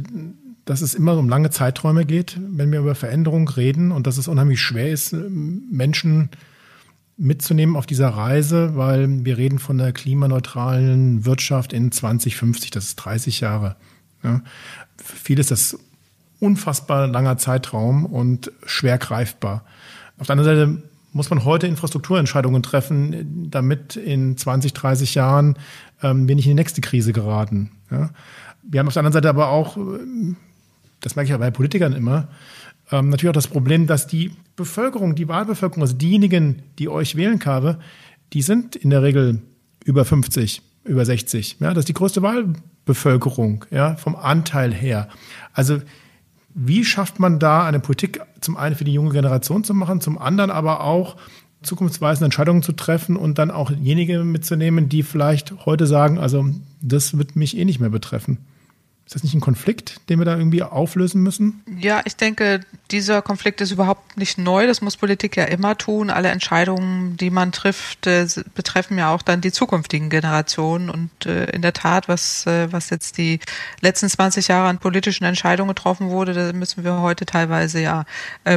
dass es immer um lange Zeiträume geht, wenn wir über Veränderung reden und dass es unheimlich schwer ist, Menschen mitzunehmen auf dieser Reise, weil wir reden von der klimaneutralen Wirtschaft in 2050, das ist 30 Jahre. Ja. Für ist das unfassbar langer Zeitraum und schwer greifbar. Auf der anderen Seite muss man heute Infrastrukturentscheidungen treffen, damit in 20, 30 Jahren ähm, wir nicht in die nächste Krise geraten. Ja? Wir haben auf der anderen Seite aber auch, das merke ich ja bei Politikern immer, ähm, natürlich auch das Problem, dass die Bevölkerung, die Wahlbevölkerung, also diejenigen, die euch wählen habe, die sind in der Regel über 50, über 60. Ja, das ist die größte Wahlbevölkerung, ja, vom Anteil her. Also wie schafft man da eine Politik zum einen für die junge Generation zu machen, zum anderen aber auch zukunftsweisende Entscheidungen zu treffen und dann auch jene mitzunehmen, die vielleicht heute sagen, also das wird mich eh nicht mehr betreffen? Ist das nicht ein Konflikt, den wir da irgendwie auflösen müssen? Ja, ich denke, dieser Konflikt ist überhaupt nicht neu. Das muss Politik ja immer tun. Alle Entscheidungen, die man trifft, äh, betreffen ja auch dann die zukünftigen Generationen. Und äh, in der Tat, was, äh, was jetzt die letzten 20 Jahre an politischen Entscheidungen getroffen wurde, da müssen wir heute teilweise ja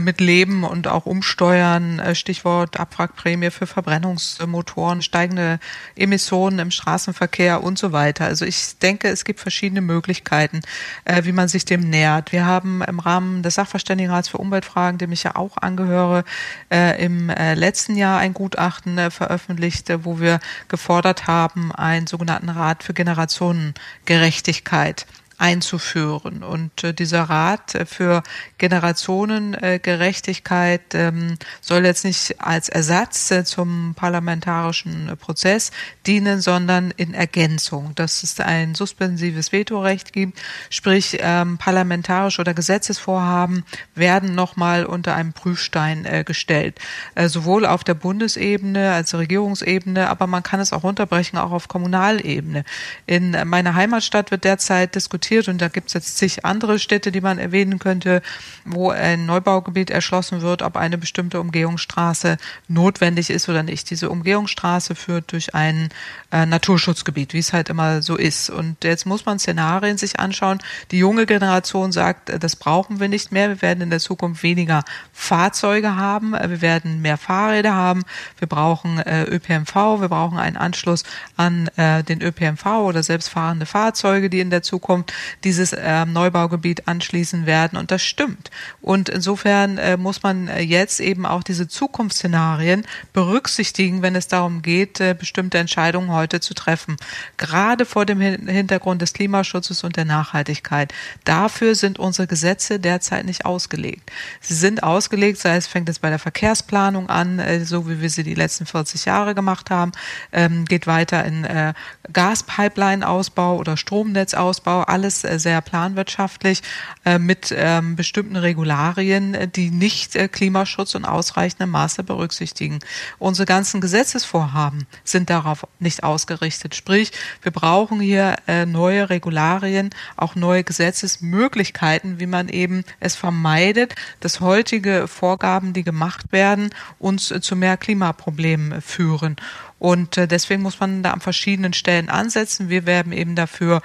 mit leben und auch umsteuern. Stichwort Abwrackprämie für Verbrennungsmotoren, steigende Emissionen im Straßenverkehr und so weiter. Also ich denke, es gibt verschiedene Möglichkeiten Möglichkeiten, äh, wie man sich dem nähert. Wir haben im Rahmen des Sachverständigenrats für Umweltfragen, dem ich ja auch angehöre, äh, im äh, letzten Jahr ein Gutachten veröffentlicht, wo wir gefordert haben, einen sogenannten Rat für Generationengerechtigkeit einzuführen. Und äh, dieser Rat äh, für Generationengerechtigkeit ähm, soll jetzt nicht als Ersatz äh, zum parlamentarischen Prozess dienen, sondern in Ergänzung, dass es ein suspensives Vetorecht gibt, sprich ähm, parlamentarische oder Gesetzesvorhaben werden nochmal unter einem Prüfstein äh, gestellt, äh, sowohl auf der Bundesebene als Regierungsebene, aber man kann es auch runterbrechen, auch auf Kommunalebene. In meiner Heimatstadt wird derzeit diskutiert, diskutiert und da gibt es jetzt zig andere Städte, die man erwähnen könnte, wo ein Neubaugebiet erschlossen wird, ob eine bestimmte Umgehungsstraße notwendig ist oder nicht. Diese Umgehungsstraße führt durch ein äh, Naturschutzgebiet, wie es halt immer so ist. Und jetzt muss man Szenarien sich anschauen. Die junge Generation sagt, äh, das brauchen wir nicht mehr. Wir werden in der Zukunft weniger Fahrzeuge haben. Äh, wir werden mehr Fahrräder haben. Wir brauchen äh, ÖPNV. Wir brauchen einen Anschluss an äh, den ÖPNV oder selbstfahrende Fahrzeuge, die in der Zukunft dieses äh, Neubaugebiet anschließen werden. Und das stimmt. Und insofern äh, muss man äh, jetzt eben auch diese Zukunftsszenarien berücksichtigen, wenn es darum geht, äh, bestimmte Entscheidungen heute zu treffen. Gerade vor dem Hintergrund des Klimaschutzes und der Nachhaltigkeit. Dafür sind unsere Gesetze derzeit nicht ausgelegt. Sie sind ausgelegt, sei es fängt es bei der Verkehrsplanung an, äh, so wie wir sie die letzten 40 Jahre gemacht haben, ähm, geht weiter in äh, Gaspipeline-Ausbau oder Stromnetzausbau, alles äh, sehr planwirtschaftlich äh, mit ähm, bestimmten Regularien, äh, die nicht Klimaschutz und ausreichendem Maße berücksichtigen. Unsere ganzen Gesetzesvorhaben sind darauf nicht ausgerichtet. Sprich, wir brauchen hier neue Regularien, auch neue Gesetzesmöglichkeiten, wie man eben es vermeidet, dass heutige Vorgaben, die gemacht werden, uns zu mehr Klimaproblemen führen. Und deswegen muss man da an verschiedenen Stellen ansetzen. Wir werben eben dafür,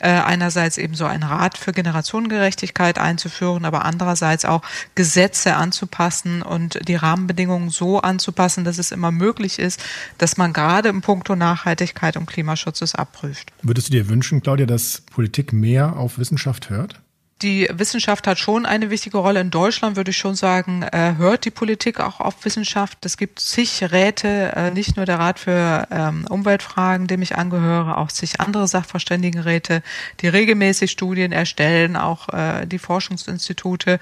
äh, einerseits eben so einen Rat für Generationengerechtigkeit einzuführen, aber andererseits auch Gesetze anzupassen und die Rahmenbedingungen so anzupassen, dass es immer möglich ist, dass man gerade im Punkto Nachhaltigkeit und Klimaschutz es abprüft. Würdest du dir wünschen, Claudia, dass Politik mehr auf Wissenschaft hört? Die Wissenschaft hat schon eine wichtige Rolle. In Deutschland würde ich schon sagen, äh, hört die Politik auch auf Wissenschaft. Es gibt zig Räte, äh, nicht nur der Rat für ähm, Umweltfragen, dem ich angehöre, auch zig andere Sachverständigenräte, die regelmäßig Studien erstellen, auch äh, die Forschungsinstitute,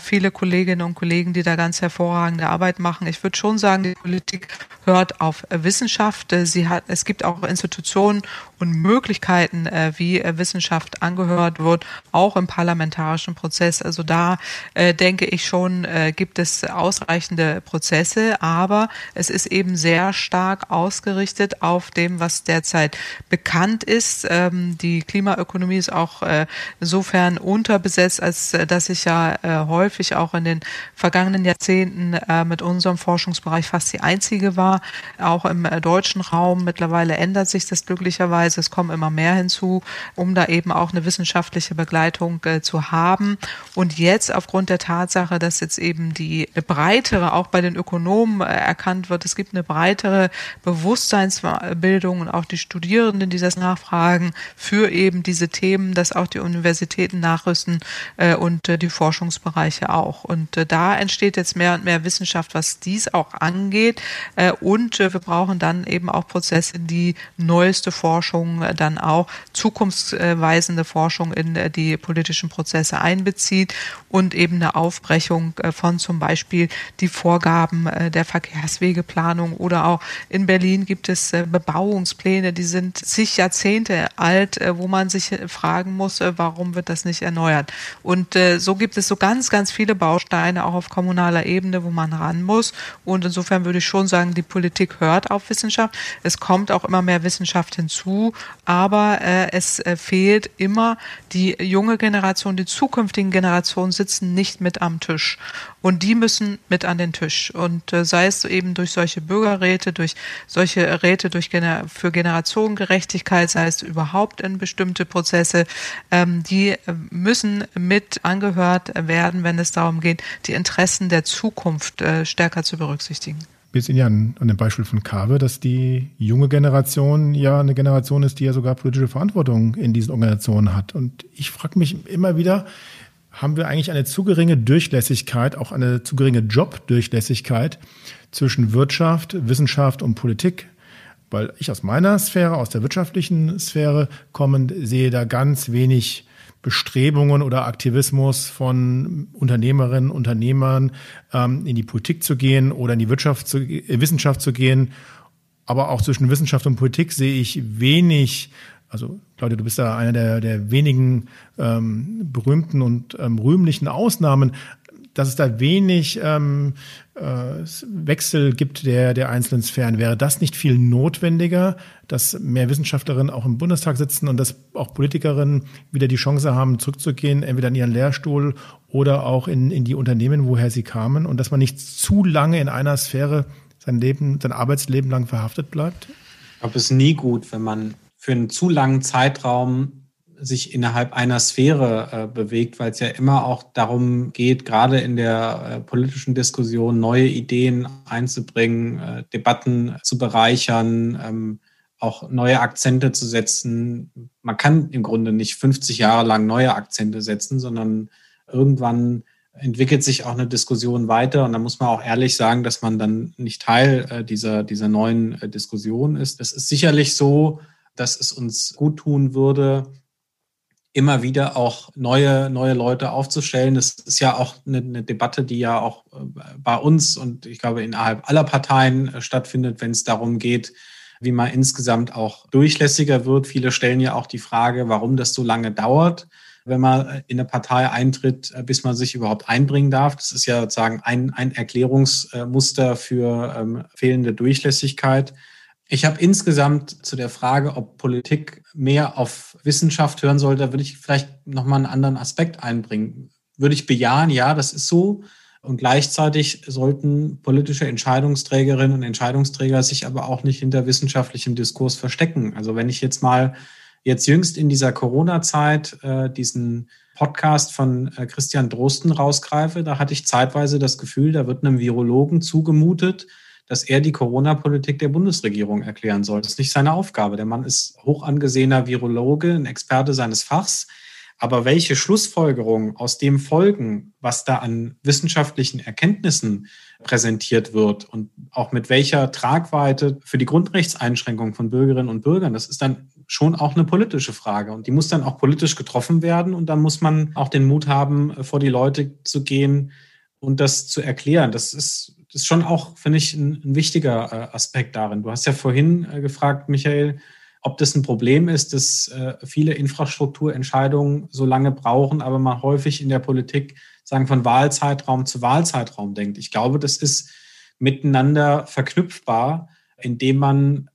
viele Kolleginnen und Kollegen, die da ganz hervorragende Arbeit machen. Ich würde schon sagen, die Politik hört auf Wissenschaft. Sie hat, es gibt auch Institutionen und Möglichkeiten, wie Wissenschaft angehört wird, auch im parlamentarischen Prozess. Also da äh, denke ich schon, äh, gibt es ausreichende Prozesse, aber es ist eben sehr stark ausgerichtet auf dem, was derzeit bekannt ist. Ähm, die Klimaökonomie ist auch äh, insofern unterbesetzt, als äh, dass ich ja äh, häufig auch in den vergangenen Jahrzehnten äh, mit unserem Forschungsbereich fast die einzige war, auch im äh, deutschen Raum. Mittlerweile ändert sich das glücklicherweise. Es kommen immer mehr hinzu, um da eben auch eine wissenschaftliche Begleitung äh, zu haben. Und jetzt aufgrund der Tatsache, dass jetzt eben die breitere, auch bei den Ökonomen äh, erkannt wird, es gibt eine breitere Bewusstseinsbildung und auch die Studierenden, die das nachfragen, für eben diese Themen, dass auch die Universitäten nachrüsten äh, und äh, die Forschungsbereiche auch. Und äh, da entsteht jetzt mehr und mehr Wissenschaft, was dies auch angeht. Äh, und wir brauchen dann eben auch Prozesse, die neueste Forschung dann auch zukunftsweisende Forschung in die politischen Prozesse einbezieht und eben eine Aufbrechung äh, von zum Beispiel die Vorgaben äh, der Verkehrswegeplanung oder auch in Berlin gibt es äh, Bebauungspläne, die sind zig Jahrzehnte alt, wo man sich fragen muss, warum wird das nicht erneuert? Und so gibt es so ganz, ganz viele Bausteine auch auf kommunaler Ebene, wo man ran muss. Und insofern würde ich schon sagen, die Politik hört auf Wissenschaft. Es kommt auch immer mehr Wissenschaft hinzu, aber es fehlt immer die junge Generation, die zukünftigen Generationen sitzen nicht mit am Tisch. Und die müssen mit an den Tisch. Und äh, sei es eben durch solche Bürgerräte, durch solche Räte durch Gener für Generationengerechtigkeit, sei es überhaupt in bestimmte Prozesse, ähm, die äh, müssen mit angehört werden, wenn es darum geht, die Interessen der Zukunft äh, stärker zu berücksichtigen Wir sehen ja an, dem Beispiel von Kabe, dass die junge Generation ja eine Generation ist, die ja sogar politische Verantwortung in diesen Organisationen hat. Und ich frage mich immer wieder, haben wir eigentlich eine zu geringe Durchlässigkeit, auch eine zu geringe Jobdurchlässigkeit zwischen Wirtschaft, Wissenschaft und Politik. Weil ich aus meiner Sphäre, aus der wirtschaftlichen Sphäre kommend, sehe da ganz wenig Bestrebungen oder Aktivismus von Unternehmerinnen, Unternehmern, ähm, in die Politik zu gehen oder in die Wirtschaft zu, äh, Wissenschaft zu gehen. Aber auch zwischen Wissenschaft und Politik sehe ich wenig also Claudia, du bist da einer der, der wenigen ähm, berühmten und ähm, rühmlichen Ausnahmen, dass es da wenig ähm, äh, Wechsel gibt der, der einzelnen Sphären. Wäre das nicht viel notwendiger, dass mehr Wissenschaftlerinnen auch im Bundestag sitzen und dass auch Politikerinnen wieder die Chance haben, zurückzugehen, entweder in ihren Lehrstuhl oder auch in, in die Unternehmen, woher sie kamen und dass man nicht zu lange in einer Sphäre sein Leben, sein Arbeitsleben lang verhaftet bleibt? Ich glaube, es ist nie gut, wenn man für einen zu langen Zeitraum sich innerhalb einer Sphäre äh, bewegt, weil es ja immer auch darum geht, gerade in der äh, politischen Diskussion neue Ideen einzubringen, äh, Debatten zu bereichern, ähm, auch neue Akzente zu setzen. Man kann im Grunde nicht 50 Jahre lang neue Akzente setzen, sondern irgendwann entwickelt sich auch eine Diskussion weiter und da muss man auch ehrlich sagen, dass man dann nicht Teil äh, dieser, dieser neuen äh, Diskussion ist. Es ist sicherlich so, dass es uns gut tun würde, immer wieder auch neue, neue Leute aufzustellen. Das ist ja auch eine, eine, Debatte, die ja auch äh, bei uns und ich glaube innerhalb aller Parteien äh, stattfindet, wenn es darum geht, wie man insgesamt auch durchlässiger wird. Viele stellen ja auch die Frage, warum das so lange dauert, wenn man in eine Partei eintritt, äh, bis man sich überhaupt einbringen darf. Das ist ja sozusagen ein, ein Erklärungsmuster für ähm, fehlende Durchlässigkeit. Ich habe insgesamt zu der Frage, ob Politik mehr auf Wissenschaft hören soll, da würde ich vielleicht nochmal einen anderen Aspekt einbringen. Würde ich bejahen, ja, das ist so. Und gleichzeitig sollten politische Entscheidungsträgerinnen und Entscheidungsträger sich aber auch nicht hinter wissenschaftlichem Diskurs verstecken. Also wenn ich jetzt mal jetzt jüngst in dieser Corona-Zeit äh, diesen Podcast von äh, Christian Drosten rausgreife, da hatte ich zeitweise das Gefühl, da wird einem Virologen zugemutet, dass er die Corona-Politik der Bundesregierung erklären soll. Das ist nicht seine Aufgabe. Der Mann ist hoch angesehener Virologe, ein Experte seines Fachs. Aber welche Schlussfolgerungen aus dem folgen, was da an wissenschaftlichen Erkenntnissen präsentiert wird und auch mit welcher Tragweite für die Grundrechtseinschränkung von Bürgerinnen und Bürgern, das ist dann schon auch eine politische Frage. Und die muss dann auch politisch getroffen werden. Und dann muss man auch den Mut haben, vor die Leute zu gehen und das zu erklären. Das ist, ist schon auch, finde ich, ein, ein wichtiger äh, Aspekt darin. Du hast ja vorhin äh, gefragt, Michael, ob das ein Problem ist, dass äh, viele Infrastrukturentscheidungen so lange brauchen, aber man häufig in der Politik sagen von Wahlzeitraum zu Wahlzeitraum denkt. Ich glaube, das ist miteinander verknüpfbar, indem man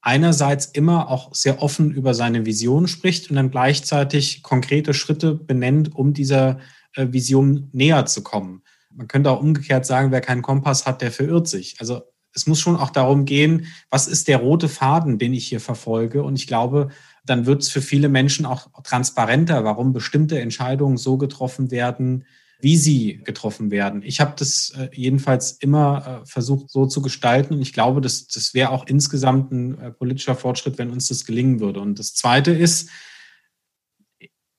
einerseits immer auch sehr offen über seine Vision spricht und dann gleichzeitig konkrete Schritte benennt, um dieser Vision näher zu kommen. Man könnte auch umgekehrt sagen, wer keinen Kompass hat, der verirrt sich. Also es muss schon auch darum gehen, was ist der rote Faden, den ich hier verfolge. Und ich glaube, dann wird es für viele Menschen auch transparenter, warum bestimmte Entscheidungen so getroffen werden, wie sie getroffen werden. Ich habe das äh, jedenfalls immer äh, versucht so zu gestalten und ich glaube, das, das wäre auch insgesamt ein äh, politischer Fortschritt, wenn uns das gelingen würde. Und das Zweite ist,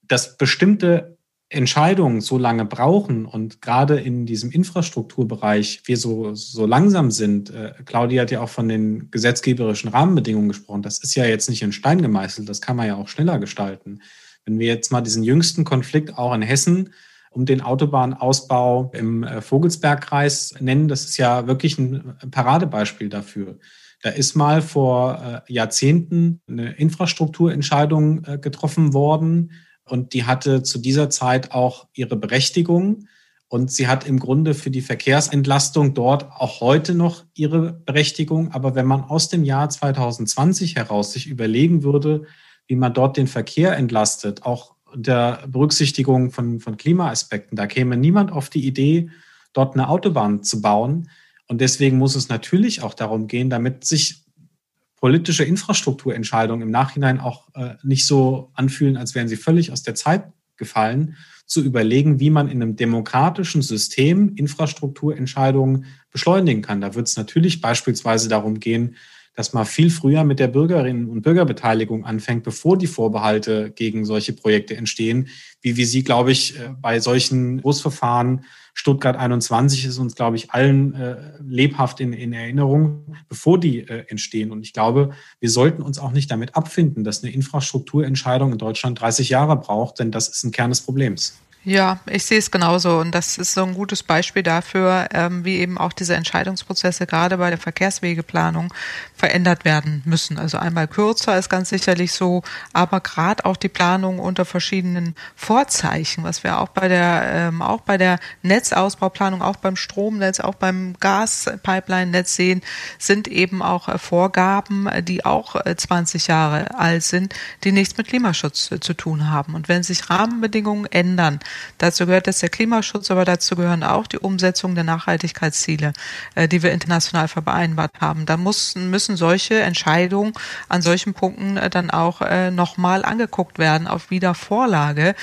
dass bestimmte Entscheidungen so lange brauchen und gerade in diesem Infrastrukturbereich wir so, so langsam sind. Äh, Claudia hat ja auch von den gesetzgeberischen Rahmenbedingungen gesprochen. Das ist ja jetzt nicht in Stein gemeißelt, das kann man ja auch schneller gestalten. Wenn wir jetzt mal diesen jüngsten Konflikt auch in Hessen um den Autobahnausbau im äh, Vogelsbergkreis nennen. Das ist ja wirklich ein Paradebeispiel dafür. Da ist mal vor äh, Jahrzehnten eine Infrastrukturentscheidung äh, getroffen worden und die hatte zu dieser Zeit auch ihre Berechtigung. Und sie hat im Grunde für die Verkehrsentlastung dort auch heute noch ihre Berechtigung. Aber wenn man aus dem Jahr 2020 heraus sich überlegen würde, wie man dort den Verkehr entlastet, auch unter Berücksichtigung von, von Klimaaspekten. Da käme niemand auf die Idee, dort eine Autobahn zu bauen. Und deswegen muss es natürlich auch darum gehen, damit sich politische Infrastrukturentscheidungen im Nachhinein auch äh, nicht so anfühlen, als wären sie völlig aus der Zeit gefallen, zu überlegen, wie man in einem demokratischen System Infrastrukturentscheidungen beschleunigen kann. Da wird es natürlich beispielsweise darum gehen, dass man viel früher mit der Bürgerinnen- und Bürgerbeteiligung anfängt, bevor die Vorbehalte gegen solche Projekte entstehen, wie wir sie, glaube ich, äh, bei solchen Großverfahren Stuttgart 21 ist uns, glaube ich, allen äh, lebhaft in, in Erinnerung, bevor die äh, entstehen. Und ich glaube, wir sollten uns auch nicht damit abfinden, dass eine Infrastrukturentscheidung in Deutschland 30 Jahre braucht, denn das ist ein Kern des Problems. Ja, ich sehe es genauso und das ist so ein gutes Beispiel dafür, ähm, wie eben auch diese Entscheidungsprozesse gerade bei der Verkehrswegeplanung verändert werden müssen. Also einmal kürzer ist ganz sicherlich so, aber gerade auch die Planung unter verschiedenen Vorzeichen, was wir auch bei der ähm, auch bei der Netzausbauplanung, auch beim Stromnetz, auch beim Gaspipeline-Netz sehen, sind eben auch äh, Vorgaben, die auch 20 äh, Jahre alt sind, die nichts mit Klimaschutz äh, zu tun haben. Und wenn sich Rahmenbedingungen ändern, Dazu gehört jetzt der Klimaschutz, aber dazu gehören auch die Umsetzung der Nachhaltigkeitsziele, äh, die wir international vereinbart haben. Da muss, müssen solche Entscheidungen an solchen Punkten äh, dann auch äh, nochmal angeguckt werden auf Wiedervorlage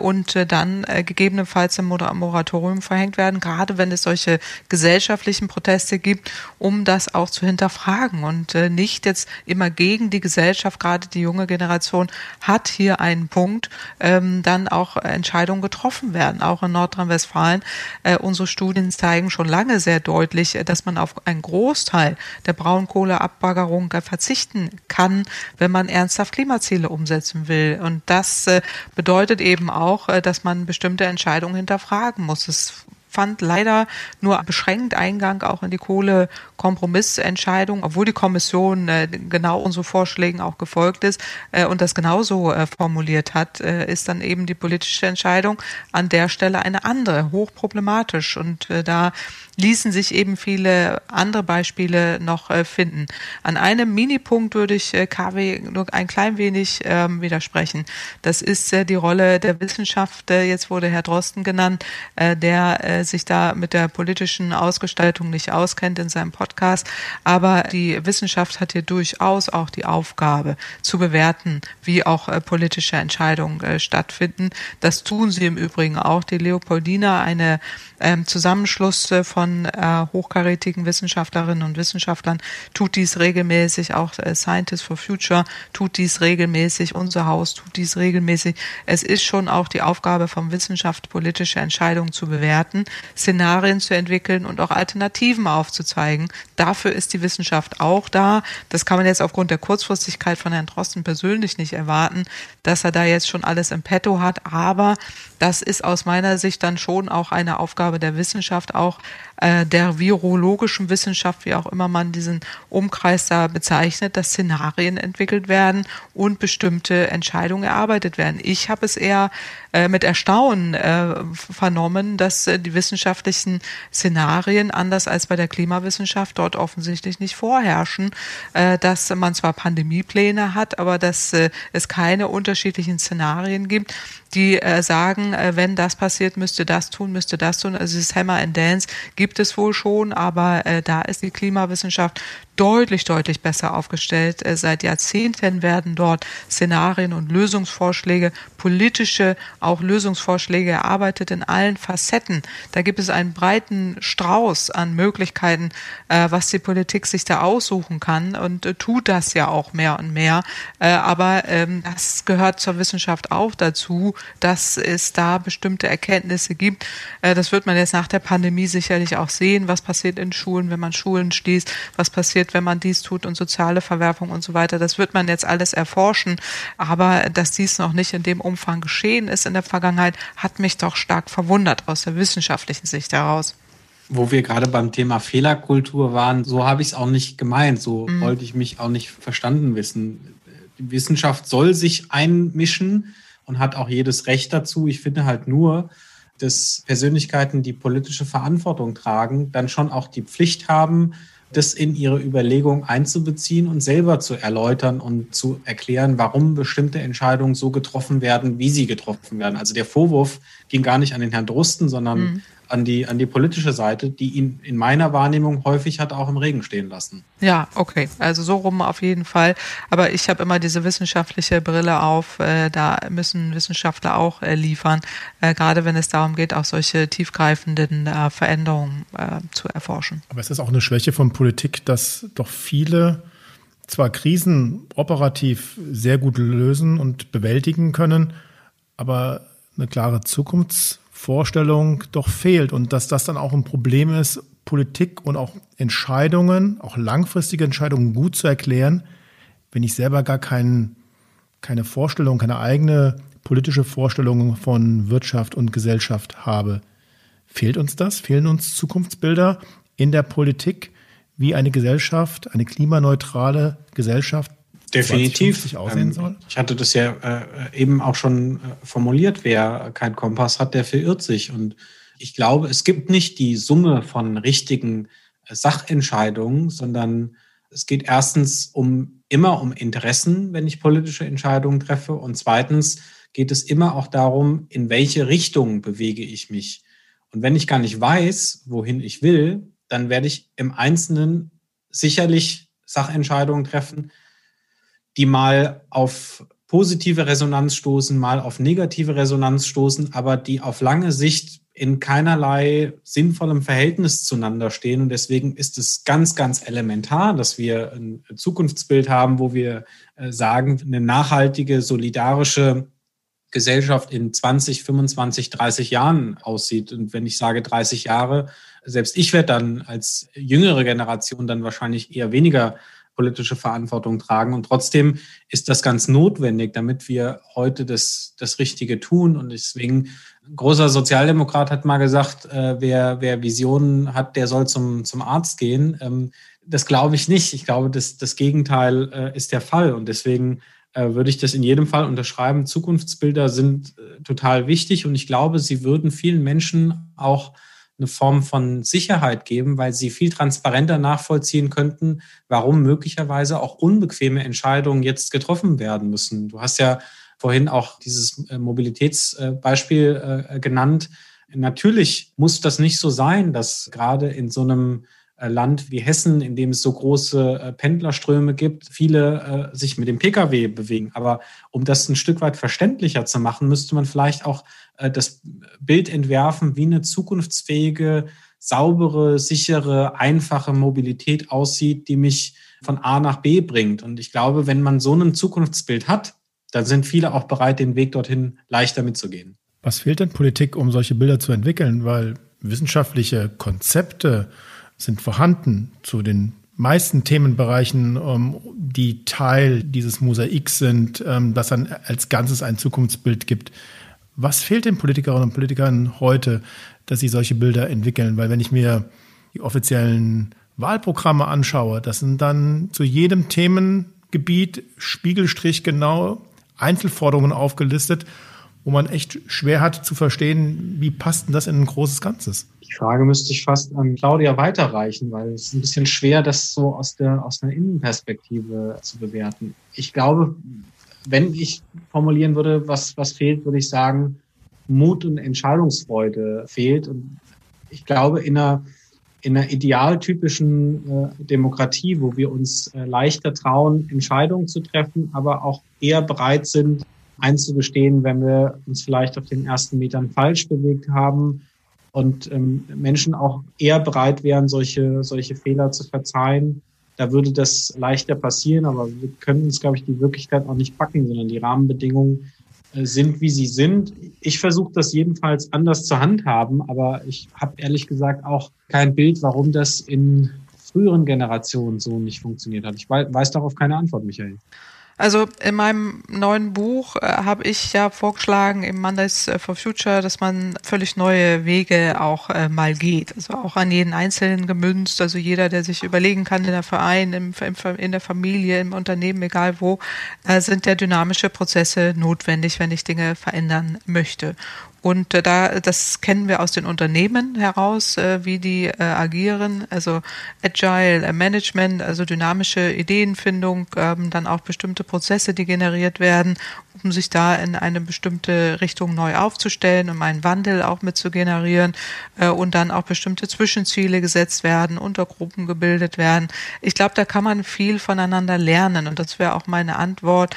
und dann gegebenenfalls ein Moratorium verhängt werden, gerade wenn es solche gesellschaftlichen Proteste gibt, um das auch zu hinterfragen und nicht jetzt immer gegen die Gesellschaft, gerade die junge Generation hat hier einen Punkt, ähm, dann auch Entscheidungen getroffen werden, auch in Nordrhein-Westfalen. Äh, unsere Studien zeigen schon lange sehr deutlich, äh, dass man auf einen Großteil der Braunkohleabbaggerung äh, verzichten kann, wenn man ernsthaft Klimaziele umsetzen will. Und das äh, bedeutet eben auch, äh, dass man bestimmte Entscheidungen hinterfragen muss. Es fand leider nur beschränkt Eingang auch in die Kohlekompromissentscheidung, obwohl die Kommission äh, genau unseren Vorschlägen auch gefolgt ist äh, und das genauso äh, formuliert hat, ist dann eben die politische Entscheidung an der Stelle eine andere, hochproblematisch. Und da ließen sich eben viele andere Beispiele noch äh, finden. An einem Minipunkt würde ich äh, KW nur ein klein wenig ähm, widersprechen. Das ist äh, die Rolle der Wissenschaft. Jetzt wurde Herr Drosten genannt, der sich da mit der politischen Ausgestaltung nicht auskennt in seinem Podcast. Aber die Wissenschaft hat hier durchaus auch die Aufgabe zu bewerten, wie auch politische Entscheidungen stattfinden. Das tun sie im Übrigen auch. Die Leopoldina, eine ähm, Zusammenschluss von von äh, hochkarätigen Wissenschaftlerinnen und Wissenschaftlern, tut dies regelmäßig, auch äh, Scientists for Future tut dies regelmäßig, unser Haus tut dies regelmäßig. Es ist schon auch die Aufgabe von Wissenschaft, politische Entscheidungen zu bewerten, Szenarien zu entwickeln und auch Alternativen aufzuzeigen. Dafür ist die Wissenschaft auch da. Das kann man jetzt aufgrund der Kurzfristigkeit von Herrn Drosten persönlich nicht erwarten, dass er da jetzt schon alles im Petto hat. Aber das ist aus meiner Sicht dann schon auch eine Aufgabe der Wissenschaft, auch äh, der virologischen Wissenschaft, wie auch immer man diesen Umkreis da bezeichnet, dass Szenarien entwickelt werden und bestimmte Entscheidungen erarbeitet werden. Ich habe es eher äh, mit Erstaunen äh, vernommen, dass äh, die wissenschaftlichen Szenarien, anders als bei der Klimawissenschaft, dort offensichtlich nicht vorherrschen, äh, dass man zwar Pandemiepläne hat, aber dass äh, es keine unterschiedlichen Szenarien gibt, die äh, sagen, äh, wenn das passiert, müsste das tun, müsste das tun. Also dieses Hammer and Dance gibt es wohl schon, aber äh, da ist die Klimawissenschaft deutlich, deutlich besser aufgestellt. Äh, seit Jahrzehnten werden dort Szenarien und Lösungsvorschläge, politische auch Lösungsvorschläge erarbeitet in allen Facetten. Da gibt es einen breiten Strauß an Möglichkeiten, äh, was die Politik sich da aussuchen kann und äh, tut das ja auch mehr und mehr. aber ähm, das gehört zur Wissenschaft auch dazu, dass es da bestimmte Erkenntnisse gibt. das wird man jetzt nach der Pandemie sicherlich auch sehen, was passiert in Schulen, wenn man Schulen schließt, was passiert passiert, wenn man dies tut und soziale Verwerfung und so weiter. Das wird man jetzt alles erforschen. Aber dass dies noch nicht in dem Umfang geschehen ist in der Vergangenheit, hat mich doch stark verwundert aus der wissenschaftlichen Sicht heraus wo wir gerade beim Thema Fehlerkultur waren, so habe ich es auch nicht gemeint, so mhm. wollte ich mich auch nicht verstanden wissen. Die Wissenschaft soll sich einmischen und hat auch jedes Recht dazu. Ich finde halt nur, dass Persönlichkeiten, die politische Verantwortung tragen, dann schon auch die Pflicht haben, das in ihre Überlegung einzubeziehen und selber zu erläutern und zu erklären, warum bestimmte Entscheidungen so getroffen werden, wie sie getroffen werden. Also der Vorwurf ging gar nicht an den Herrn Drosten, sondern mhm an die, an die politische Seite, die ihn in meiner Wahrnehmung häufig hat auch im Regen stehen lassen. Ja, okay. Also so rum auf jeden Fall. Aber ich habe immer diese wissenschaftliche Brille auf. Äh, da müssen Wissenschaftler auch äh, liefern, äh, gerade wenn es darum geht, auch solche tiefgreifenden äh, Veränderungen äh, zu erforschen. Aber es ist auch eine Schwäche von Politik, dass doch viele zwar Krisen operativ sehr gut lösen und bewältigen können, aber eine klare Zukunfts Vorstellung doch fehlt und dass das dann auch ein Problem ist, Politik und auch Entscheidungen, auch langfristige Entscheidungen gut zu erklären, wenn ich selber gar kein, keine Vorstellung, keine eigene politische Vorstellung von Wirtschaft und Gesellschaft habe. Fehlt uns das? Fehlen uns Zukunftsbilder in der Politik, wie eine Gesellschaft, eine klimaneutrale Gesellschaft Definitiv. aussehen ähm, soll? Ich hatte das ja äh, eben auch schon äh, formuliert. Wer keinen Kompass hat, der verirrt sich. Und ich glaube, es gibt nicht die Summe von richtigen äh, Sachentscheidungen, sondern es geht erstens um immer um Interessen, wenn ich politische Entscheidungen treffe. Und zweitens geht es immer auch darum, in welche Richtung bewege ich mich. Und wenn ich gar nicht weiß, wohin ich will, dann werde ich im Einzelnen sicherlich Sachentscheidungen treffen, die mal auf positive Resonanz stoßen, mal auf negative Resonanz stoßen, aber die auf lange Sicht in keinerlei sinnvollem Verhältnis zueinander stehen. Und deswegen ist es ganz, ganz elementar, dass wir ein Zukunftsbild haben, wo wir äh, sagen, eine nachhaltige, solidarische Gesellschaft in 20, 25, 30 Jahren aussieht. Und wenn ich sage 30 Jahre, selbst ich werde dann als jüngere Generation dann wahrscheinlich eher weniger politische Verantwortung tragen. Und trotzdem ist das ganz notwendig, damit wir heute das, das Richtige tun. Und deswegen, ein großer Sozialdemokrat hat mal gesagt, äh, wer, wer Visionen hat, der soll zum, zum Arzt gehen. Ähm, das glaube ich nicht. Ich glaube, das, das Gegenteil äh, ist der Fall. Und deswegen äh, würde ich das in jedem Fall unterschreiben. Zukunftsbilder sind äh, total wichtig und ich glaube, sie würden vielen Menschen auch eine Form von Sicherheit geben, weil sie viel transparenter nachvollziehen könnten, warum möglicherweise auch unbequeme Entscheidungen jetzt getroffen werden müssen. Du hast ja vorhin auch dieses äh, Mobilitätsbeispiel äh, genannt. Natürlich muss das nicht so sein, dass gerade in so einem äh, Land wie Hessen, in dem es so große äh, Pendlerströme gibt, viele äh, sich mit dem Pkw bewegen. Aber um das ein Stück weit verständlicher zu machen, müsste man vielleicht auch das Bild entwerfen, wie eine zukunftsfähige, saubere, sichere, einfache Mobilität aussieht, die mich von A nach B bringt. Und ich glaube, wenn man so ein Zukunftsbild hat, dann sind viele auch bereit, den Weg dorthin leichter mitzugehen. Was fehlt denn Politik, um solche Bilder zu entwickeln? Weil wissenschaftliche Konzepte sind vorhanden zu den meisten Themenbereichen, ähm, die Teil dieses Mosaiks sind, ähm, das dann als Ganzes ein Zukunftsbild gibt. Was fehlt den Politikerinnen und Politikern heute, dass sie solche Bilder entwickeln? Weil wenn ich mir die offiziellen Wahlprogramme anschaue, das sind dann zu jedem Themengebiet Spiegelstrich genau Einzelforderungen aufgelistet, wo man echt schwer hat zu verstehen, wie passt denn das in ein großes Ganzes? Die Frage müsste ich fast an Claudia weiterreichen, weil es ist ein bisschen schwer, das so aus der aus einer Innenperspektive zu bewerten. Ich glaube, wenn ich formulieren würde, was, was fehlt, würde ich sagen, Mut und Entscheidungsfreude fehlt. Und ich glaube, in einer, in einer idealtypischen äh, Demokratie, wo wir uns äh, leichter trauen, Entscheidungen zu treffen, aber auch eher bereit sind, einzugestehen, wenn wir uns vielleicht auf den ersten Metern falsch bewegt haben und ähm, Menschen auch eher bereit wären, solche, solche Fehler zu verzeihen, da würde das leichter passieren, aber wir können uns, glaube ich, die Wirklichkeit auch nicht packen, sondern die Rahmenbedingungen äh, sind, wie sie sind. Ich versuche das jedenfalls anders zu handhaben, aber ich habe ehrlich gesagt auch kein Bild, warum das in früheren Generationen so nicht funktioniert hat. Ich weiß darauf keine Antwort, Michael. Also in meinem neuen Buch äh, habe ich ja vorgeschlagen im Mondays äh, for Future, dass man völlig neue Wege auch äh, mal geht. Also auch an jeden Einzelnen gemünzt. Also jeder, der sich überlegen kann in der Verein, im, im, in der Familie, im Unternehmen, egal wo, äh, sind ja dynamische Prozesse notwendig, wenn ich Dinge verändern möchte. Und äh, da, das kennen wir aus den Unternehmen heraus, äh, wie die äh, agieren. Also Agile Management, also dynamische Ideenfindung, ähm, dann auch bestimmte Prozesse, die generiert werden, um sich da in eine bestimmte Richtung neu aufzustellen, um einen Wandel auch mit zu generieren äh, und dann auch bestimmte Zwischenziele gesetzt werden, Untergruppen gebildet werden. Ich glaube, da kann man viel voneinander lernen und das wäre auch meine Antwort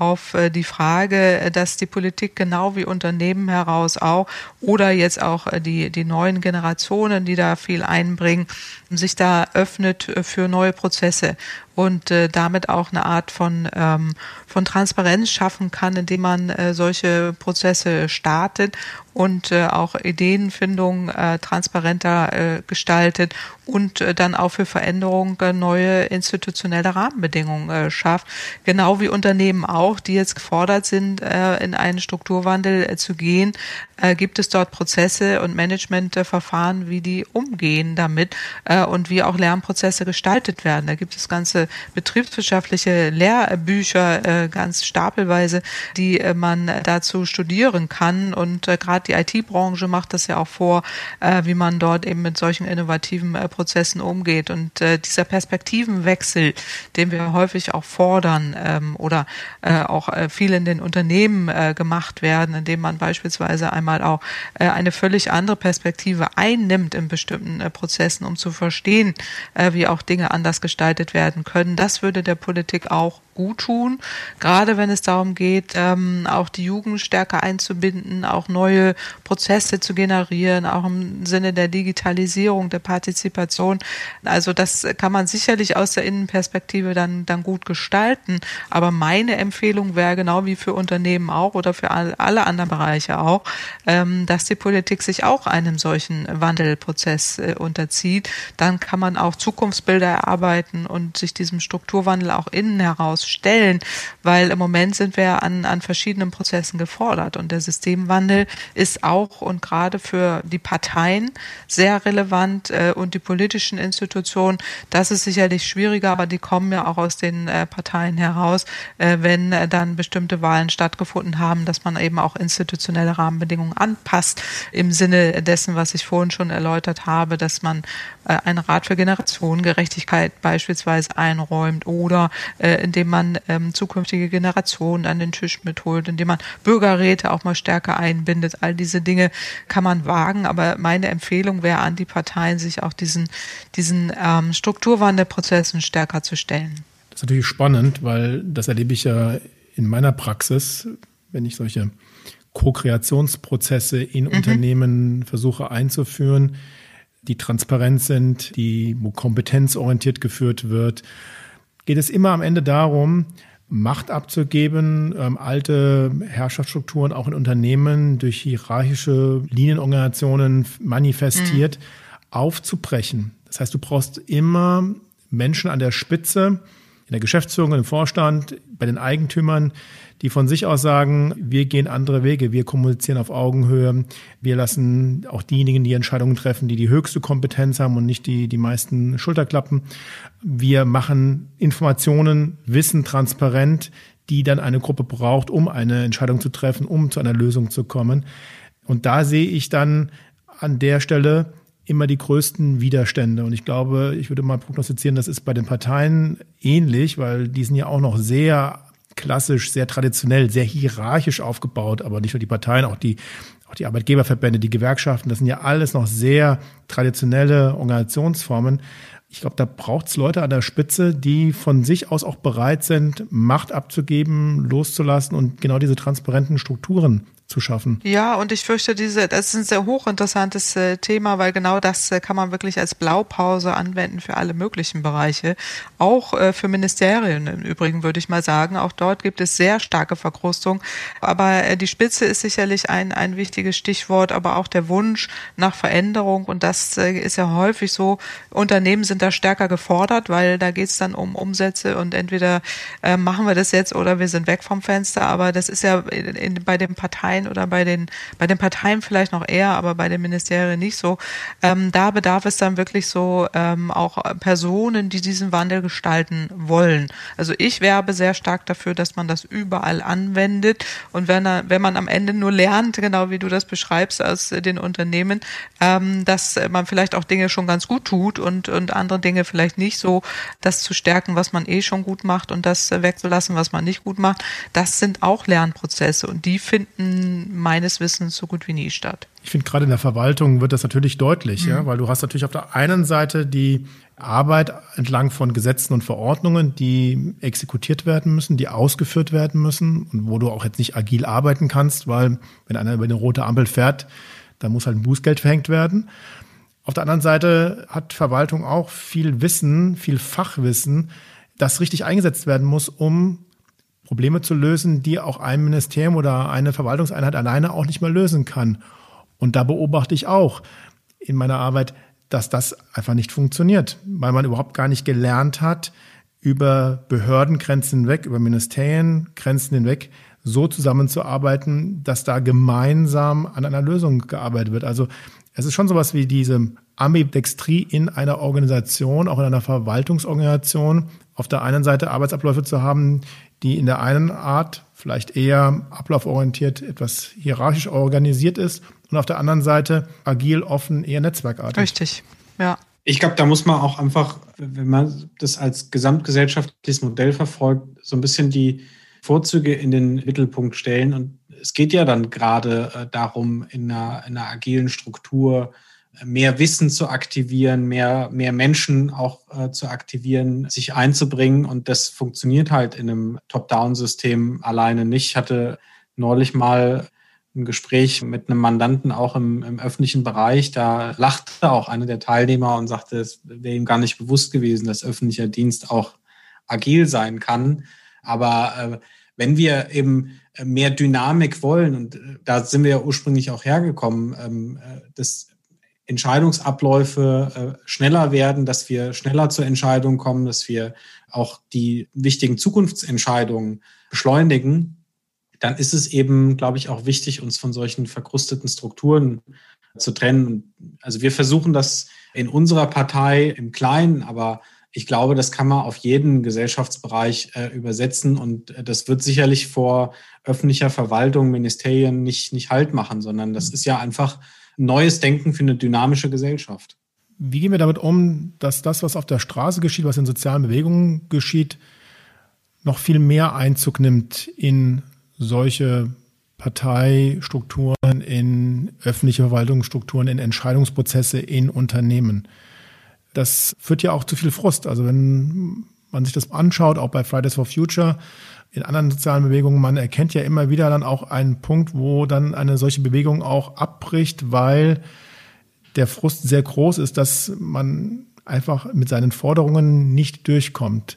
auf äh, die Frage, äh, dass die Politik genau wie Unternehmen heraus auch oder jetzt auch äh, die, die neuen Generationen, die da viel einbringen, sich da öffnet für neue Prozesse und äh, damit auch eine Art von, ähm, von Transparenz schaffen kann, indem man äh, solche Prozesse startet und äh, auch Ideenfindung äh, transparenter äh, gestaltet und äh, dann auch für Veränderungen äh, neue institutionelle Rahmenbedingungen äh, schafft. Genau wie Unternehmen auch, die jetzt gefordert sind, äh, in einen Strukturwandel äh, zu gehen, äh, gibt es dort Prozesse und Managementverfahren, wie die umgehen damit äh, und wie auch Lernprozesse gestaltet werden. Da gibt es ganze betriebswirtschaftliche Lehrbücher, äh, ganz stapelweise, die äh, man dazu studieren kann. Und äh, gerade die IT-Branche macht das ja auch vor, äh, wie man dort eben mit solchen innovativen äh, Prozessen umgeht. Und äh, dieser Perspektivenwechsel, den wir häufig auch fordern ähm, oder auch viel in den Unternehmen gemacht werden, indem man beispielsweise einmal mal auch eine völlig andere Perspektive einnimmt in bestimmten Prozessen, um zu verstehen, wie auch Dinge anders gestaltet werden können. Das würde der Politik auch gut tun, gerade wenn es darum geht, ähm, auch die Jugend stärker einzubinden, auch neue Prozesse zu generieren, auch im Sinne der Digitalisierung, der Partizipation. Also das kann man sicherlich aus der Innenperspektive dann, dann gut gestalten. Aber meine Empfehlung wäre genau wie für Unternehmen auch oder für alle anderen Bereiche auch, ähm, dass die Politik sich auch einem solchen Wandelprozess äh, unterzieht. Dann kann man auch Zukunftsbilder erarbeiten und sich diesem Strukturwandel auch innen heraus stellen, weil im Moment sind wir an, an verschiedenen Prozessen gefordert und der Systemwandel ist auch und gerade für die Parteien sehr relevant äh, und die politischen Institutionen, das ist sicherlich schwieriger, aber die kommen ja auch aus den äh, Parteien heraus, äh, wenn äh, dann bestimmte Wahlen stattgefunden haben, dass man eben auch institutionelle Rahmenbedingungen anpasst im Sinne dessen, was ich vorhin schon erläutert habe, dass man äh, einen Rat für Generationengerechtigkeit beispielsweise einräumt oder äh, indem man man ähm, zukünftige Generationen an den Tisch mitholt, indem man Bürgerräte auch mal stärker einbindet. All diese Dinge kann man wagen, aber meine Empfehlung wäre an die Parteien, sich auch diesen, diesen ähm, Strukturwandelprozessen stärker zu stellen. Das ist natürlich spannend, weil das erlebe ich ja in meiner Praxis, wenn ich solche Co-Kreationsprozesse in mhm. Unternehmen versuche einzuführen, die transparent sind, die, wo kompetenzorientiert geführt wird, geht es immer am Ende darum, Macht abzugeben, ähm, alte Herrschaftsstrukturen auch in Unternehmen durch hierarchische Linienorganisationen manifestiert, mhm. aufzubrechen. Das heißt, du brauchst immer Menschen an der Spitze, in der Geschäftsführung, im Vorstand, bei den Eigentümern, die von sich aus sagen, wir gehen andere Wege, wir kommunizieren auf Augenhöhe, wir lassen auch diejenigen die Entscheidungen treffen, die die höchste Kompetenz haben und nicht die, die meisten Schulterklappen. Wir machen Informationen, Wissen transparent, die dann eine Gruppe braucht, um eine Entscheidung zu treffen, um zu einer Lösung zu kommen. Und da sehe ich dann an der Stelle immer die größten Widerstände. Und ich glaube, ich würde mal prognostizieren, das ist bei den Parteien ähnlich, weil die sind ja auch noch sehr klassisch, sehr traditionell, sehr hierarchisch aufgebaut, aber nicht nur die Parteien, auch die, auch die Arbeitgeberverbände, die Gewerkschaften, das sind ja alles noch sehr traditionelle Organisationsformen. Ich glaube, da braucht es Leute an der Spitze, die von sich aus auch bereit sind, Macht abzugeben, loszulassen und genau diese transparenten Strukturen zu schaffen. Ja, und ich fürchte, diese, das ist ein sehr hochinteressantes äh, Thema, weil genau das äh, kann man wirklich als Blaupause anwenden für alle möglichen Bereiche. Auch äh, für Ministerien im Übrigen würde ich mal sagen. Auch dort gibt es sehr starke Verkrustung. Aber die Spitze ist sicherlich ein, ein wichtiges Stichwort, aber auch der Wunsch nach Veränderung. Und das ist ja häufig so. Unternehmen sind da stärker gefordert, weil da geht es dann um Umsätze und entweder machen wir das jetzt oder wir sind weg vom Fenster. Aber das ist ja in, in, bei den Parteien Parteien oder bei den, bei den Parteien vielleicht noch eher, aber bei den Ministerien nicht so. Ähm, da bedarf es dann wirklich so ähm, auch Personen, die diesen Wandel gestalten wollen. Also ich werbe sehr stark dafür, dass man das überall anwendet und wenn, wenn man am Ende nur lernt, genau wie du das beschreibst aus den Unternehmen, ähm, dass man vielleicht auch Dinge schon ganz gut tut und, und andere Dinge vielleicht nicht so, das zu stärken, was man eh schon gut macht und das wegzulassen, was man nicht gut macht, das sind auch Lernprozesse und die finden meines Wissens so gut wie nie statt. Ich finde, gerade in der Verwaltung wird das natürlich deutlich, mhm. ja, weil du hast natürlich auf der einen Seite die Arbeit entlang von Gesetzen und Verordnungen, die exekutiert werden müssen, die ausgeführt werden müssen und wo du auch jetzt nicht agil arbeiten kannst, weil wenn einer über eine rote Ampel fährt, dann muss halt ein Bußgeld verhängt werden. Auf der anderen Seite hat Verwaltung auch viel Wissen, viel Fachwissen, das richtig eingesetzt werden muss, um Probleme zu lösen, die auch ein Ministerium oder eine Verwaltungseinheit alleine auch nicht mehr lösen kann. Und da beobachte ich auch in meiner Arbeit, dass das einfach nicht funktioniert, weil man überhaupt gar nicht gelernt hat, über Behördengrenzen hinweg, über Ministeriengrenzen hinweg so zusammenzuarbeiten, dass da gemeinsam an einer Lösung gearbeitet wird. Also es ist schon sowas wie diese Ambidextrie in einer Organisation, auch in einer Verwaltungsorganisation, auf der einen Seite Arbeitsabläufe zu haben, die in der einen Art vielleicht eher ablauforientiert, etwas hierarchisch organisiert ist und auf der anderen Seite agil, offen, eher netzwerkartig. Richtig, ja. Ich glaube, da muss man auch einfach, wenn man das als gesamtgesellschaftliches Modell verfolgt, so ein bisschen die Vorzüge in den Mittelpunkt stellen. Und es geht ja dann gerade äh, darum, in einer, in einer agilen Struktur mehr Wissen zu aktivieren, mehr, mehr Menschen auch äh, zu aktivieren, sich einzubringen. Und das funktioniert halt in einem Top-Down-System alleine nicht. Ich hatte neulich mal ein Gespräch mit einem Mandanten auch im, im öffentlichen Bereich. Da lachte auch einer der Teilnehmer und sagte, es wäre ihm gar nicht bewusst gewesen, dass öffentlicher Dienst auch agil sein kann. Aber äh, wenn wir eben mehr Dynamik wollen, und äh, da sind wir ja ursprünglich auch hergekommen, ähm, äh, das Entscheidungsabläufe äh, schneller werden, dass wir schneller zur Entscheidung kommen, dass wir auch die wichtigen Zukunftsentscheidungen beschleunigen, dann ist es eben, glaube ich, auch wichtig, uns von solchen verkrusteten Strukturen zu trennen. Also wir versuchen das in unserer Partei im Kleinen, aber ich glaube, das kann man auf jeden Gesellschaftsbereich äh, übersetzen und äh, das wird sicherlich vor öffentlicher Verwaltung, Ministerien nicht, nicht Halt machen, sondern das ist ja einfach neues Denken für eine dynamische Gesellschaft. Wie gehen wir damit um, dass das, was auf der Straße geschieht, was in sozialen Bewegungen geschieht, noch viel mehr Einzug nimmt in solche Parteistrukturen, in öffentliche Verwaltungsstrukturen, in Entscheidungsprozesse, in Unternehmen. Das führt ja auch zu viel Frust. Also wenn man sich das anschaut, auch bei Fridays for Future, in anderen sozialen Bewegungen, man erkennt ja immer wieder dann auch einen Punkt, wo dann eine solche Bewegung auch abbricht, weil der Frust sehr groß ist, dass man einfach mit seinen Forderungen nicht durchkommt.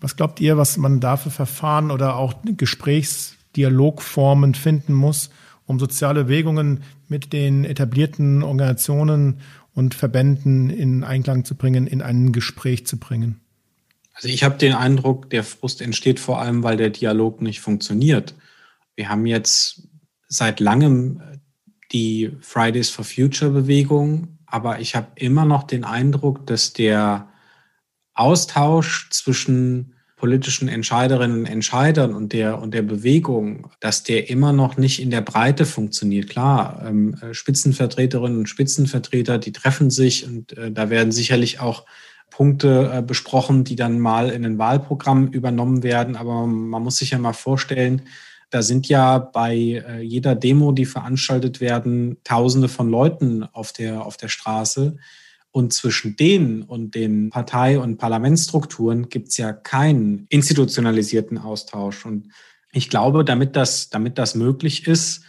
Was glaubt ihr, was man da für Verfahren oder auch Gesprächsdialogformen finden muss, um soziale Bewegungen mit den etablierten Organisationen und Verbänden in Einklang zu bringen, in ein Gespräch zu bringen? Also ich habe den Eindruck, der Frust entsteht vor allem, weil der Dialog nicht funktioniert. Wir haben jetzt seit langem die Fridays for Future Bewegung, aber ich habe immer noch den Eindruck, dass der Austausch zwischen politischen Entscheiderinnen und Entscheidern und der, und der Bewegung, dass der immer noch nicht in der Breite funktioniert. Klar, ähm, Spitzenvertreterinnen und Spitzenvertreter, die treffen sich und äh, da werden sicherlich auch Punkte äh, besprochen, die dann mal in ein Wahlprogramm übernommen werden. Aber man muss sich ja mal vorstellen, da sind ja bei äh, jeder Demo, die veranstaltet werden, Tausende von Leuten auf der, auf der Straße. Und zwischen denen und den Partei- und Parlamentsstrukturen gibt es ja keinen institutionalisierten Austausch. Und ich glaube, damit das, damit das möglich ist,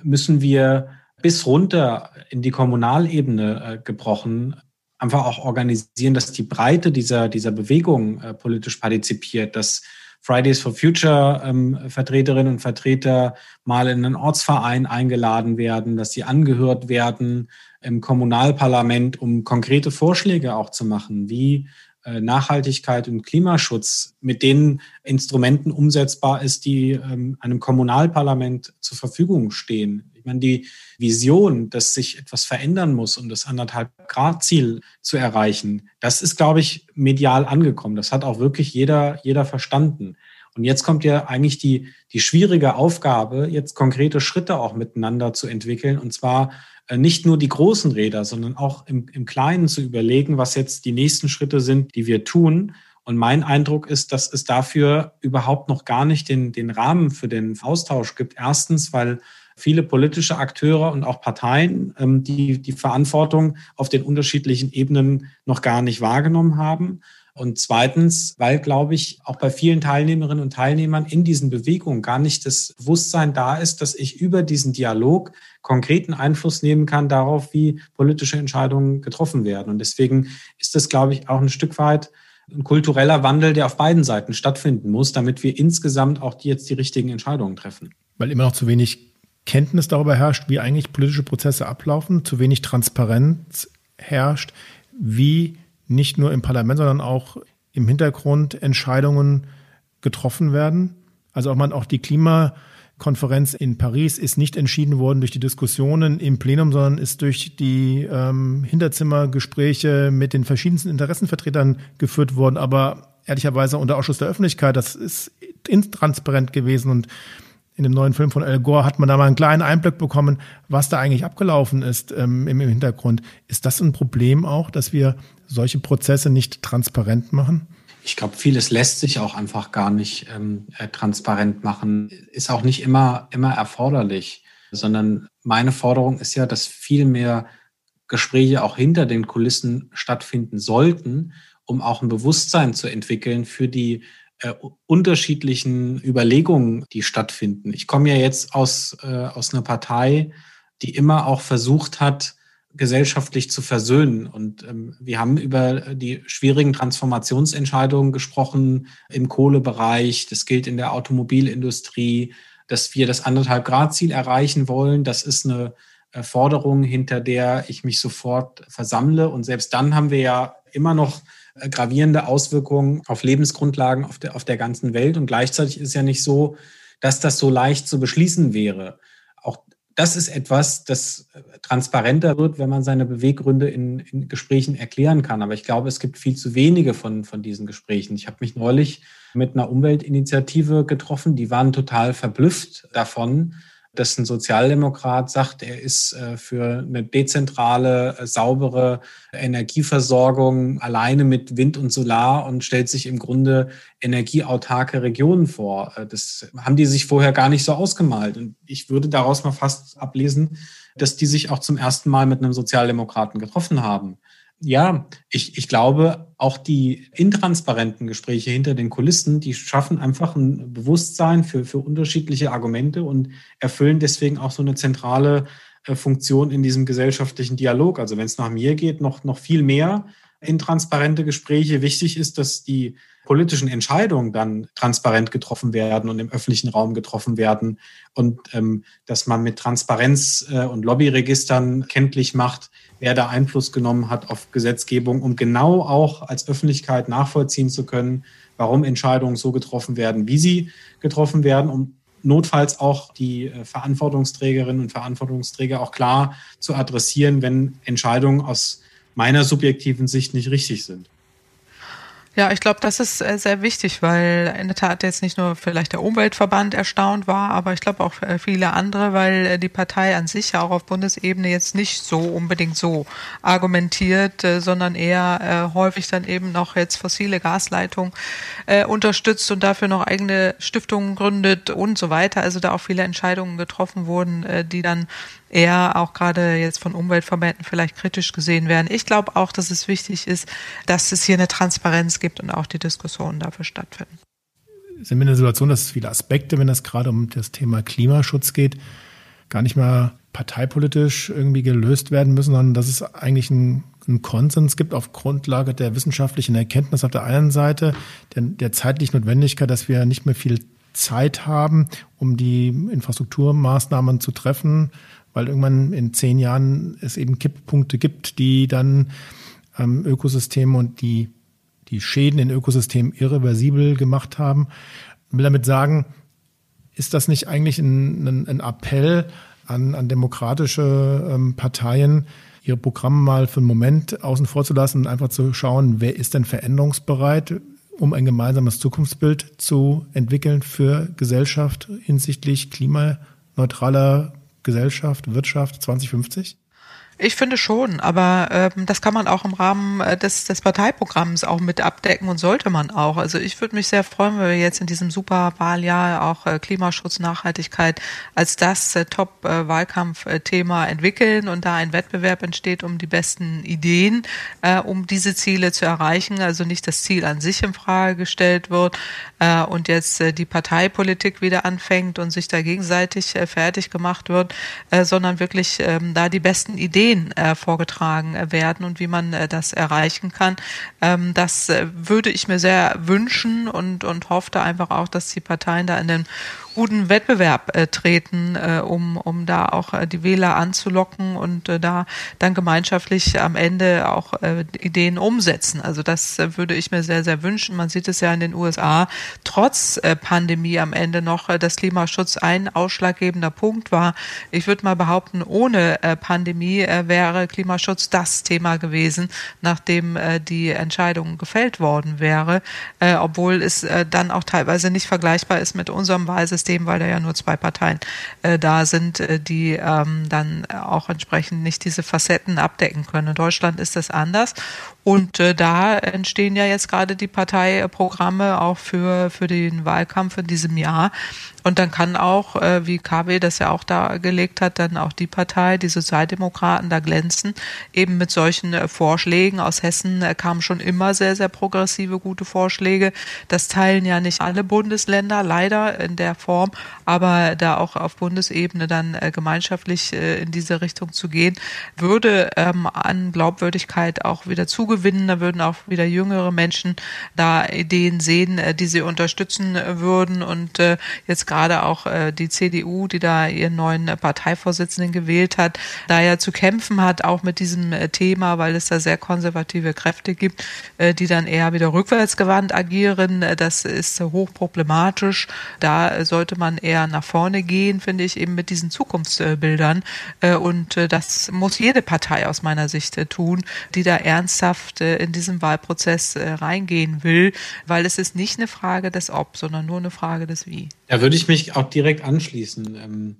müssen wir bis runter in die Kommunalebene äh, gebrochen einfach auch organisieren, dass die Breite dieser, dieser Bewegung äh, politisch partizipiert, dass Fridays for Future ähm, Vertreterinnen und Vertreter mal in einen Ortsverein eingeladen werden, dass sie angehört werden im Kommunalparlament, um konkrete Vorschläge auch zu machen, wie äh, Nachhaltigkeit und Klimaschutz mit den Instrumenten umsetzbar ist, die ähm, einem Kommunalparlament zur Verfügung stehen. Ich meine, die Vision, dass sich etwas verändern muss, um das anderthalb Grad Ziel zu erreichen, das ist, glaube ich, medial angekommen. Das hat auch wirklich jeder, jeder verstanden. Und jetzt kommt ja eigentlich die, die schwierige Aufgabe, jetzt konkrete Schritte auch miteinander zu entwickeln. Und zwar äh, nicht nur die großen Räder, sondern auch im, im Kleinen zu überlegen, was jetzt die nächsten Schritte sind, die wir tun. Und mein Eindruck ist, dass es dafür überhaupt noch gar nicht den, den Rahmen für den Austausch gibt. Erstens, weil viele politische Akteure und auch Parteien ähm, die die Verantwortung auf den unterschiedlichen Ebenen noch gar nicht wahrgenommen haben. Und zweitens, weil, glaube ich, auch bei vielen Teilnehmerinnen und Teilnehmern in diesen Bewegungen gar nicht das Bewusstsein da ist, dass ich über diesen Dialog konkreten Einfluss nehmen kann darauf, wie politische Entscheidungen getroffen werden. Und deswegen ist das, glaube ich, auch ein Stück weit ein kultureller Wandel, der auf beiden Seiten stattfinden muss, damit wir insgesamt auch die jetzt die richtigen Entscheidungen treffen. Weil immer noch zu wenig Kenntnis darüber herrscht, wie eigentlich politische Prozesse ablaufen, zu wenig Transparenz herrscht, wie nicht nur im Parlament, sondern auch im Hintergrund Entscheidungen getroffen werden. Also auch man auch die Klimakonferenz in Paris ist nicht entschieden worden durch die Diskussionen im Plenum, sondern ist durch die ähm, Hinterzimmergespräche mit den verschiedensten Interessenvertretern geführt worden. Aber ehrlicherweise unter Ausschuss der Öffentlichkeit, das ist intransparent gewesen und in dem neuen Film von Al Gore hat man da mal einen kleinen Einblick bekommen, was da eigentlich abgelaufen ist ähm, im, im Hintergrund. Ist das ein Problem auch, dass wir solche Prozesse nicht transparent machen? Ich glaube, vieles lässt sich auch einfach gar nicht ähm, äh, transparent machen. Ist auch nicht immer, immer erforderlich, sondern meine Forderung ist ja, dass viel mehr Gespräche auch hinter den Kulissen stattfinden sollten, um auch ein Bewusstsein zu entwickeln für die äh, unterschiedlichen Überlegungen, die stattfinden. Ich komme ja jetzt aus, äh, aus einer Partei, die immer auch versucht hat, gesellschaftlich zu versöhnen. Und ähm, wir haben über die schwierigen Transformationsentscheidungen gesprochen im Kohlebereich. Das gilt in der Automobilindustrie, dass wir das anderthalb Grad Ziel erreichen wollen. Das ist eine äh, Forderung, hinter der ich mich sofort versammle. Und selbst dann haben wir ja immer noch gravierende Auswirkungen auf Lebensgrundlagen auf der, auf der ganzen Welt. Und gleichzeitig ist ja nicht so, dass das so leicht zu beschließen wäre. Auch das ist etwas, das äh, transparenter wird, wenn man seine Beweggründe in, in Gesprächen erklären kann. Aber ich glaube, es gibt viel zu wenige von, von diesen Gesprächen. Ich habe mich neulich mit einer Umweltinitiative getroffen, die waren total verblüfft davon, dass ein Sozialdemokrat sagt, er ist äh, für eine dezentrale, äh, saubere Energieversorgung alleine mit Wind und Solar und stellt sich im Grunde energieautarke Regionen vor. Äh, das haben die sich vorher gar nicht so ausgemalt. Und ich würde daraus mal fast ablesen, dass die sich auch zum ersten Mal mit einem Sozialdemokraten getroffen haben ja, ich, ich glaube, auch die intransparenten Gespräche hinter den Kulissen, die schaffen einfach ein Bewusstsein für, für unterschiedliche Argumente und erfüllen deswegen auch so eine zentrale äh, Funktion in diesem gesellschaftlichen Dialog. Also wenn es nach mir geht, noch, noch viel mehr in transparente Gespräche. Wichtig ist, dass die politischen Entscheidungen dann transparent getroffen werden und im öffentlichen Raum getroffen werden und ähm, dass man mit Transparenz äh, und Lobbyregistern kenntlich macht, wer da Einfluss genommen hat auf Gesetzgebung, um genau auch als Öffentlichkeit nachvollziehen zu können, warum Entscheidungen so getroffen werden, wie sie getroffen werden, um notfalls auch die äh, Verantwortungsträgerinnen und Verantwortungsträger auch klar zu adressieren, wenn Entscheidungen aus meiner subjektiven Sicht nicht richtig sind. Ja, ich glaube, das ist äh, sehr wichtig, weil in der Tat jetzt nicht nur vielleicht der Umweltverband erstaunt war, aber ich glaube auch äh, viele andere, weil äh, die Partei an sich ja auch auf Bundesebene jetzt nicht so unbedingt so argumentiert, sondern eher häufig dann eben noch jetzt fossile Gasleitungen unterstützt und dafür noch eigene Stiftungen gründet und so weiter. Also da auch viele Entscheidungen getroffen wurden, die dann eher auch gerade jetzt von Umweltverbänden vielleicht kritisch gesehen werden. Ich glaube auch, dass es wichtig ist, dass es hier eine Transparenz gibt und auch die Diskussionen dafür stattfinden. Sind wir in der Situation, dass viele Aspekte, wenn es gerade um das Thema Klimaschutz geht, gar nicht mehr parteipolitisch irgendwie gelöst werden müssen, sondern dass es eigentlich einen, einen Konsens gibt auf Grundlage der wissenschaftlichen Erkenntnis auf der einen Seite, der, der zeitlichen Notwendigkeit, dass wir nicht mehr viel Zeit haben, um die Infrastrukturmaßnahmen zu treffen, weil irgendwann in zehn Jahren es eben Kipppunkte gibt, die dann ähm, Ökosysteme und die, die Schäden in Ökosystemen irreversibel gemacht haben. Ich will damit sagen, ist das nicht eigentlich ein, ein, ein Appell an, an demokratische ähm, Parteien, ihre Programme mal für einen Moment außen vor zu lassen und einfach zu schauen, wer ist denn veränderungsbereit, um ein gemeinsames Zukunftsbild zu entwickeln für Gesellschaft hinsichtlich klimaneutraler Gesellschaft, Wirtschaft 2050? Ich finde schon, aber ähm, das kann man auch im Rahmen äh, des, des Parteiprogramms auch mit abdecken und sollte man auch. Also ich würde mich sehr freuen, wenn wir jetzt in diesem Superwahljahr auch äh, Klimaschutz, Nachhaltigkeit als das äh, Top-Wahlkampfthema äh, entwickeln und da ein Wettbewerb entsteht um die besten Ideen, äh, um diese Ziele zu erreichen. Also nicht das Ziel an sich in Frage gestellt wird äh, und jetzt äh, die Parteipolitik wieder anfängt und sich da gegenseitig äh, fertig gemacht wird, äh, sondern wirklich äh, da die besten Ideen Ideen äh, vorgetragen werden und wie man äh, das erreichen kann. Ähm, das äh, würde ich mir sehr wünschen und, und hoffte einfach auch, dass die Parteien da in den guten Wettbewerb äh, treten, äh, um, um da auch äh, die Wähler anzulocken und äh, da dann gemeinschaftlich am Ende auch äh, Ideen umsetzen. Also das äh, würde ich mir sehr, sehr wünschen. Man sieht es ja in den USA, trotz Pandemie am Ende noch, dass Klimaschutz ein ausschlaggebender Punkt war. Ich würde mal behaupten, ohne Pandemie wäre Klimaschutz das Thema gewesen, nachdem die Entscheidung gefällt worden wäre, obwohl es dann auch teilweise nicht vergleichbar ist mit unserem Wahlsystem System, weil da ja nur zwei Parteien äh, da sind, äh, die ähm, dann auch entsprechend nicht diese Facetten abdecken können. In Deutschland ist das anders. Und äh, da entstehen ja jetzt gerade die Parteiprogramme auch für, für den Wahlkampf in diesem Jahr. Und dann kann auch, äh, wie KW das ja auch dargelegt hat, dann auch die Partei, die Sozialdemokraten da glänzen, eben mit solchen äh, Vorschlägen. Aus Hessen äh, kamen schon immer sehr, sehr progressive, gute Vorschläge. Das teilen ja nicht alle Bundesländer, leider in der Form, aber da auch auf Bundesebene dann äh, gemeinschaftlich äh, in diese Richtung zu gehen, würde ähm, an Glaubwürdigkeit auch wieder zugewinnen. Da würden auch wieder jüngere Menschen da Ideen sehen, äh, die sie unterstützen äh, würden. Und äh, jetzt gerade auch die CDU, die da ihren neuen Parteivorsitzenden gewählt hat, da ja zu kämpfen hat, auch mit diesem Thema, weil es da sehr konservative Kräfte gibt, die dann eher wieder rückwärtsgewandt agieren. Das ist hochproblematisch. Da sollte man eher nach vorne gehen, finde ich, eben mit diesen Zukunftsbildern. Und das muss jede Partei aus meiner Sicht tun, die da ernsthaft in diesen Wahlprozess reingehen will, weil es ist nicht eine Frage des Ob, sondern nur eine Frage des Wie. Da würde ich mich auch direkt anschließen. Ähm,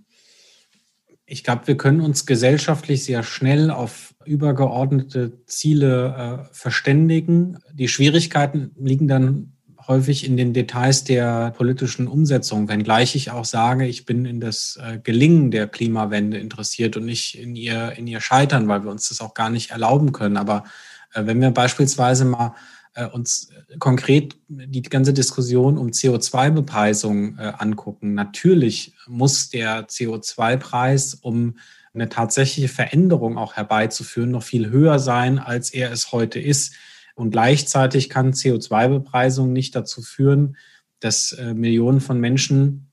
ich glaube, wir können uns gesellschaftlich sehr schnell auf übergeordnete Ziele äh, verständigen. Die Schwierigkeiten liegen dann häufig in den Details der politischen Umsetzung, wenngleich ich auch sage, ich bin in das äh, Gelingen der Klimawende interessiert und nicht in ihr, in ihr Scheitern, weil wir uns das auch gar nicht erlauben können. Aber äh, wenn wir beispielsweise mal äh, uns konkret die ganze Diskussion um CO2-Bepreisung äh, angucken. Natürlich muss der CO2-Preis, um eine tatsächliche Veränderung auch herbeizuführen, noch viel höher sein, als er es heute ist. Und gleichzeitig kann CO2-Bepreisung nicht dazu führen, dass äh, Millionen von Menschen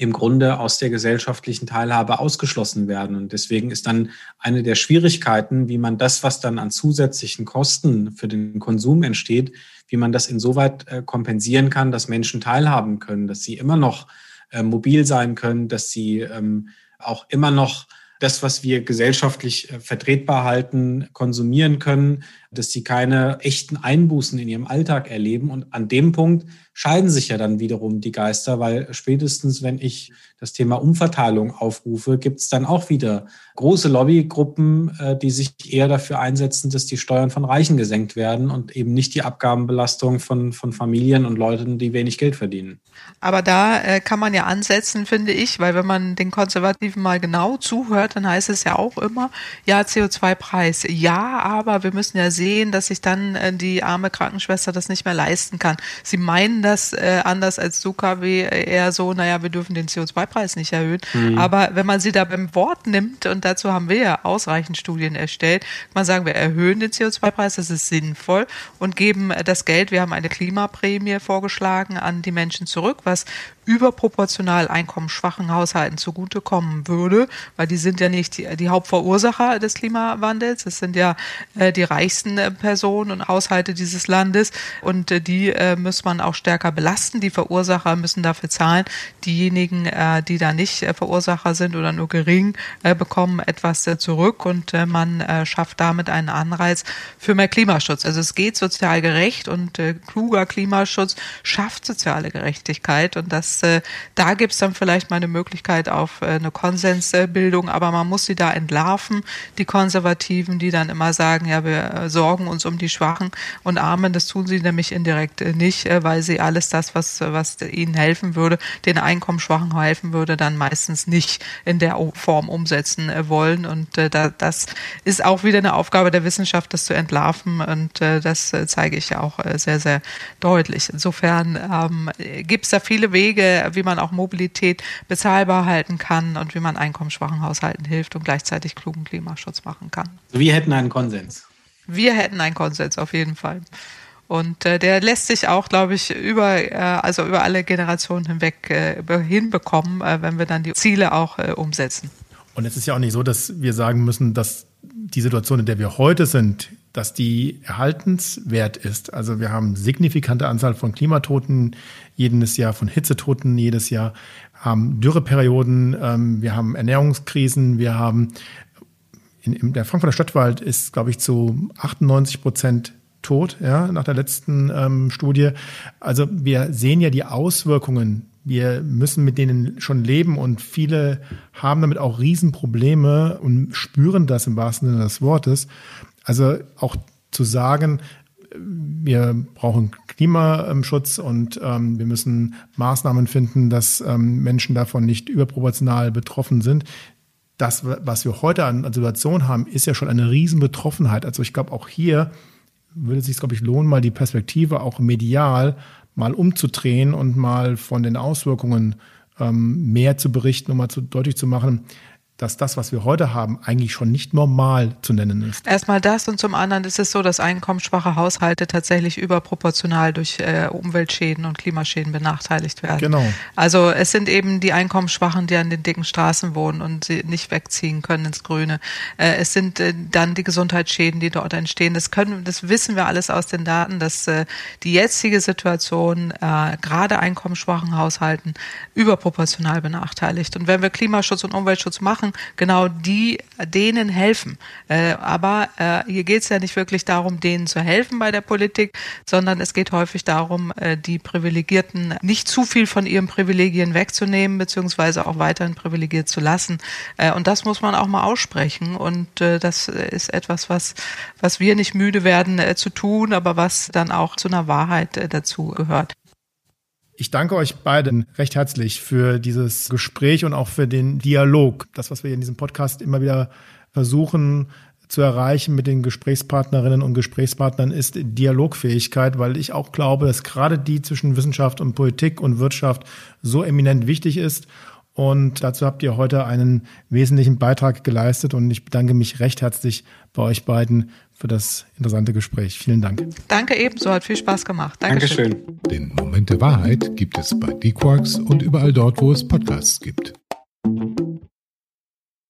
im Grunde aus der gesellschaftlichen Teilhabe ausgeschlossen werden. Und deswegen ist dann eine der Schwierigkeiten, wie man das, was dann an zusätzlichen Kosten für den Konsum entsteht, wie man das insoweit äh, kompensieren kann, dass Menschen teilhaben können, dass sie immer noch äh, mobil sein können, dass sie ähm, auch immer noch das, was wir gesellschaftlich äh, vertretbar halten, konsumieren können, dass sie keine echten Einbußen in ihrem Alltag erleben. Und an dem Punkt scheiden sich ja dann wiederum die Geister, weil spätestens, wenn ich das Thema Umverteilung aufrufe, gibt es dann auch wieder große Lobbygruppen, äh, die sich eher dafür einsetzen, dass die Steuern von Reichen gesenkt werden und eben nicht die Abgabenbelastung von, von Familien und Leuten, die wenig Geld verdienen. Aber da äh, kann man ja ansetzen, finde ich, weil wenn man den Konservativen mal genau zuhört, dann heißt es ja auch immer, ja, CO2-Preis, ja, aber wir müssen ja sehen, dass sich dann äh, die arme Krankenschwester das nicht mehr leisten kann. Sie meinen das äh, anders als Zukawi eher so, naja, wir dürfen den CO2-Preis nicht erhöhen. Mhm. Aber wenn man sie da beim Wort nimmt, und dazu haben wir ja ausreichend Studien erstellt, kann man sagen, wir erhöhen den CO2-Preis, das ist sinnvoll und geben das Geld, wir haben eine Klimaprämie vorgeschlagen, an die Menschen zurück, was überproportional einkommensschwachen Haushalten zugutekommen würde, weil die sind ja nicht die, die Hauptverursacher des Klimawandels, es sind ja äh, die reichsten äh, Personen und Haushalte dieses Landes und äh, die äh, muss man auch stärker belasten. Die Verursacher müssen dafür zahlen. Diejenigen, äh, die da nicht äh, Verursacher sind oder nur gering, bekommen etwas zurück und man schafft damit einen Anreiz für mehr Klimaschutz. Also es geht sozial gerecht und kluger Klimaschutz schafft soziale Gerechtigkeit und das das, äh, da gibt es dann vielleicht mal eine Möglichkeit auf äh, eine Konsensbildung, aber man muss sie da entlarven, die Konservativen, die dann immer sagen, ja, wir äh, sorgen uns um die Schwachen und Armen, das tun sie nämlich indirekt äh, nicht, weil sie alles das, was, was ihnen helfen würde, den Einkommensschwachen helfen würde, dann meistens nicht in der Form umsetzen wollen. Und da, das ist auch wieder eine Aufgabe der Wissenschaft, das zu entlarven. Und das zeige ich ja auch sehr, sehr deutlich. Insofern ähm, gibt es da viele Wege, Wege, wie man auch Mobilität bezahlbar halten kann und wie man einkommensschwachen Haushalten hilft und gleichzeitig klugen Klimaschutz machen kann. Wir hätten einen Konsens. Wir hätten einen Konsens auf jeden Fall. Und äh, der lässt sich auch, glaube ich, über, äh, also über alle Generationen hinweg äh, hinbekommen, äh, wenn wir dann die Ziele auch äh, umsetzen. Und es ist ja auch nicht so, dass wir sagen müssen, dass die Situation, in der wir heute sind, dass die erhaltenswert ist. Also wir haben signifikante Anzahl von Klimatoten jedes Jahr, von Hitzetoten jedes Jahr, haben Dürreperioden, ähm, wir haben Ernährungskrisen, wir haben in, in der Frankfurter Stadtwald ist, glaube ich, zu 98 Prozent tot, ja, nach der letzten ähm, Studie. Also wir sehen ja die Auswirkungen. Wir müssen mit denen schon leben und viele haben damit auch Riesenprobleme und spüren das im wahrsten Sinne des Wortes. Also auch zu sagen, wir brauchen Klimaschutz und ähm, wir müssen Maßnahmen finden, dass ähm, Menschen davon nicht überproportional betroffen sind. Das, was wir heute an Situation haben, ist ja schon eine Riesenbetroffenheit. Also ich glaube, auch hier würde es sich, glaube ich, lohnen, mal die Perspektive auch medial mal umzudrehen und mal von den Auswirkungen ähm, mehr zu berichten, um mal zu, deutlich zu machen, dass das, was wir heute haben, eigentlich schon nicht normal zu nennen ist. Erstmal das und zum anderen ist es so, dass einkommensschwache Haushalte tatsächlich überproportional durch äh, Umweltschäden und Klimaschäden benachteiligt werden. Genau. Also es sind eben die Einkommensschwachen, die an den dicken Straßen wohnen und sie nicht wegziehen können ins Grüne. Äh, es sind äh, dann die Gesundheitsschäden, die dort entstehen. Das können, das wissen wir alles aus den Daten, dass äh, die jetzige Situation äh, gerade einkommensschwachen Haushalten überproportional benachteiligt. Und wenn wir Klimaschutz und Umweltschutz machen, genau die denen helfen. Äh, aber äh, hier geht es ja nicht wirklich darum, denen zu helfen bei der Politik, sondern es geht häufig darum, äh, die Privilegierten nicht zu viel von ihren Privilegien wegzunehmen, beziehungsweise auch weiterhin privilegiert zu lassen. Äh, und das muss man auch mal aussprechen. Und äh, das ist etwas, was, was wir nicht müde werden äh, zu tun, aber was dann auch zu einer Wahrheit äh, dazu gehört. Ich danke euch beiden recht herzlich für dieses Gespräch und auch für den Dialog. Das, was wir in diesem Podcast immer wieder versuchen zu erreichen mit den Gesprächspartnerinnen und Gesprächspartnern ist Dialogfähigkeit, weil ich auch glaube, dass gerade die zwischen Wissenschaft und Politik und Wirtschaft so eminent wichtig ist Und dazu habt ihr heute einen wesentlichen Beitrag geleistet und ich bedanke mich recht herzlich bei euch beiden für das interessante Gespräch. Vielen Dank. Danke ebenso, hat viel Spaß gemacht. Dankeschön. Dankeschön. Den Moment der Wahrheit gibt es bei D-Quarks und überall dort, wo es Podcasts gibt.